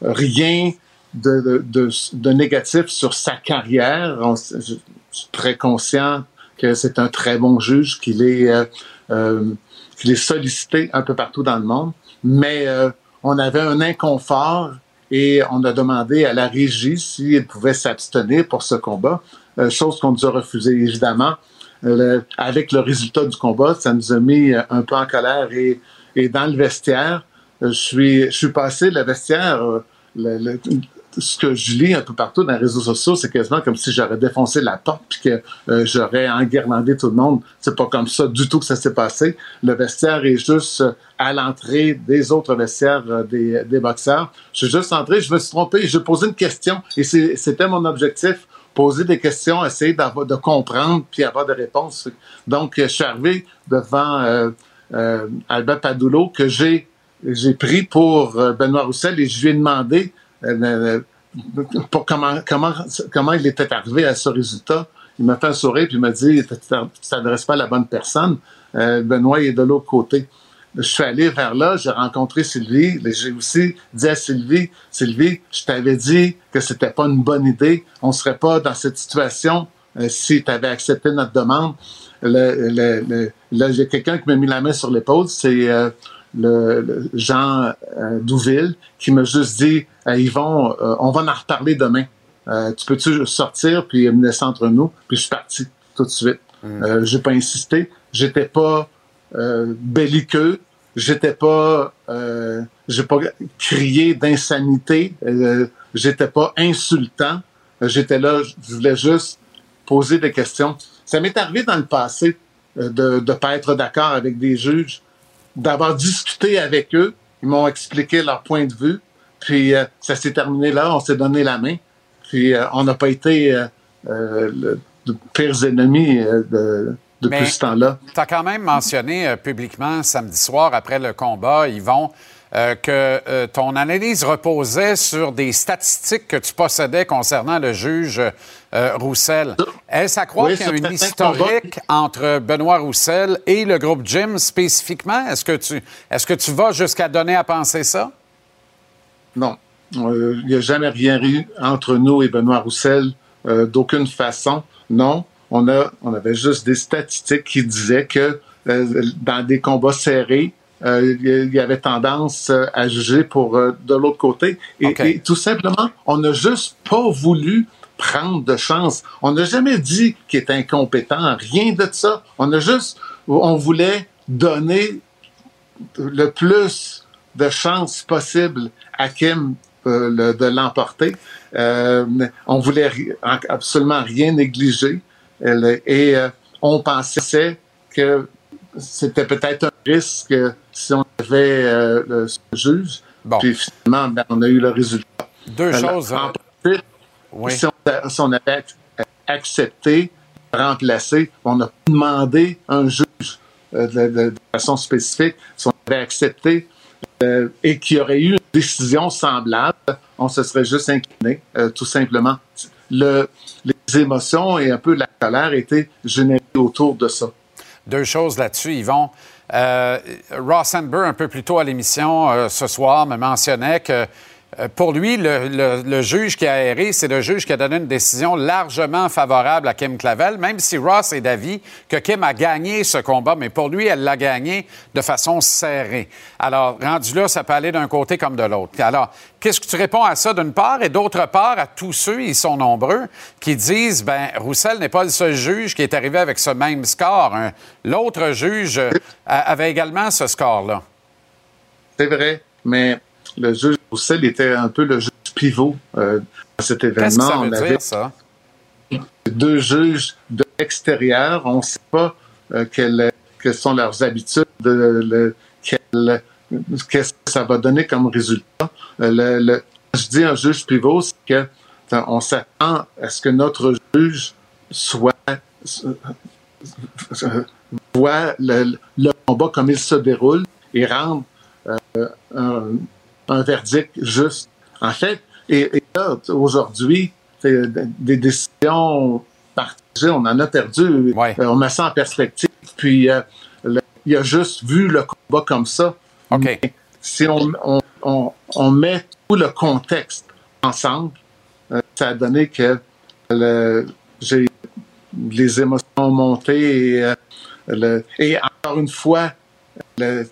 Rien de, de, de, négatif sur sa carrière. Je, suis très conscient que c'est un très bon juge, qu'il est, euh, euh, qu'il est sollicité un peu partout dans le monde. Mais euh, on avait un inconfort et on a demandé à la régie s'il pouvait s'abstenir pour ce combat, euh, chose qu'on nous a refusée. Évidemment, le- avec le résultat du combat, ça nous a mis euh, un peu en colère. Et, et dans le vestiaire, euh, je suis, je suis passé le vestiaire. euh, le- le- ce que je lis un peu partout dans les réseaux sociaux, c'est quasiment comme si j'aurais défoncé la porte puis que euh, j'aurais enguirlandé tout le monde. C'est pas comme ça du tout que ça s'est passé. Le vestiaire est juste euh, à l'entrée des autres vestiaires euh, des, boxeurs. Je suis juste entré, je me suis trompé, j'ai posé une question et c'était mon objectif poser des questions, essayer de comprendre puis avoir des réponses. Donc, je suis arrivé devant Albert Padulo que j'ai j'ai pris pour Benoît Roussel et je lui ai demandé euh, euh, pour comment comment comment il était arrivé à ce résultat? Il m'a fait un sourire puis il m'a dit tu t'adresses pas à la bonne personne. Euh, Benoît est de l'autre côté. Je suis allé vers là, j'ai rencontré Sylvie, j'ai aussi dit à Sylvie, Sylvie, je t'avais dit que c'était pas une bonne idée, on serait pas dans cette situation si tu avais accepté notre demande. Là, j'ai quelqu'un qui m'a mis la main sur l'épaule, c'est euh, le, le Jean euh, Douville, qui m'a juste dit, euh, Yvon, euh, on va en reparler demain. Euh, tu peux-tu sortir puis me laisser entre nous? Puis je suis parti tout de suite. Euh, j'ai pas insisté. J'étais pas euh, belliqueux. J'étais pas, euh, j'ai pas crié d'insanité. Euh, j'étais pas insultant. J'étais là, je voulais juste poser des questions. Ça m'est arrivé dans le passé de ne pas être d'accord avec des juges, d'avoir discuté avec eux. Ils m'ont expliqué leur point de vue. Puis euh, ça s'est terminé là, on s'est donné la main. Puis euh, on n'a pas été euh, le, de pires ennemis de, depuis Mais- ce temps-là. Tu as quand même mentionné publiquement samedi soir, après le combat, Yvon, euh, que euh, ton analyse reposait sur des statistiques que tu possédais concernant le juge euh, Roussel. Est-ce à croire Oui, qu'il y a une historique entre Benoît Roussel et le groupe Jim spécifiquement? Est-ce que tu, est-ce que tu vas jusqu'à donner à penser ça? Non. Il n'y a jamais rien eu entre nous et Benoît Roussel d'aucune façon. Non. On, a, on avait juste des statistiques qui disaient que dans des combats serrés, euh, il y avait tendance euh, à juger pour euh, de l'autre côté. Et, et tout simplement, on n'a juste pas voulu prendre de chance. On n'a jamais dit qu'il est incompétent, rien de ça. On a juste, on voulait donner le plus de chances possible à Kim euh, le- de l'emporter. Euh, on voulait ri- absolument rien négliger Elle- et euh, on pensait que c'était peut-être un risque si on avait euh, le ce juge. Puis finalement, ben, on a eu le résultat. Deux choses, en euh, principe, Oui. si, on, si on avait ac- accepté, remplacé, on a demandé un juge euh, de, de- de façon spécifique, si on avait accepté euh, et qu'il y aurait eu une décision semblable, on se serait juste incliné, euh, tout simplement. Le, les émotions et un peu la colère étaient générées autour de ça. Deux choses là-dessus, Yvon. Euh, Ross un peu plus tôt à l'émission euh, ce soir, me mentionnait que pour lui, le, juge qui a aéré, c'est le juge qui a donné une décision largement favorable à Kim Clavel, même si Ross est d'avis que Kim a gagné ce combat, mais pour lui, elle l'a gagné de façon serrée. Alors, rendu là, ça peut aller d'un côté comme de l'autre. Alors, qu'est-ce que tu réponds à ça? D'une part, et d'autre part à tous ceux, ils sont nombreux, qui disent, ben, Roussel n'est pas le seul juge qui est arrivé avec ce même score. Un- L'autre juge euh, avait également ce score-là. C'est vrai, mais le juge Roussel était un peu le juge pivot euh, dans cet événement. Qu'est-ce que ça On avait ça? deux juges de l'extérieur. On ne sait pas euh, quelles, quelles sont leurs habitudes, le- quel- qu'est-ce que ça va donner comme résultat. Euh, le- le- je dis un juge pivot, c'est que on s'attend à ce que notre juge soit euh, voit le, le combat comme il se déroule et rendre euh, un, un verdict juste. En fait, et, et là, aujourd'hui, des décisions partagées, on en a perdu. Euh, on met ça en perspective. Puis, euh, le- il a juste vu le combat comme ça. Mais si on, on, on, on met tout le contexte ensemble, euh, ça a donné que le- j'ai les émotions ont monté et, euh, le- et encore une fois, le-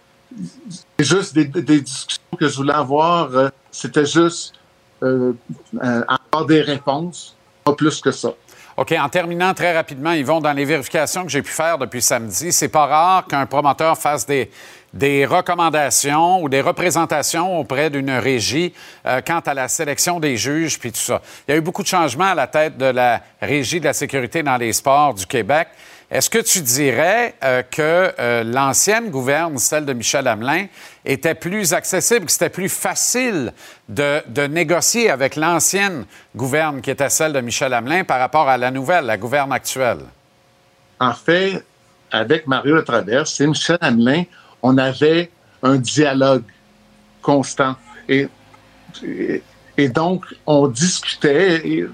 juste des, discussions que je voulais avoir. euh, C'était juste euh, avoir des réponses, pas plus que ça. OK, en terminant très rapidement, ils vont dans les vérifications que j'ai pu faire depuis samedi. C'est pas rare qu'un promoteur fasse des, des recommandations ou des représentations auprès d'une régie euh, quant à la sélection des juges puis tout ça. Il y a eu beaucoup de changements à la tête de la régie de la sécurité dans les sports du Québec. Est-ce que tu dirais euh, que euh, l'ancienne gouverne, celle de Michel Hamelin, était plus accessible, que c'était plus facile de, négocier avec l'ancienne gouverne qui était celle de Michel Hamelin par rapport à la nouvelle, la gouverne actuelle? En fait, avec Mario Traverse et Michel Hamelin, on avait un dialogue constant. Et, donc, on discutait,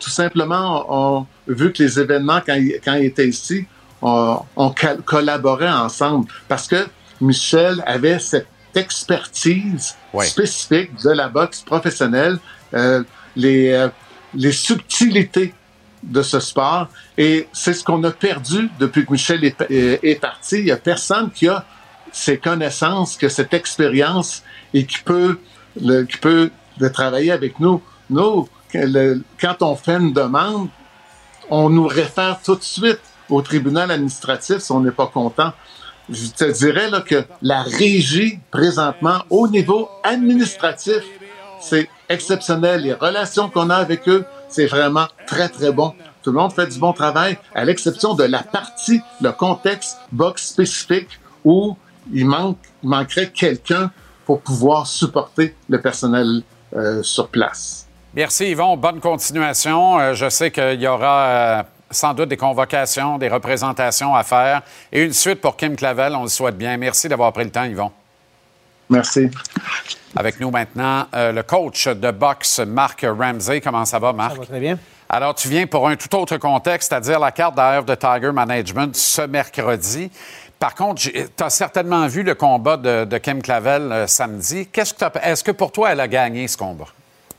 tout simplement, on, vu que les événements, quand, ils- quand ils étaient ici, on, on collaborait ensemble. Parce que Michel avait cette expertise spécifique de la boxe professionnelle, euh, les, euh, les subtilités de ce sport. Et c'est ce qu'on a perdu depuis que Michel est, est- est parti. Il n'y a personne qui a ces connaissances, que cette expérience et qui peut, le, qui peut travailler avec nous. Nous, le- quand on fait une demande, on nous réfère tout de suite au tribunal administratif si on n'est pas content. Je te dirais là, que la régie, présentement, au niveau administratif, c'est exceptionnel. Les relations qu'on a avec eux, c'est vraiment très, très bon. Tout le monde fait du bon travail, à l'exception de la partie, le contexte box spécifique où il, manque, il manquerait quelqu'un pour pouvoir supporter le personnel euh, sur place. Merci Yvon, bonne continuation. Euh, je sais qu'il y aura euh, sans doute des convocations, des représentations à faire et une suite pour Kim Clavel, on le souhaite bien. Merci d'avoir pris le temps Yvon. Merci. Avec nous maintenant, euh, le coach de boxe, Marc Ramsey. Comment ça va, Marc? Ça va très bien. Alors, tu viens pour un tout autre contexte, c'est-à-dire la carte d'AF de Tiger Management ce mercredi. Par contre, tu as certainement vu le combat de, de Kim Clavel euh, samedi. Qu'est-ce que Est-ce que pour toi, elle a gagné ce combat?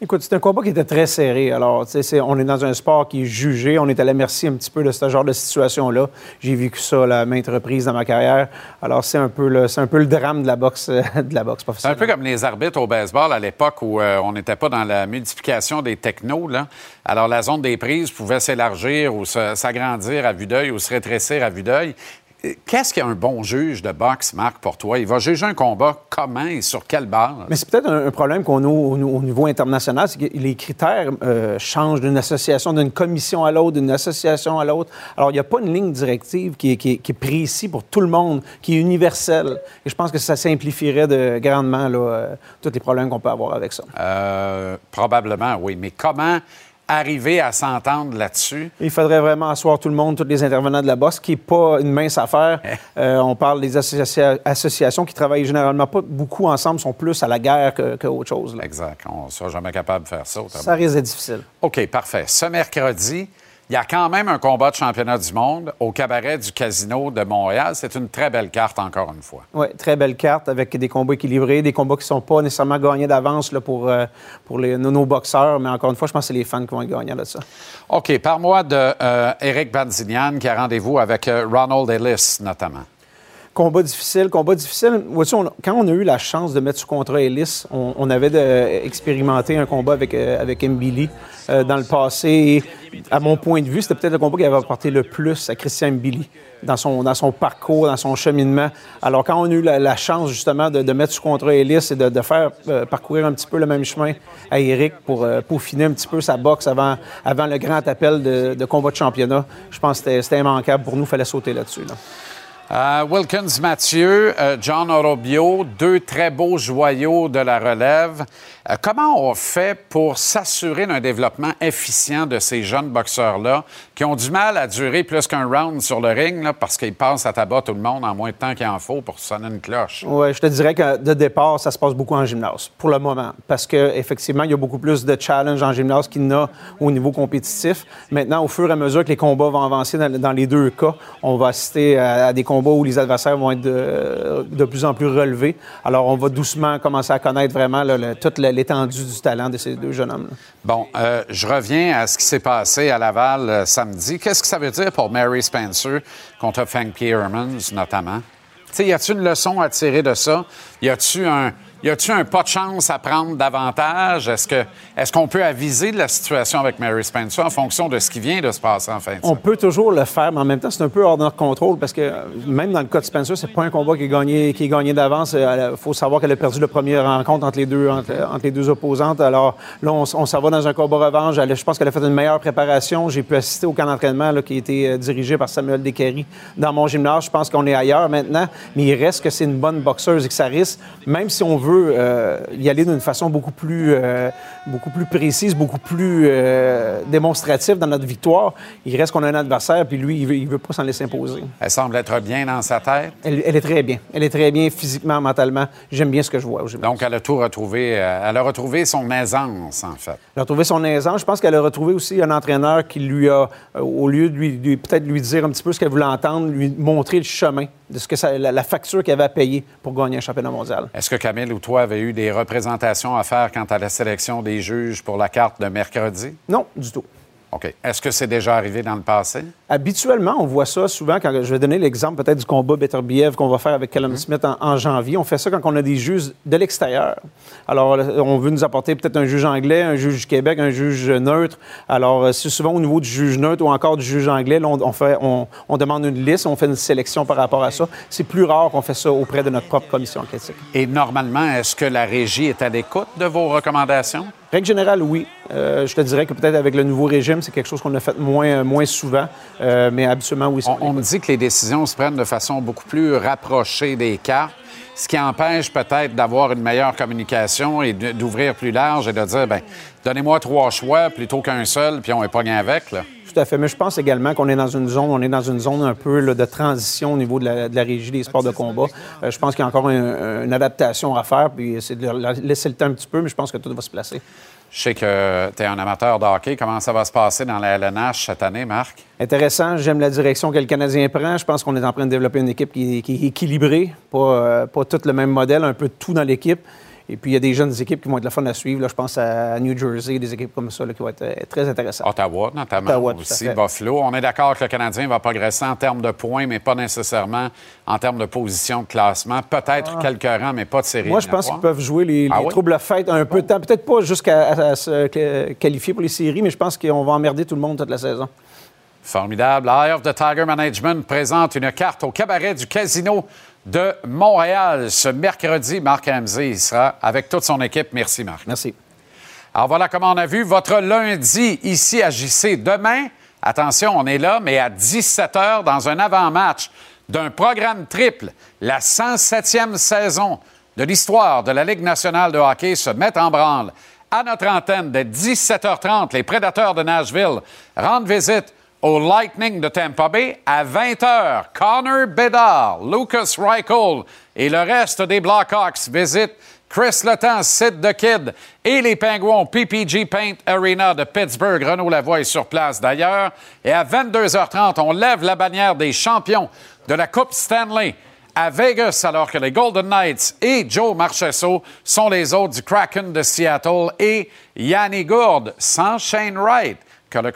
Écoute, c'est un combat qui était très serré. Alors, tu sais, c'est- on est dans un sport qui est jugé. On est à la merci un petit peu de ce genre de situation-là. J'ai vécu ça à maintes reprises dans ma carrière. Alors, c'est un peu le, un peu le drame de la boxe, euh, de la boxe C'est un professionnelle. peu comme les arbitres au baseball à l'époque où euh, on n'était pas dans la multiplication des technos. Là. Alors, la zone des prises pouvait s'élargir ou s'agrandir à vue d'œil ou se rétrécir à vue d'œil. Qu'est-ce qu'un bon juge de boxe, Marc, pour toi? Il va juger un combat comment et sur quelle base? Mais c'est peut-être un, un problème qu'on a au, au niveau international, c'est que les critères euh, changent d'une association, d'une commission à l'autre, d'une association à l'autre. Alors, il n'y a pas une ligne directive qui est, qui est- qui est précise pour tout le monde, qui est universelle. Et je pense que ça simplifierait de, grandement là, euh, tous les problèmes qu'on peut avoir avec ça. Euh, probablement, oui. Mais comment arriver à s'entendre là-dessus? Il faudrait vraiment asseoir tout le monde, tous les intervenants de la boxe, qui n'est pas une mince affaire. Euh, on parle des associa- associations qui travaillent généralement pas beaucoup ensemble, sont plus à la guerre que- qu'autre chose. là. Exact. On ne sera jamais capable de faire ça. Ça risque d'être difficile. OK, parfait. Ce mercredi, il y a quand même un combat de championnat du monde au cabaret du Casino de Montréal. C'est une très belle carte, encore une fois. Oui, très belle carte avec des combats équilibrés, des combats qui ne sont pas nécessairement gagnés d'avance pour, euh, pour les, nos, nos boxeurs, mais encore une fois, je pense que c'est les fans qui vont être gagnants de ça. OK, parle-moi de euh, Eric Banzignan qui a rendez-vous avec euh, Ronald Ellis, notamment. Combat difficile, combat difficile. Vois-tu, on a- quand on a eu la chance de mettre sous contrat Ellis, on, on avait de- expérimenté un combat avec, euh, avec Mbili euh, dans le passé. À mon point de vue, c'était peut-être le combat qui avait apporté le plus à Christian Mbili dans son, dans son parcours, dans son cheminement. Alors, quand on a eu la, la chance, justement, de, de mettre sous contrat Ellis et de, de faire euh, parcourir un petit peu le même chemin à Eric pour euh, peaufiner un petit peu sa boxe avant, avant le grand appel de, de combat de championnat, je pense que c'était- c'était immanquable pour nous. Il fallait sauter là-dessus. là. Wilkins Mathieu, euh, John Orobio, deux très beaux joyaux de la relève. Euh, comment on fait pour s'assurer d'un développement efficient de ces jeunes boxeurs-là? Qui ont du mal à durer plus qu'un round sur le ring là, parce qu'ils passent à tabac tout le monde en moins de temps qu'il en faut pour sonner une cloche? Oui, je te dirais que de départ, ça se passe beaucoup en gymnase, pour le moment. Parce qu'effectivement, il y a beaucoup plus de challenges en gymnase qu'il y en a au niveau compétitif. Maintenant, au fur et à mesure que les combats vont avancer dans, dans les deux cas, on va assister à, à des combats où les adversaires vont être de, de plus en plus relevés. Alors, on va doucement commencer à connaître vraiment là, le- toute l'étendue du talent de ces deux jeunes hommes. là. Bon, euh, je reviens à ce qui s'est passé à Laval euh, Qu'est-ce que ça veut dire pour Mary Spencer contre Frank Piermans, notamment? Tu sais, y a-t-il une leçon à tirer de ça? Y a-t-il un, Y a-t-il un pas de chance à prendre davantage? Est-ce que est-ce qu'on peut aviser de la situation avec Mary Spencer en fonction de ce qui vient de se passer en fin de On peut toujours le faire, mais en même temps, c'est un peu hors de notre contrôle parce que euh, même dans le cas de Spencer, c'est pas un combat qui est gagné, qui est gagné d'avance. Il faut savoir qu'elle a perdu la première rencontre entre les deux, entre, entre les deux opposantes. Alors là, on, on s'en va dans un combat revanche. Elle- je pense qu'elle a fait une meilleure préparation. J'ai pu assister au camp d'entraînement qui a été euh, dirigé par Samuel Descaries dans mon gymnase. Je pense qu'on est ailleurs maintenant, mais il reste que c'est une bonne boxeuse et que ça risque, même si on veut euh, y aller d'une façon beaucoup plus, euh, beaucoup plus précise, beaucoup plus euh, démonstrative dans notre victoire, il reste qu'on a un adversaire, puis lui, il veut, il veut pas s'en laisser imposer. Elle semble être bien dans sa tête. Elle, elle est très bien. Elle est très bien physiquement, mentalement. J'aime bien ce que je vois au gymnase. Donc, elle a tout retrouvé. elle a retrouvé son aisance, en fait. Elle a retrouvé son aisance. Je pense qu'elle a retrouvé aussi un entraîneur qui lui a, au lieu de lui, lui- peut-être lui dire un petit peu ce qu'elle voulait entendre, lui montrer le chemin de ce que ça- la, la facture qu'elle avait à payer pour gagner un championnat mondial. Est-ce que Camille ou toi avez eu des représentations à faire quant à la sélection des juges pour la carte de mercredi? Non, du tout. OK. Est-ce que c'est déjà arrivé dans le passé? Habituellement, on voit ça souvent quand je vais donner l'exemple peut-être du combat Beterbiev qu'on va faire avec Callum Smith en, en janvier. On fait ça quand on a des juges de l'extérieur. Alors, là, on veut nous apporter peut-être un juge anglais, un juge du Québec, un juge neutre. Alors, euh, c'est souvent au niveau du juge neutre ou encore du juge anglais, là, on, on fait, on, on demande une liste, on fait une sélection par rapport à ça. C'est plus rare qu'on fait ça auprès de notre propre commission athlétique. Et normalement, est-ce que la régie est à l'écoute de vos recommandations? Règle générale, oui. Euh, je te dirais que peut-être avec le nouveau régime, c'est quelque chose qu'on a fait moins, moins souvent, Euh, mais habituellement, oui. On, on me dit que les décisions se prennent de façon beaucoup plus rapprochée des cartes, ce qui empêche peut-être d'avoir une meilleure communication et d'ouvrir plus large et de dire, ben, donnez-moi trois choix plutôt qu'un seul, puis on est pogné avec. Là. Tout à fait. Mais je pense également qu'on est dans une zone, on est dans une zone un peu là, de transition au niveau de la, de la régie des sports de combat. Euh, je pense qu'il y a encore un- une adaptation à faire, puis c'est de laisser le temps un petit peu, mais je pense que tout va se placer. Je sais que tu es un amateur de hockey. Comment ça va se passer dans la LNH cette année, Marc? Intéressant. J'aime la direction que le Canadien prend. Je pense qu'on est en train de développer une équipe qui, qui est équilibrée, pas, euh, pas tout le même modèle, un peu de tout dans l'équipe. Et puis, il y a des jeunes équipes qui vont être le fun à suivre. Là, je pense à New Jersey, des équipes comme ça là, qui vont être euh, très intéressantes. Ottawa, notamment, Ottawa, aussi. Buffalo. On est d'accord que le Canadien va progresser en termes de points, mais pas nécessairement en termes de position de classement. Peut-être Ah. quelques rangs, mais pas de série. Moi, je pense qu'ils peuvent jouer les, les Ah oui? troubles fêtes un peu de temps. Peut-être pas jusqu'à se qualifier pour les séries, mais je pense qu'on va emmerder tout le monde toute la saison. Formidable. Eye of the Tiger Management présente une carte au cabaret du Casino de Montréal ce mercredi. Marc Ramsey sera avec toute son équipe. Merci, Marc. Merci. Alors voilà comment on a vu votre lundi ici à JC. Demain, attention, on est là, mais à 17 h dans un avant-match d'un programme triple, la 107e saison de l'histoire de la Ligue nationale de hockey se met en branle. À notre antenne, dès 17h30, les Prédateurs de Nashville rendent visite au Lightning de Tampa Bay à 20h. Connor Bedard, Lucas Reichel et le reste des Blackhawks visitent Chris Letang, Sid the Kid et les Penguins PPG Paint Arena de Pittsburgh. Renaud Lavoie est sur place d'ailleurs. Et à 22h30, on lève la bannière des champions de la Coupe Stanley à Vegas, alors que les Golden Knights et Joe Marchesso sont les autres du Kraken de Seattle et Yanni Gourde, sans Shane Wright, que le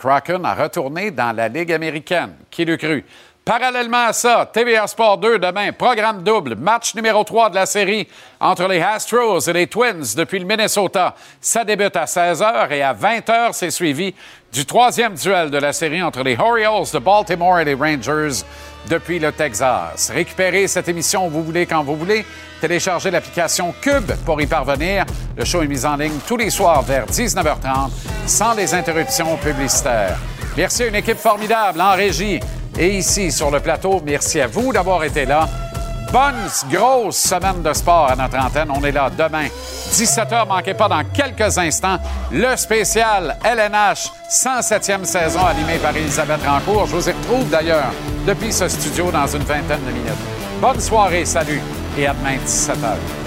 a retourné dans la Ligue américaine. Qui l'eût cru? Parallèlement à ça, TVA Sport 2 demain, programme double, match numéro 3 de la série entre les Astros et les Twins depuis le Minnesota. Ça débute à 16h et à 20h, c'est suivi du troisième duel de la série entre les Orioles de Baltimore et les Rangers depuis le Texas. Récupérez cette émission où vous voulez, quand vous voulez. Téléchargez l'application Cube pour y parvenir. Le show est mis en ligne tous les soirs vers 19h30 sans les interruptions publicitaires. Merci à une équipe formidable en régie et ici sur le plateau. Merci à vous d'avoir été là. Bonne grosse semaine de sport à notre antenne. On est là demain, 17h. Manquez pas dans quelques instants le spécial LNH 107e saison animé par Elisabeth Rancourt. Je vous y retrouve d'ailleurs depuis ce studio dans une vingtaine de minutes. Bonne soirée, salut et à demain 17h.